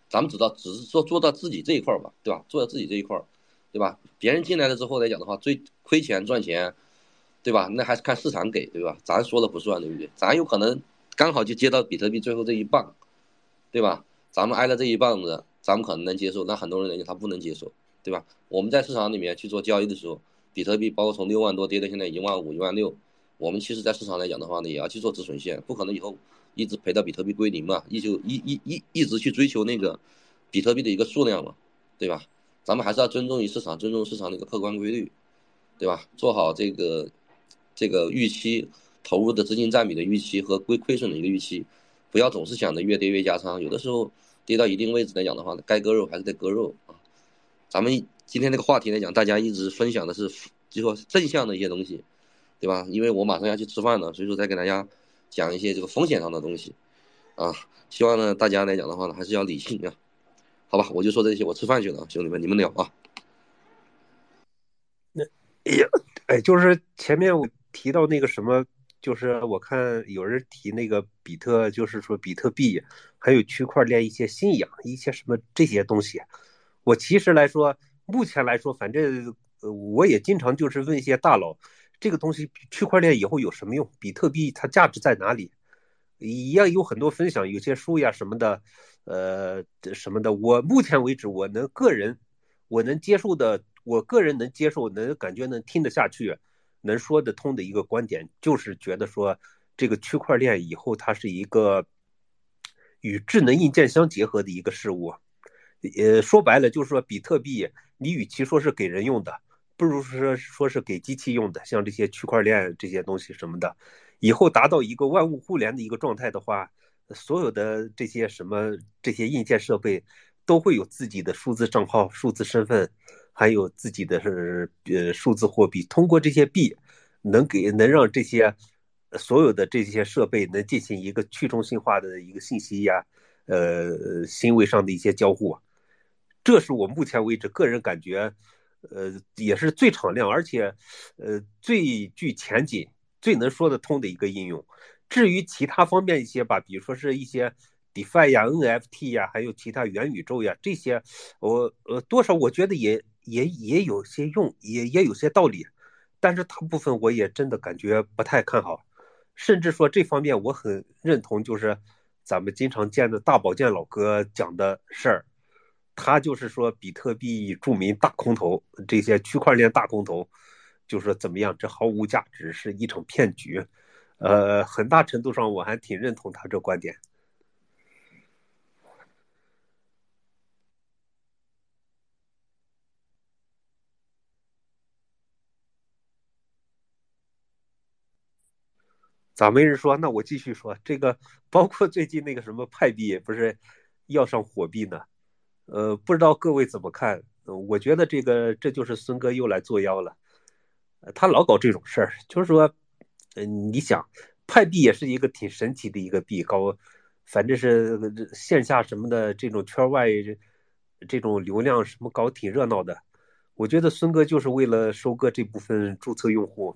咱们知道只是说做到自己这一块吧，对吧？做到自己这一块，对吧？别人进来了之后来讲的话，最亏钱赚钱，对吧？那还是看市场给，对吧？咱说了不算，对不对？咱有可能刚好就接到比特币最后这一棒，对吧？咱们挨了这一棒子，咱们可能能接受，那很多人来讲他不能接受，对吧？我们在市场里面去做交易的时候，比特币包括从六万多跌到现在一万五、一万六。我们其实，在市场来讲的话呢，也要去做止损线，不可能以后一直赔到比特币归零嘛，一就一一一一直去追求那个比特币的一个数量嘛，对吧？咱们还是要尊重于市场，尊重市场的一个客观规律，对吧？做好这个这个预期投入的资金占比的预期和亏亏损的一个预期，不要总是想着越跌越加仓，有的时候跌到一定位置来讲的话，该割肉还是得割肉啊。咱们今天这个话题来讲，大家一直分享的是就说正向的一些东西。对吧？因为我马上要去吃饭了，所以说再给大家讲一些这个风险上的东西，啊，希望呢大家来讲的话呢还是要理性啊，好吧，我就说这些，我吃饭去了，兄弟们，你们聊啊。那哎呀，哎，就是前面我提到那个什么，就是我看有人提那个比特，就是说比特币还有区块链一些信仰，一些什么这些东西，我其实来说，目前来说，反正，我也经常就是问一些大佬。这个东西区块链以后有什么用？比特币它价值在哪里？一样有很多分享，有些书呀什么的，呃，什么的。我目前为止，我能个人我能接受的，我个人能接受，能感觉能听得下去，能说得通的一个观点，就是觉得说这个区块链以后它是一个与智能硬件相结合的一个事物。呃，说白了就是说，比特币你与其说是给人用的。不如说说是给机器用的，像这些区块链这些东西什么的，以后达到一个万物互联的一个状态的话，所有的这些什么这些硬件设备都会有自己的数字账号、数字身份，还有自己的是呃数字货币。通过这些币，能给能让这些所有的这些设备能进行一个去中心化的一个信息呀，呃行为上的一些交互。这是我目前为止个人感觉。呃，也是最敞亮，而且，呃，最具前景、最能说得通的一个应用。至于其他方面一些吧，比如说是一些 DeFi 呀、NFT 呀，还有其他元宇宙呀这些，我呃多少我觉得也也也有些用，也也有些道理。但是大部分我也真的感觉不太看好，甚至说这方面我很认同，就是咱们经常见的大保健老哥讲的事儿。他就是说，比特币著名大空头，这些区块链大空头，就说怎么样？这毫无价值，是一场骗局。呃，很大程度上我还挺认同他这观点。咋没人说？那我继续说。这个包括最近那个什么派币，不是要上火币呢？呃，不知道各位怎么看？我觉得这个这就是孙哥又来作妖了。他老搞这种事儿，就是说，嗯，你想，派币也是一个挺神奇的一个币，搞，反正是线下什么的这种圈外这种流量什么搞挺热闹的。我觉得孙哥就是为了收割这部分注册用户。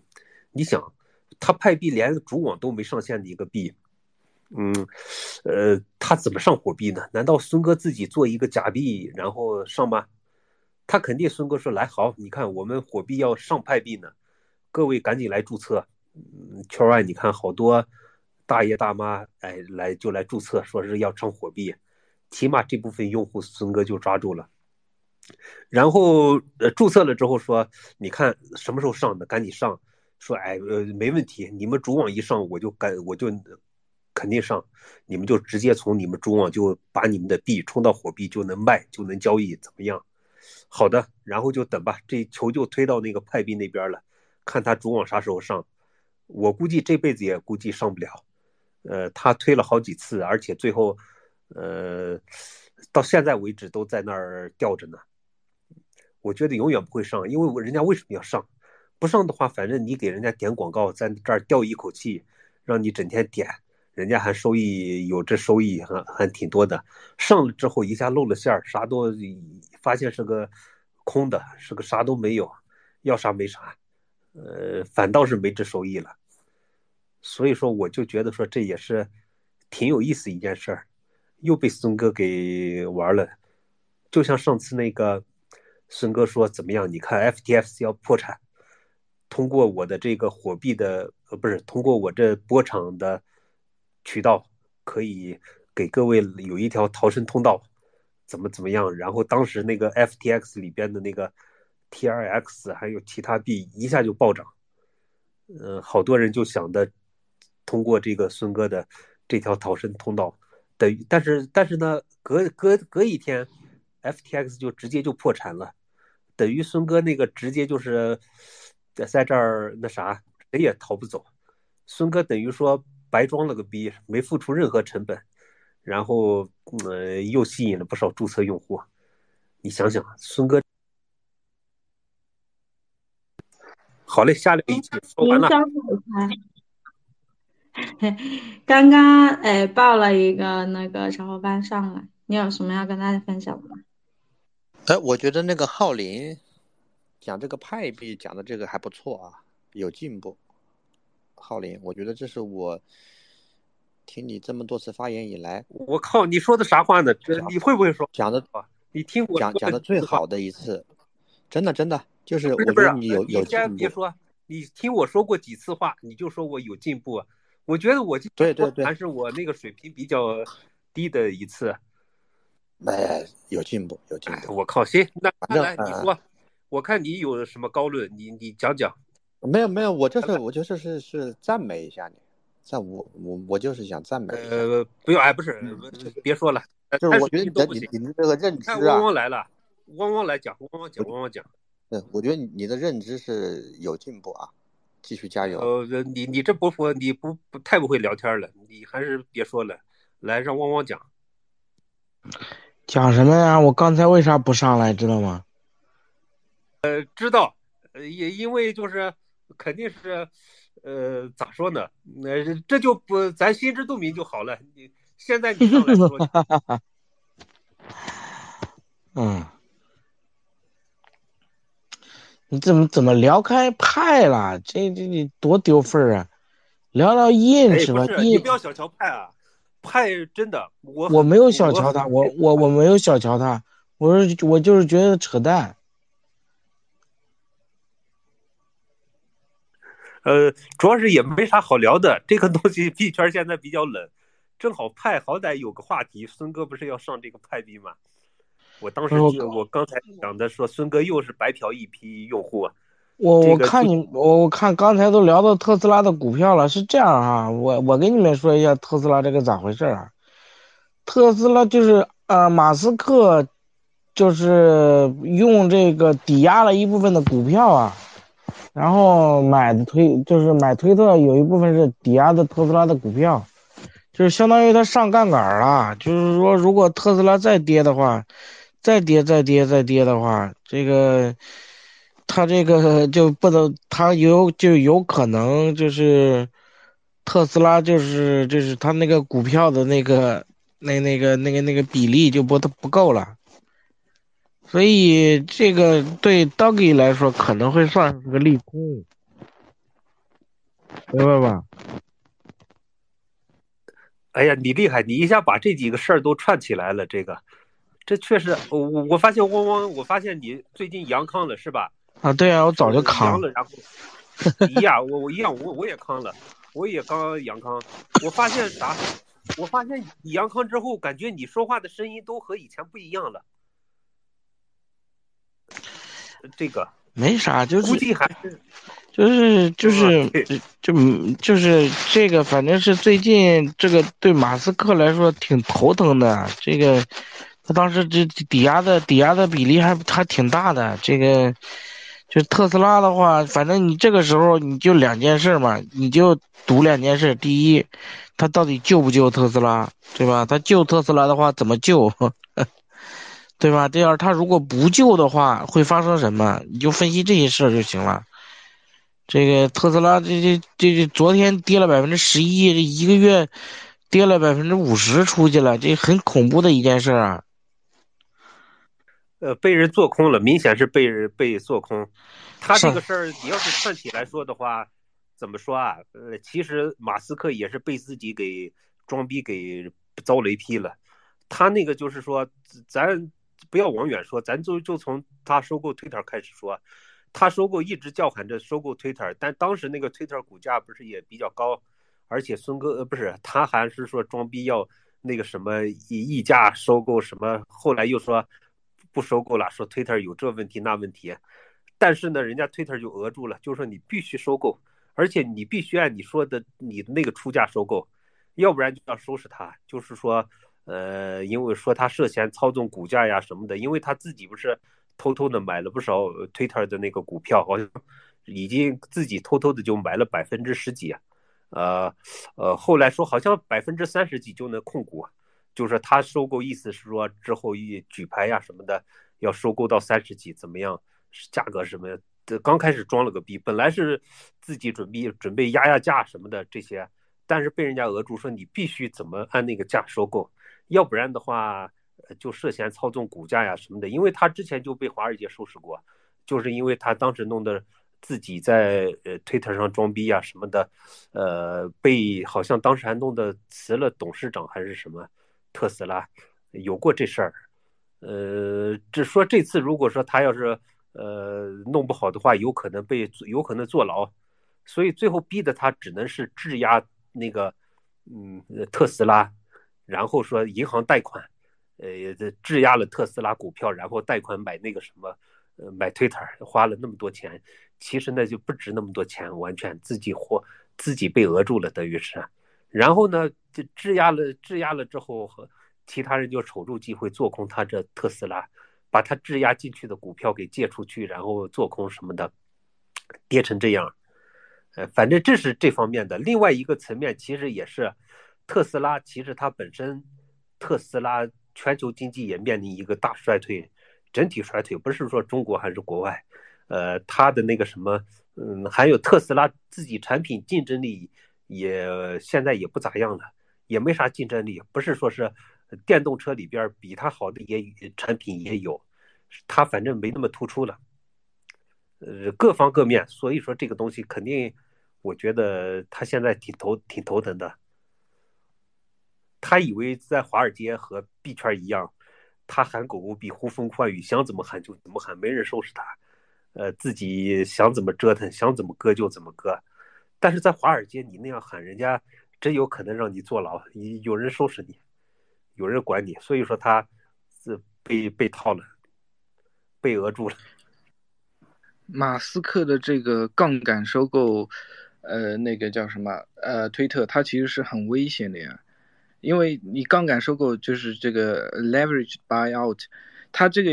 你想，他派币连主网都没上线的一个币。嗯，呃，他怎么上火币呢？难道孙哥自己做一个假币然后上吗？他肯定孙哥说来好，你看我们火币要上派币呢，各位赶紧来注册。嗯，圈外你看好多大爷大妈哎来就来注册，说是要上火币，起码这部分用户孙哥就抓住了。然后呃注册了之后说，你看什么时候上的，赶紧上。说哎呃没问题，你们主网一上我就赶我就。肯定上，你们就直接从你们主网就把你们的币充到火币就能卖就能交易，怎么样？好的，然后就等吧，这球就推到那个派币那边了，看他主网啥时候上。我估计这辈子也估计上不了。呃，他推了好几次，而且最后，呃，到现在为止都在那儿吊着呢。我觉得永远不会上，因为我人家为什么要上？不上的话，反正你给人家点广告，在这儿吊一口气，让你整天点，人家还收益有这收益还还挺多的。上了之后一下露了馅儿，啥都发现是个空的，是个啥都没有，要啥没啥，呃，反倒是没这收益了。所以说，我就觉得说这也是挺有意思一件事儿，又被孙哥给玩了。就像上次那个孙哥说怎么样？你看 FTX 要破产，通过我的这个火币的呃不是通过我这波场的渠道，可以给各位有一条逃生通道，怎么怎么样？然后当时那个 FTX 里边的那个 TRX 还有其他币一下就暴涨，呃，好多人就想的。通过这个孙哥的这条逃生通道，等于但是但是呢，隔隔隔一天，FTX 就直接就破产了，等于孙哥那个直接就是在在这儿那啥，谁也逃不走。孙哥等于说白装了个逼，没付出任何成本，然后呃又吸引了不少注册用户。你想想，孙哥，好嘞，下一期说完了。刚刚哎，报了一个那个小伙伴上来，你有什么要跟大家分享的吗？哎，我觉得那个浩林讲这个派币讲的这个还不错啊，有进步。浩林，我觉得这是我听你这么多次发言以来，我靠，你说的啥话呢？这你会不会说？讲的，你听我讲讲的最好的一次，真的真的就是我觉得你有有你先别说，你听我说过几次话，你就说我有进步。我觉得我对对对，还是我那个水平比较低的一次，哎，有进步有进步。我靠，行，那来你说，我看你有什么高论，你你讲讲。没有没有，我就是我就是是是赞美一下你，赞我我我就是想赞美。呃，不用，哎，不是，别说了，就是我觉得你的你你这个认知啊，汪汪来了，汪汪来讲，汪汪讲，汪汪讲。对，我觉得你的认知是有进步啊。继续加油！呃，你你这不服，你不不太不会聊天了，你还是别说了，来让汪汪讲。讲什么呀？我刚才为啥不上来，知道吗？呃，知道，也因为就是肯定是，呃，咋说呢？那这就不咱心知肚明就好了。你现在你上来说。嗯。你怎么怎么聊开派了？这这你多丢份儿啊！聊聊印是吧？印你不要小瞧派啊，派真的我我没有小瞧他，我我我没有小瞧他，我是我就是觉得扯淡。呃，主要是也没啥好聊的，这个东西币圈现在比较冷，正好派好歹有个话题。孙哥不是要上这个派币吗？我当时就我刚才讲的说，孙哥又是白嫖一批用户。我我看你，我我看刚才都聊到特斯拉的股票了，是这样啊，我我给你们说一下特斯拉这个咋回事啊？特斯拉就是呃，马斯克就是用这个抵押了一部分的股票啊，然后买的推就是买推特有一部分是抵押的特斯拉的股票，就是相当于他上杠杆了，就是说如果特斯拉再跌的话。再跌再跌再跌的话，这个他这个 就不能，他有就有可能就是特斯拉就是就是他那个股票的那个那那个那个那个比例就不不够了，所以这个对 Doggy 来说可能会算是个利空，明白吧？哎呀，你厉害，你一下把这几个事儿都串起来了，这个。这确实，我我我发现汪汪，我发现你最近阳康了是吧？啊，对啊，我早就康了，然后一样，我我一样，我我也康了，我也刚阳康。我发现啥？我发现你阳康之后，感觉你说话的声音都和以前不一样了。这个没啥，就是估计还是就是就是就就是这个，反正是最近这个对马斯克来说挺头疼的，这个。他当时这抵押的抵押的比例还还挺大的，这个就特斯拉的话，反正你这个时候你就两件事嘛，你就赌两件事。第一，他到底救不救特斯拉，对吧？他救特斯拉的话怎么救，对吧？第二，他如果不救的话，会发生什么？你就分析这些事儿就行了。这个特斯拉，这这这这昨天跌了百分之十一，这一个月跌了百分之五十出去了，这很恐怖的一件事啊。呃，被人做空了，明显是被人被做空。他这个事儿，你要是串起来说的话，怎么说啊？呃，其实马斯克也是被自己给装逼给遭雷劈了。他那个就是说，咱不要往远说，咱就就从他收购 Twitter 开始说。他收购一直叫喊着收购 Twitter，但当时那个 Twitter 股价不是也比较高，而且孙哥呃不是他还是说装逼要那个什么溢溢价收购什么，后来又说。不收购了，说 Twitter 有这问题那问题，但是呢，人家 Twitter 就讹住了，就说你必须收购，而且你必须按你说的你那个出价收购，要不然就要收拾他。就是说，呃，因为说他涉嫌操纵股价呀什么的，因为他自己不是偷偷的买了不少 Twitter 的那个股票，好像已经自己偷偷的就买了百分之十几，啊呃呃，后来说好像百分之三十几就能控股。就是他收购，意思是说之后一举牌呀什么的，要收购到三十几，怎么样？价格什么？这刚开始装了个逼，本来是自己准备准备压压价什么的这些，但是被人家讹住，说你必须怎么按那个价收购，要不然的话就涉嫌操纵股价呀什么的。因为他之前就被华尔街收拾过，就是因为他当时弄的自己在呃推特上装逼呀什么的，呃，被好像当时还弄的辞了董事长还是什么。特斯拉有过这事儿，呃，只说这次如果说他要是呃弄不好的话，有可能被有可能坐牢，所以最后逼的他只能是质押那个嗯特斯拉，然后说银行贷款，呃质押了特斯拉股票，然后贷款买那个什么呃买 Twitter，花了那么多钱，其实那就不值那么多钱，完全自己活自己被讹住了，等于是。然后呢，就质押了，质押了之后，和其他人就瞅住机会做空他这特斯拉，把他质押进去的股票给借出去，然后做空什么的，跌成这样。呃，反正这是这方面的。另外一个层面，其实也是特斯拉，其实它本身，特斯拉全球经济也面临一个大衰退，整体衰退，不是说中国还是国外。呃，它的那个什么，嗯，还有特斯拉自己产品竞争力。也现在也不咋样了，也没啥竞争力。不是说是电动车里边比它好的也产品也有，它反正没那么突出了。呃，各方各面，所以说这个东西肯定，我觉得他现在挺头挺头疼的。他以为在华尔街和币圈一样，他喊狗狗币呼风唤雨，想怎么喊就怎么喊，没人收拾他。呃，自己想怎么折腾，想怎么割就怎么割。但是在华尔街，你那样喊，人家真有可能让你坐牢，有人收拾你，有人管你，所以说他是被被套了，被讹住了。马斯克的这个杠杆收购，呃，那个叫什么？呃，推特，它其实是很危险的呀，因为你杠杆收购就是这个 leverage buyout，它这个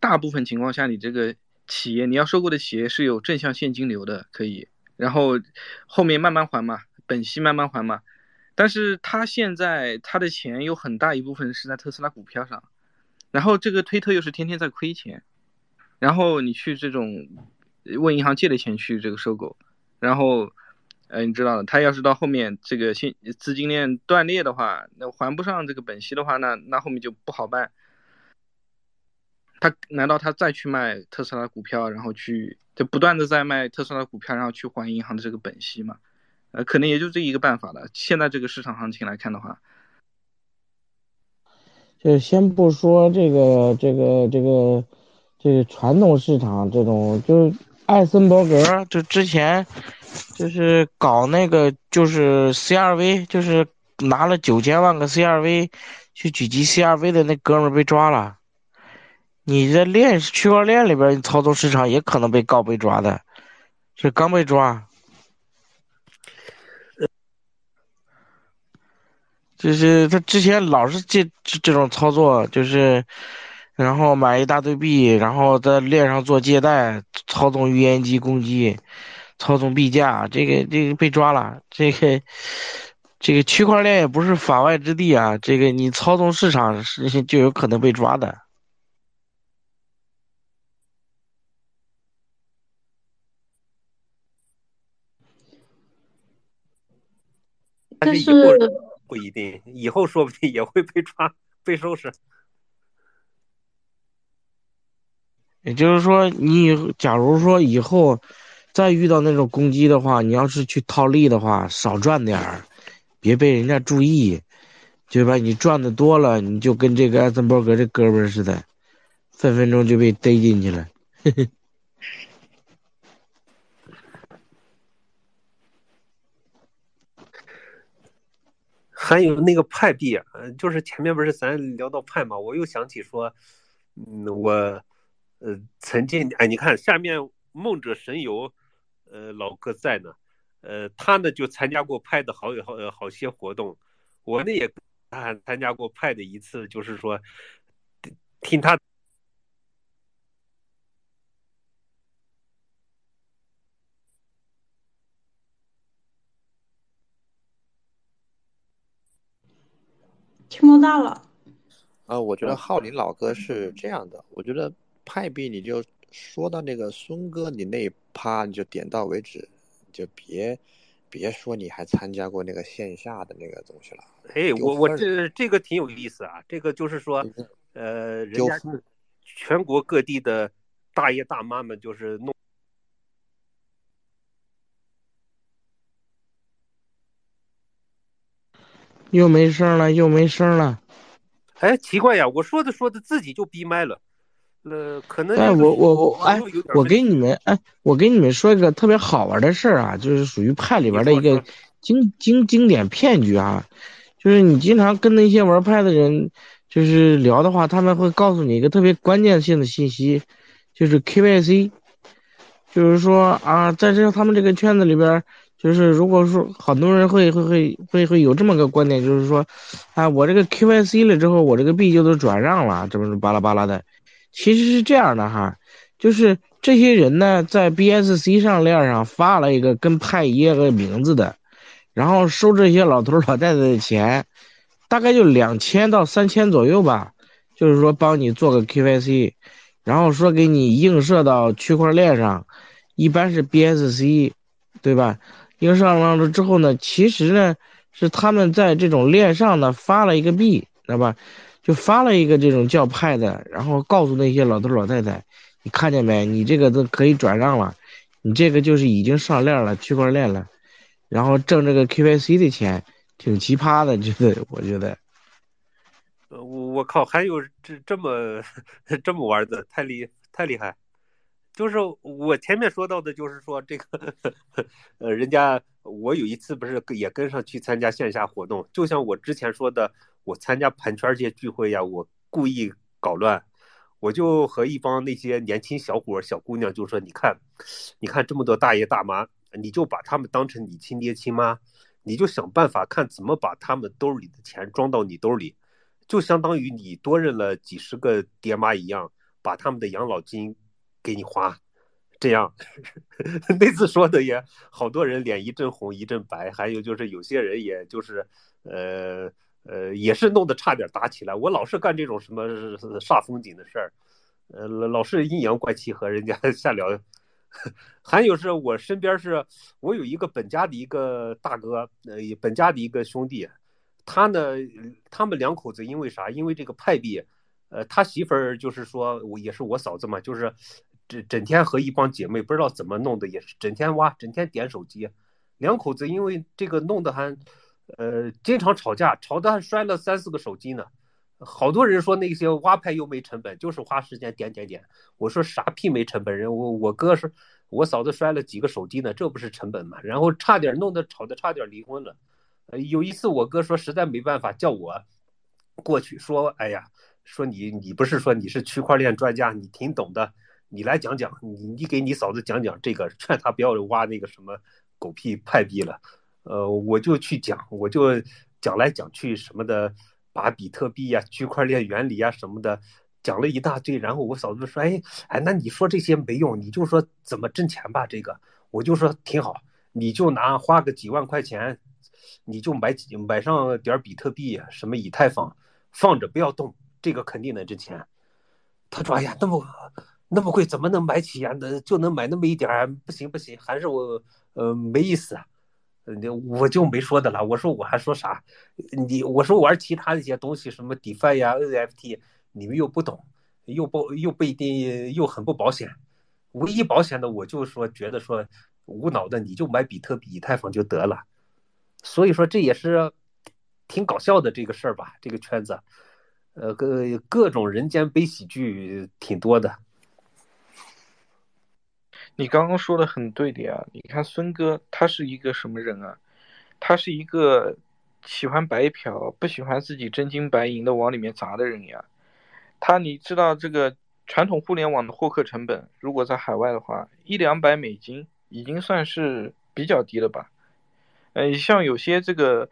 大部分情况下，你这个企业你要收购的企业是有正向现金流的，可以。然后后面慢慢还嘛，本息慢慢还嘛，但是他现在他的钱有很大一部分是在特斯拉股票上，然后这个推特又是天天在亏钱，然后你去这种问银行借的钱去这个收购，然后，呃，你知道的，他要是到后面这个现资金链断裂的话，那还不上这个本息的话，那那后面就不好办。他难道他再去卖特斯拉股票，然后去就不断的在卖特斯拉股票，然后去还银行的这个本息嘛？呃，可能也就这一个办法了。现在这个市场行情来看的话，就先不说这个这个这个这个传统市场这种，就是艾森伯格就之前就是搞那个就是 CRV，就是拿了九千万个 CRV 去狙击 CRV 的那哥们儿被抓了。你这链区块链里边你操纵市场也可能被告被抓的，这刚被抓，就是他之前老是这这这种操作，就是然后买一大堆币，然后在链上做借贷，操纵预言机攻击，操纵币价，这个这个被抓了。这个这个区块链也不是法外之地啊，这个你操纵市场是就有可能被抓的。但是以后不一定，以后说不定也会被抓、被收拾。也就是说，你假如说以后再遇到那种攻击的话，你要是去套利的话，少赚点儿，别被人家注意，对吧？你赚的多了，你就跟这个艾森伯格这哥们儿似的，分分钟就被逮进去了。嘿嘿。还有那个派币，嗯，就是前面不是咱聊到派嘛，我又想起说，嗯，我，呃，曾经，哎，你看下面梦者神游，呃，老哥在呢，呃，他呢就参加过派的好有好好些活动，我呢也他还参加过派的一次，就是说，听他。听不到了。啊，我觉得浩林老哥是这样的，我觉得派币你就说到那个孙哥你那一趴你就点到为止，就别别说你还参加过那个线下的那个东西了。哎，我我这这个挺有意思啊，这个就是说，呃，人家全国各地的大爷大妈们就是弄。又没声了，又没声了。哎，奇怪呀！我说着说着自己就闭麦了，呃，可能。哎，我我我哎，我给你们哎，我给你们说一个特别好玩的事儿啊，就是属于派里边的一个经经经典骗局啊，就是你经常跟那些玩派的人就是聊的话，他们会告诉你一个特别关键性的信息，就是 KYC，就是说啊，在这他们这个圈子里边。就是如果说很多人会会会会会有这么个观点，就是说，啊，我这个 KYC 了之后，我这个币就都转让了，这么巴拉巴拉的。其实是这样的哈，就是这些人呢，在 BSC 上链上发了一个跟派一样的名字的，然后收这些老头老太太的钱，大概就两千到三千左右吧。就是说帮你做个 KYC，然后说给你映射到区块链上，一般是 BSC，对吧？应上了之后呢，其实呢是他们在这种链上呢发了一个币，知道吧？就发了一个这种叫派的，然后告诉那些老头老太太，你看见没？你这个都可以转让了，你这个就是已经上链了，区块链了，然后挣这个 KYC 的钱，挺奇葩的，觉得我觉得。我我靠，还有这这么 这么玩的，太厉太厉害。就是我前面说到的，就是说这个，呃，人家我有一次不是也跟上去参加线下活动，就像我之前说的，我参加盘圈界聚会呀，我故意搞乱，我就和一帮那些年轻小伙小姑娘就说，你看，你看这么多大爷大妈，你就把他们当成你亲爹亲妈，你就想办法看怎么把他们兜里的钱装到你兜里，就相当于你多认了几十个爹妈一样，把他们的养老金。给你花，这样 那次说的也好多人脸一阵红一阵白，还有就是有些人也就是呃呃也是弄得差点打起来。我老是干这种什么煞风景的事儿，呃老是阴阳怪气和人家 瞎聊。还有是我身边是我有一个本家的一个大哥，呃本家的一个兄弟，他呢他们两口子因为啥？因为这个派币，呃他媳妇儿就是说我也是我嫂子嘛，就是。整整天和一帮姐妹不知道怎么弄的，也是整天挖，整天点手机。两口子因为这个弄得还，呃，经常吵架，吵得还摔了三四个手机呢。好多人说那些挖派又没成本，就是花时间点点点。我说啥屁没成本？人我我哥是，我嫂子摔了几个手机呢，这不是成本吗？然后差点弄得吵得差点离婚了。呃，有一次我哥说实在没办法，叫我过去说，哎呀，说你你不是说你是区块链专家，你挺懂的。你来讲讲，你你给你嫂子讲讲这个，劝她不要挖那个什么狗屁派币了。呃，我就去讲，我就讲来讲去什么的，把比特币呀、区块链原理呀什么的讲了一大堆，然后我嫂子说：“哎哎，那你说这些没用，你就说怎么挣钱吧。”这个我就说挺好，你就拿花个几万块钱，你就买几买上点比特币，什么以太坊，放着不要动，这个肯定能挣钱。他说：“哎呀，那么那么贵，怎么能买起呀？那就能买那么一点儿，不行不行，还是我呃没意思。”嗯，我就没说的了。我说我还说啥？你我说玩其他一些东西，什么 DeFi 呀、NFT，你们又不懂，又不又不一定，又很不保险。唯一保险的，我就说觉得说无脑的，你就买比特币、以太坊就得了。所以说这也是挺搞笑的这个事儿吧？这个圈子，呃，各各种人间悲喜剧挺多的。你刚刚说的很对的呀，你看孙哥他是一个什么人啊？他是一个喜欢白嫖、不喜欢自己真金白银的往里面砸的人呀。他你知道这个传统互联网的获客成本，如果在海外的话，一两百美金已经算是比较低了吧？呃，像有些这个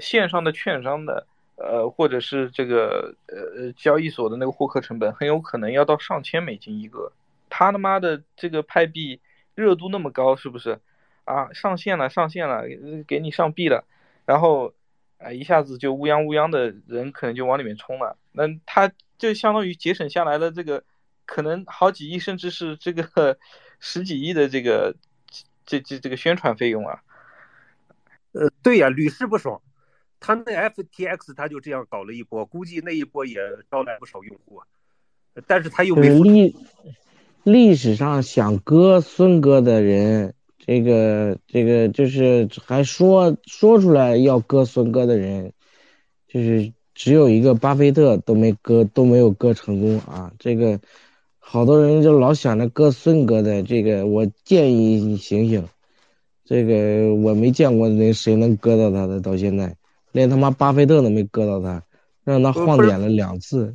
线上的券商的，呃，或者是这个呃交易所的那个获客成本，很有可能要到上千美金一个。他他妈的这个派币热度那么高，是不是？啊，上线了，上线了，给你上币了，然后，啊，一下子就乌泱乌泱的人可能就往里面冲了，那他就相当于节省下来的这个可能好几亿，甚至是这个 十几亿的这个这这这个宣传费用啊。呃，对呀，屡试不爽。他那 FTX 他就这样搞了一波，估计那一波也招来不少用户，但是他又没。历史上想割孙哥的人，这个这个就是还说说出来要割孙哥的人，就是只有一个巴菲特都没割都没有割成功啊！这个好多人就老想着割孙哥的，这个我建议你醒醒，这个我没见过那谁能割到他的，到现在连他妈巴菲特都没割到他，让他晃点了两次。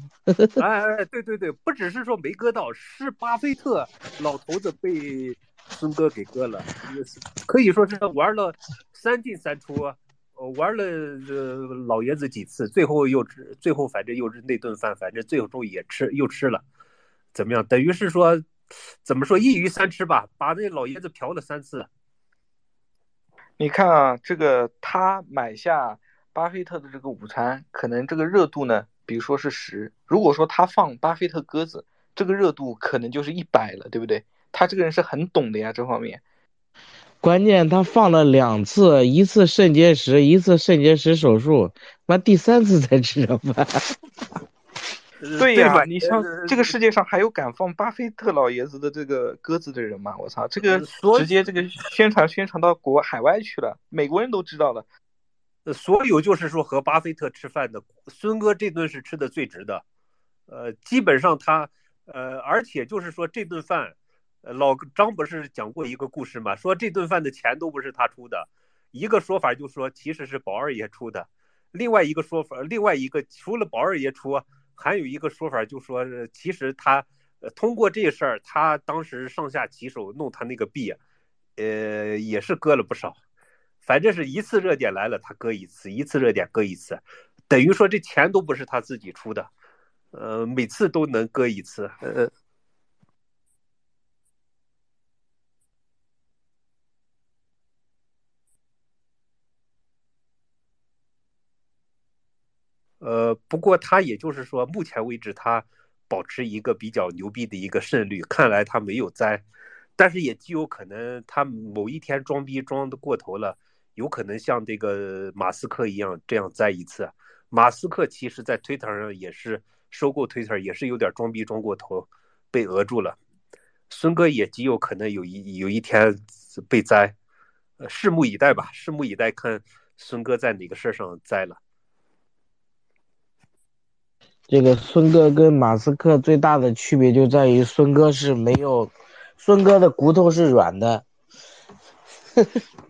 哎 哎，对对对，不只是说没割到，是巴菲特老头子被孙哥给割了，可以说是玩了三进三出，呃，玩了呃老爷子几次，最后又最后反正又是那顿饭，反正最后终也吃又吃了，怎么样？等于是说，怎么说一鱼三吃吧，把那老爷子嫖了三次。你看啊，这个他买下巴菲特的这个午餐，可能这个热度呢？比如说是十，如果说他放巴菲特鸽子，这个热度可能就是一百了，对不对？他这个人是很懂的呀，这方面。关键他放了两次，一次肾结石，一次肾结石手术，完第三次才吃上饭。对呀，你像这个世界上还有敢放巴菲特老爷子的这个鸽子的人吗？我操，这个直接这个宣传宣传到国海外去了，美国人都知道了。呃，所有就是说和巴菲特吃饭的孙哥这顿是吃的最值的，呃，基本上他，呃，而且就是说这顿饭，呃，老张不是讲过一个故事嘛，说这顿饭的钱都不是他出的，一个说法就说其实是宝二爷出的，另外一个说法，另外一个除了宝二爷出，还有一个说法就说其实他，呃，通过这事儿，他当时上下其手弄他那个币，呃，也是割了不少。反正是一次热点来了，他割一次；一次热点割一次，等于说这钱都不是他自己出的，呃，每次都能割一次。呃，呃，不过他也就是说，目前为止他保持一个比较牛逼的一个胜率，看来他没有栽，但是也极有可能他某一天装逼装的过头了。有可能像这个马斯克一样这样栽一次。马斯克其实在推特上也是收购推特，也是有点装逼装过头，被讹住了。孙哥也极有可能有一有一天被栽，呃，拭目以待吧，拭目以待，看孙哥在哪个事上栽了。这个孙哥跟马斯克最大的区别就在于，孙哥是没有，孙哥的骨头是软的。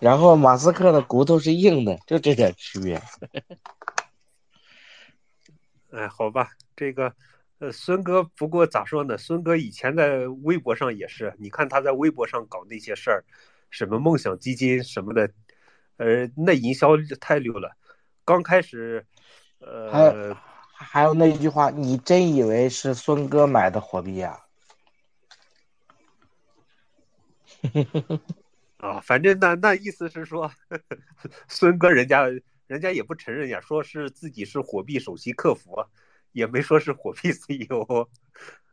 然后马斯克的骨头是硬的，就这点区别。哎，好吧，这个，呃，孙哥，不过咋说呢？孙哥以前在微博上也是，你看他在微博上搞那些事儿，什么梦想基金什么的，呃，那营销太溜了。刚开始，呃，还还有那句话，你真以为是孙哥买的火币呀、啊，反正那那意思是说，孙哥人家人家也不承认呀，说是自己是火币首席客服，也没说是火币 CEO，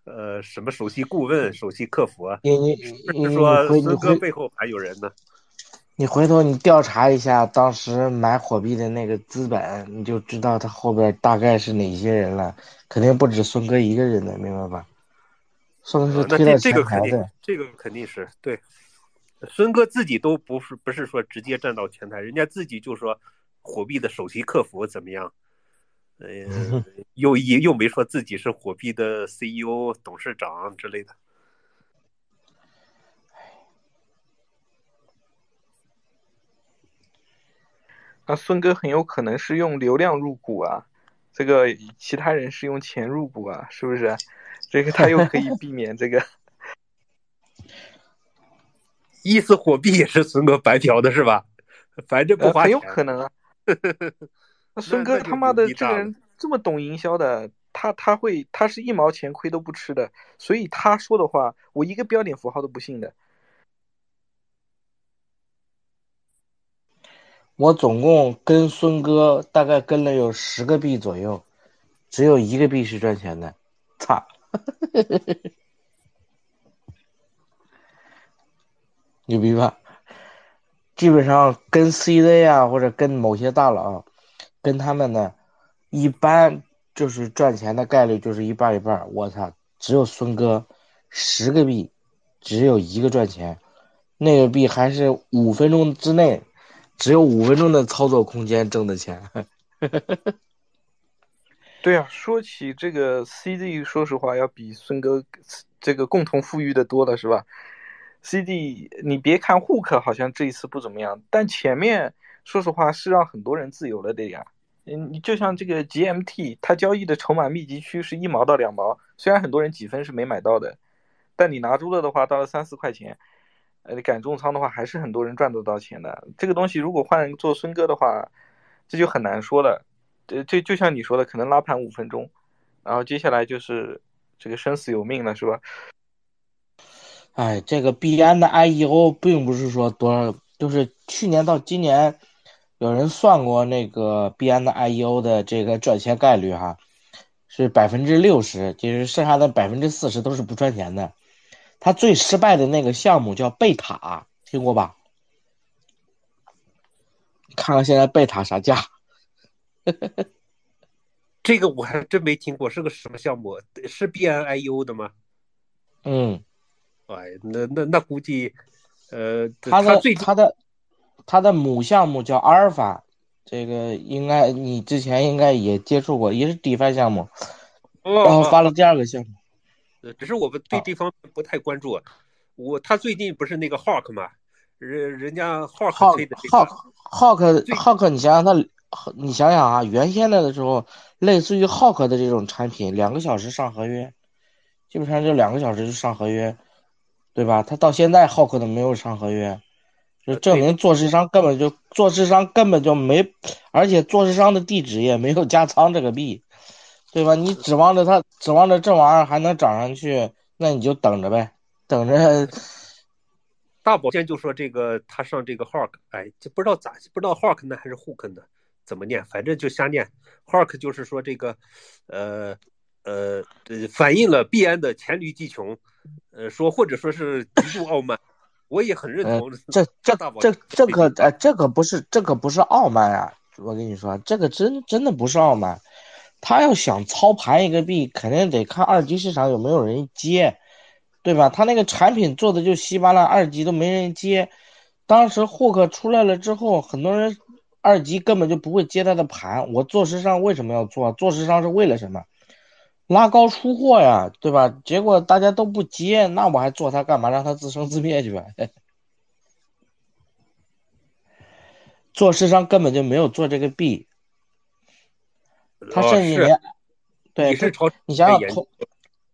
呃，什么首席顾问、首席客服，你你你你是说孙哥背后还有人呢？你回头你调查一下当时买火币的那个资本，你就知道他后边大概是哪些人了。肯定不止孙哥一个人的，明白吧？孙哥呃是推到那这这前台个肯定的，，这个肯定是对。孙哥自己都不是不是说直接站到前台，人家自己就说火币的首席客服怎么样，呃，又一又没说自己是火币的 CEO、董事长之类的。那孙哥很有可能是用流量入股啊，这个其他人是用钱入股啊，是不是？这个他又可以避免这个。意思火币也是孙哥白嫖的是吧？反正不呃，很花钱。有可能啊。那孙哥他妈的这个人这么懂营销的，他他会他是一毛钱亏都不吃的，所以他说的话，我一个标点符号都不信的。我总共跟孙哥大概跟了有十个币左右，只有一个币是赚钱的，操！牛逼吧？基本上跟 CZ 啊，或者跟某些大佬，跟他们呢，一般就是赚钱的概率就是一半一半。我操，只有孙哥十个币，只有一个赚钱，那个币还是五分钟之内，只有五分钟的操作空间挣的钱。对啊，说起这个 CZ，说实话要比孙哥这个共同富裕的多了，是吧？CD，你别看 Hook 好像这一次不怎么样，但前面说实话是让很多人自由了的呀。嗯，你就像这个 GMT，它交易的筹码密集区是一毛到两毛，虽然很多人几分是没买到的，但你拿住了的话，到了三四块钱，呃，你敢重仓的话，还是很多人赚得到钱的。这个东西如果换做孙哥的话，这就很难说了。呃，就就像你说的，可能拉盘五分钟，然后接下来就是这个生死有命了，是吧？哎，这个币安的 IEO 并不是说多少，就是去年到今年，有人算过那个币安的 IEO 的这个赚钱概率哈，是百分之六十，就是剩下的百分之四十都是不赚钱的。他最失败的那个项目叫贝塔，听过吧？看看现在贝塔啥价？这个我还真没听过，是个什么项目？是 BNIU 的吗？嗯，哎，那那那估计，呃，他的最他的他的母项目叫阿尔法，这个应该你之前应该也接触过，也是 DeFi 项目，然后哦发了第二个项目。呃只是我们对这方面不太关注。我他最近不是那个 Hawk 嘛，人人家 Hawk Hawk 推的 Hawk，Hawk Hawk，你想想他，你想想啊，原先的时候，类似于 Hawk 的这种产品，两个小时上合约，基本上就两个小时就上合约，对吧？他到现在 Hawk 都没有上合约，就证明做市商根本就做市商根本就没，而且做市商的地址也没有加仓这个币，对吧？你指望着他，指望着这玩意儿还能涨上去，那你就等着呗，等着。大保健就说这个他上这个 Hawk，哎，就不知道咋不知道 Hawk 呢还是 Hook 呢？怎么念？反正就瞎念。Hawk 就是说这个，呃呃呃，反映了币安的黔驴技穷，呃，说或者说是极度傲慢，我也很认呃同。这这这这个哎，这个不是这个不是傲慢啊！我跟你说，这个真真的不是傲慢。他要想操盘一个币，肯定得看二级市场有没有人接，对吧？他那个产品做的就稀巴烂，二级都没人接。当时霍克出来了之后，很多人二级根本就不会接他的盘。我做时尚为什么要做？做时尚是为了什么？拉高出货呀，对吧？结果大家都不接，那我还做它干嘛？让它自生自灭去吧。做市商根本就没有做这个币，他哦是甚至连，对你是朝你想想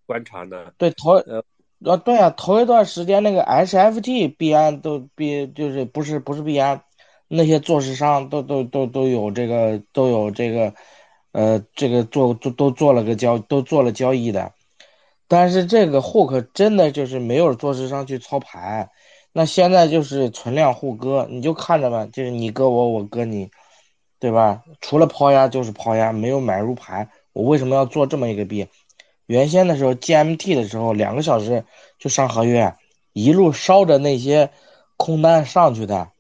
观察呢？对头呃呃对啊，头一段时间那个 HFT 币安都币就是不是不是币安，那些做市商都都都都有这个都有这个呃，这个做做都做了个交都做了交易的，但是这个 hook 真的就是没有做市商去操盘，那现在就是存量互割，你就看着吧，就是你割我，我割你，对吧？除了抛压就是抛压，没有买入盘。我为什么要做这么一个币？原先的时候 GMT 的时候，两个小时就上合约，一路烧着那些空单上去的，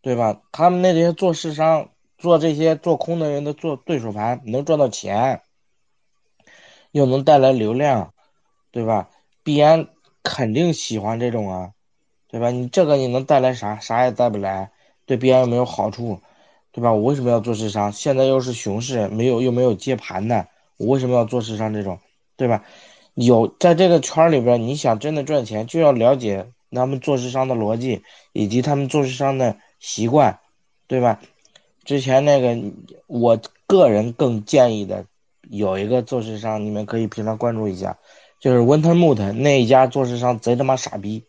对吧？他们那些做市商。做这些做空的人的做对手盘能赚到钱，又能带来流量，对吧？币安肯定喜欢这种啊，对吧？你这个你能带来啥？啥也带不来，对币安又没有好处，对吧？我为什么要做市商？现在又是熊市，没有又没有接盘的，我为什么要做市商这种，对吧？有在这个圈里边，你想真的赚钱，就要了解他们做市商的逻辑以及他们做市商的习惯，对吧？之前那个，我个人更建议的有一个做市商，你们可以平常关注一下，就是 Wintermute 那一家做市商贼他妈傻逼，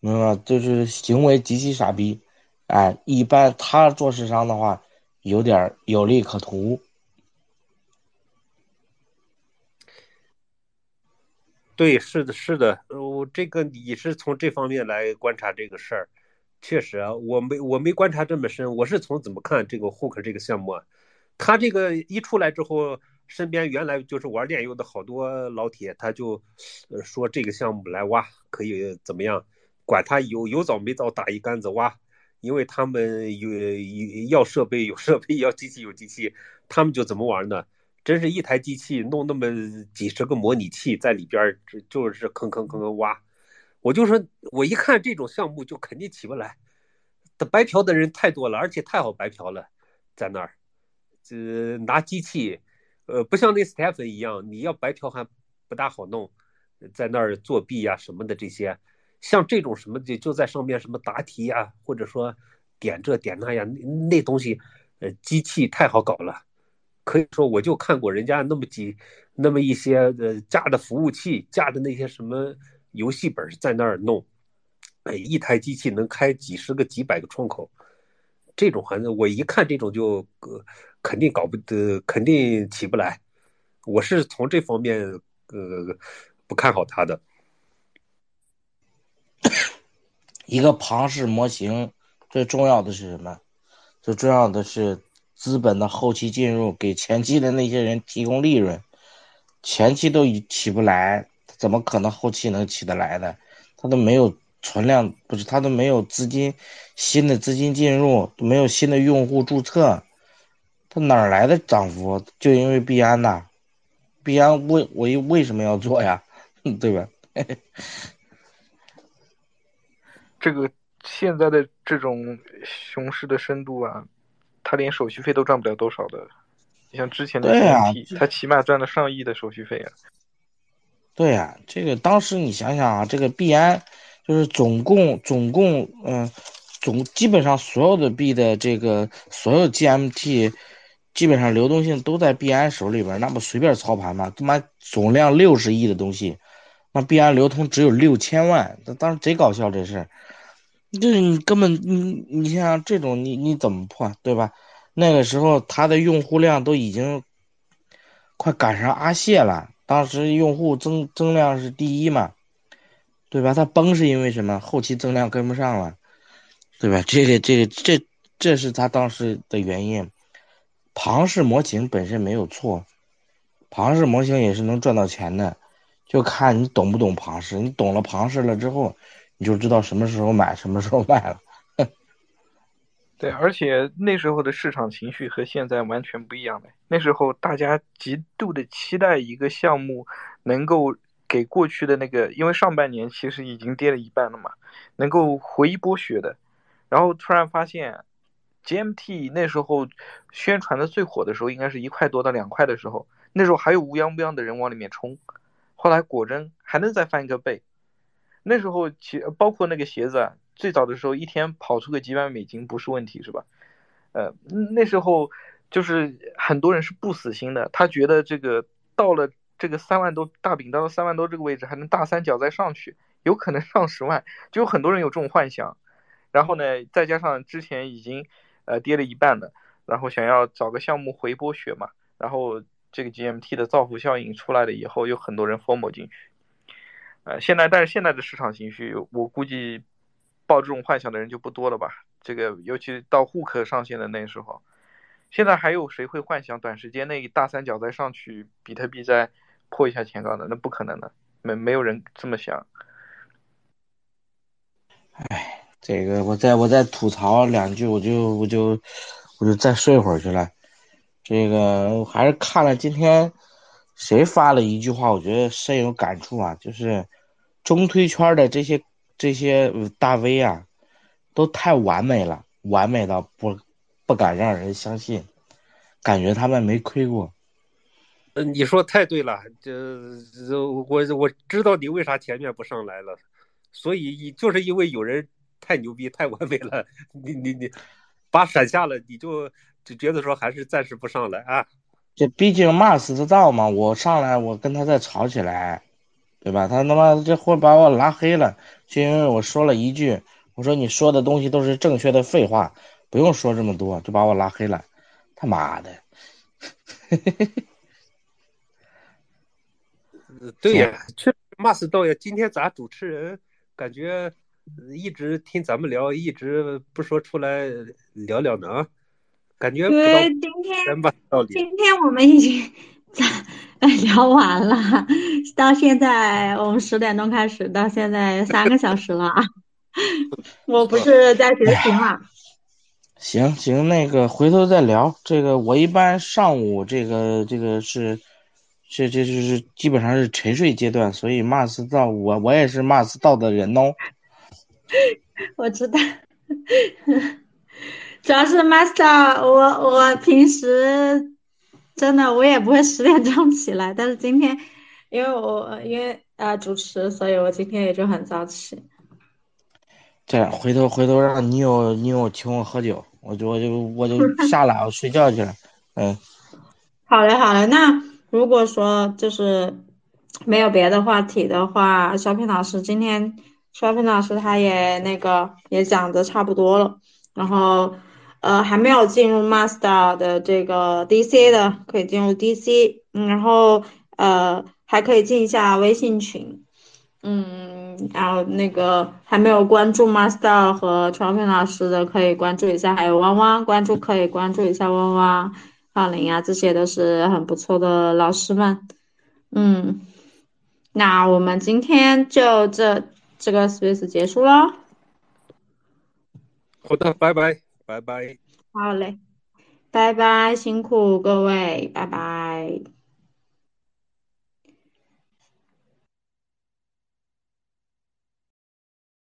明白吗？就是行为极其傻逼，哎，一般他做市商的话，有点有利可图。对，是的，是的，我这个你是从这方面来观察这个事儿。确实，我没我没观察这么深，我是从怎么看这个 Hook 这个项目啊？他这个一出来之后，身边原来就是玩炼油的好多老铁，他就说这个项目来挖可以怎么样？管他有有早没早，打一竿子挖，因为他们有要设备有设备，要机器有机器，他们就怎么玩呢？真是一台机器弄那么几十个模拟器在里边，就是坑坑坑坑挖。我就说，我一看这种项目就肯定起不来，的白嫖的人太多了，而且太好白嫖了，在那儿，这拿机器，呃，不像那 Stephen 一样，你要白嫖还不大好弄，在那儿作弊呀什么的这些，像这种什么的就在上面什么答题呀，或者说点这点那呀，那那东西，呃，机器太好搞了，可以说我就看过人家那么几那么一些呃架的服务器，架的那些什么。游戏本在那儿弄，哎，一台机器能开几十个、几百个窗口，这种反正我一看这种就，呃，肯定搞不得，肯定起不来。我是从这方面，呃，不看好他的。一个庞氏模型最重要的是什么？最重要的是资本的后期进入，给前期的那些人提供利润，前期都起不来。怎么可能后期能起得来的？他都没有存量，不是他都没有资金，新的资金进入，没有新的用户注册，他哪来的涨幅？就因为币安呐，币安为我为什么要做呀？对吧？这个现在的这种熊市的深度啊，他连手续费都赚不了多少的。你像之前的 GMT，他起码赚了上亿的手续费啊。对呀，这个当时你想想啊，这个币安就是总共总共嗯总基本上所有的币的这个所有 GMT，基本上流动性都在币安手里边，那不随便操盘吗？他妈总量六十亿的东西，那币安流通只有六千万，那当时贼搞笑这事儿，就是你根本你你像这种你你怎么破对吧？那个时候它的用户量都已经快赶上阿谢了。当时用户增增量是第一嘛，对吧？它崩是因为什么？后期增量跟不上了，对吧？这个这个这这是它当时的原因。庞氏模型本身没有错，庞氏模型也是能赚到钱的，就看你懂不懂庞氏。你懂了庞氏了之后，你就知道什么时候买，什么时候卖了。对，而且那时候的市场情绪和现在完全不一样的。那时候大家极度的期待一个项目能够给过去的那个，因为上半年其实已经跌了一半了嘛，能够回一波血的。然后突然发现，GMT 那时候宣传的最火的时候，应该是一块多到两块的时候，那时候还有乌泱乌泱的人往里面冲。后来果真还能再翻一个倍。那时候其包括那个鞋子。最早的时候，一天跑出个几百美金不是问题，是吧？呃，那时候就是很多人是不死心的，他觉得这个到了这个三万多大饼到了三万多这个位置，还能大三角再上去，有可能上十万，就有很多人有这种幻想。然后呢，再加上之前已经呃跌了一半的，然后想要找个项目回波血嘛，然后这个 GMT 的造福效应出来了以后，有很多人 FOMO 进去。呃，现在但是现在的市场情绪，我估计抱这种幻想的人就不多了吧？这个尤其到户口上线的那时候，现在还有谁会幻想短时间内大三角再上去，比特币再破一下前高的？那不可能的，没没有人这么想。哎，这个我再我再吐槽两句，我就我就我就再睡会儿去了。这个还是看了今天谁发了一句话，我觉得深有感触啊，就是中推圈的这些这些大 V 啊，都太完美了，完美到不不敢让人相信，感觉他们没亏过。嗯，你说太对了，这这我我知道你为啥前面不上来了，所以就是因为有人太牛逼、太完美了，你你你把闪下了，你就就觉得说还是暂时不上来啊。这毕竟 Mars 知道嘛，我上来我跟他再吵起来，对吧？他他妈这货把我拉黑了，就因为我说了一句，我说你说的东西都是正确的废话，不用说这么多，就把我拉黑了。他妈的！对呀，确实骂死道呀。今天咱主持人感觉一直听咱们聊，一直不说出来聊聊呢，感觉不到，今天。今天我们已经 聊完了，到现在我们十点钟开始，到现在三个小时了啊。我不是在学习嘛，行行，那个回头再聊。这个我一般上午这个这个是这这就是基本上是沉睡阶段，所以 Mars 到我我也是 Mars 到的人哦。我知道，主要是 master，我我平时真的我也不会十点钟起来，但是今天因为我因为呃主持，所以我今天也就很早起。这样回头回头让你有你有请我喝酒，我就我就我就下来我睡觉去了。嗯，好嘞，好嘞。那如果说就是没有别的话题的话，小品老师今天小品老师他也那个也讲的差不多了，然后呃还没有进入 master 的这个 DC 的可以进入 DC，嗯，然后呃还可以进一下微信群，嗯，然后那个还没有关注 master 和小品老师的可以关注一下，还有汪汪关注可以关注一下汪汪。浩林啊，这些都是很不错的老师们。嗯，那我们今天就这这个 space 结束了。好的，拜拜，拜拜。好嘞，拜拜，辛苦各位，拜拜。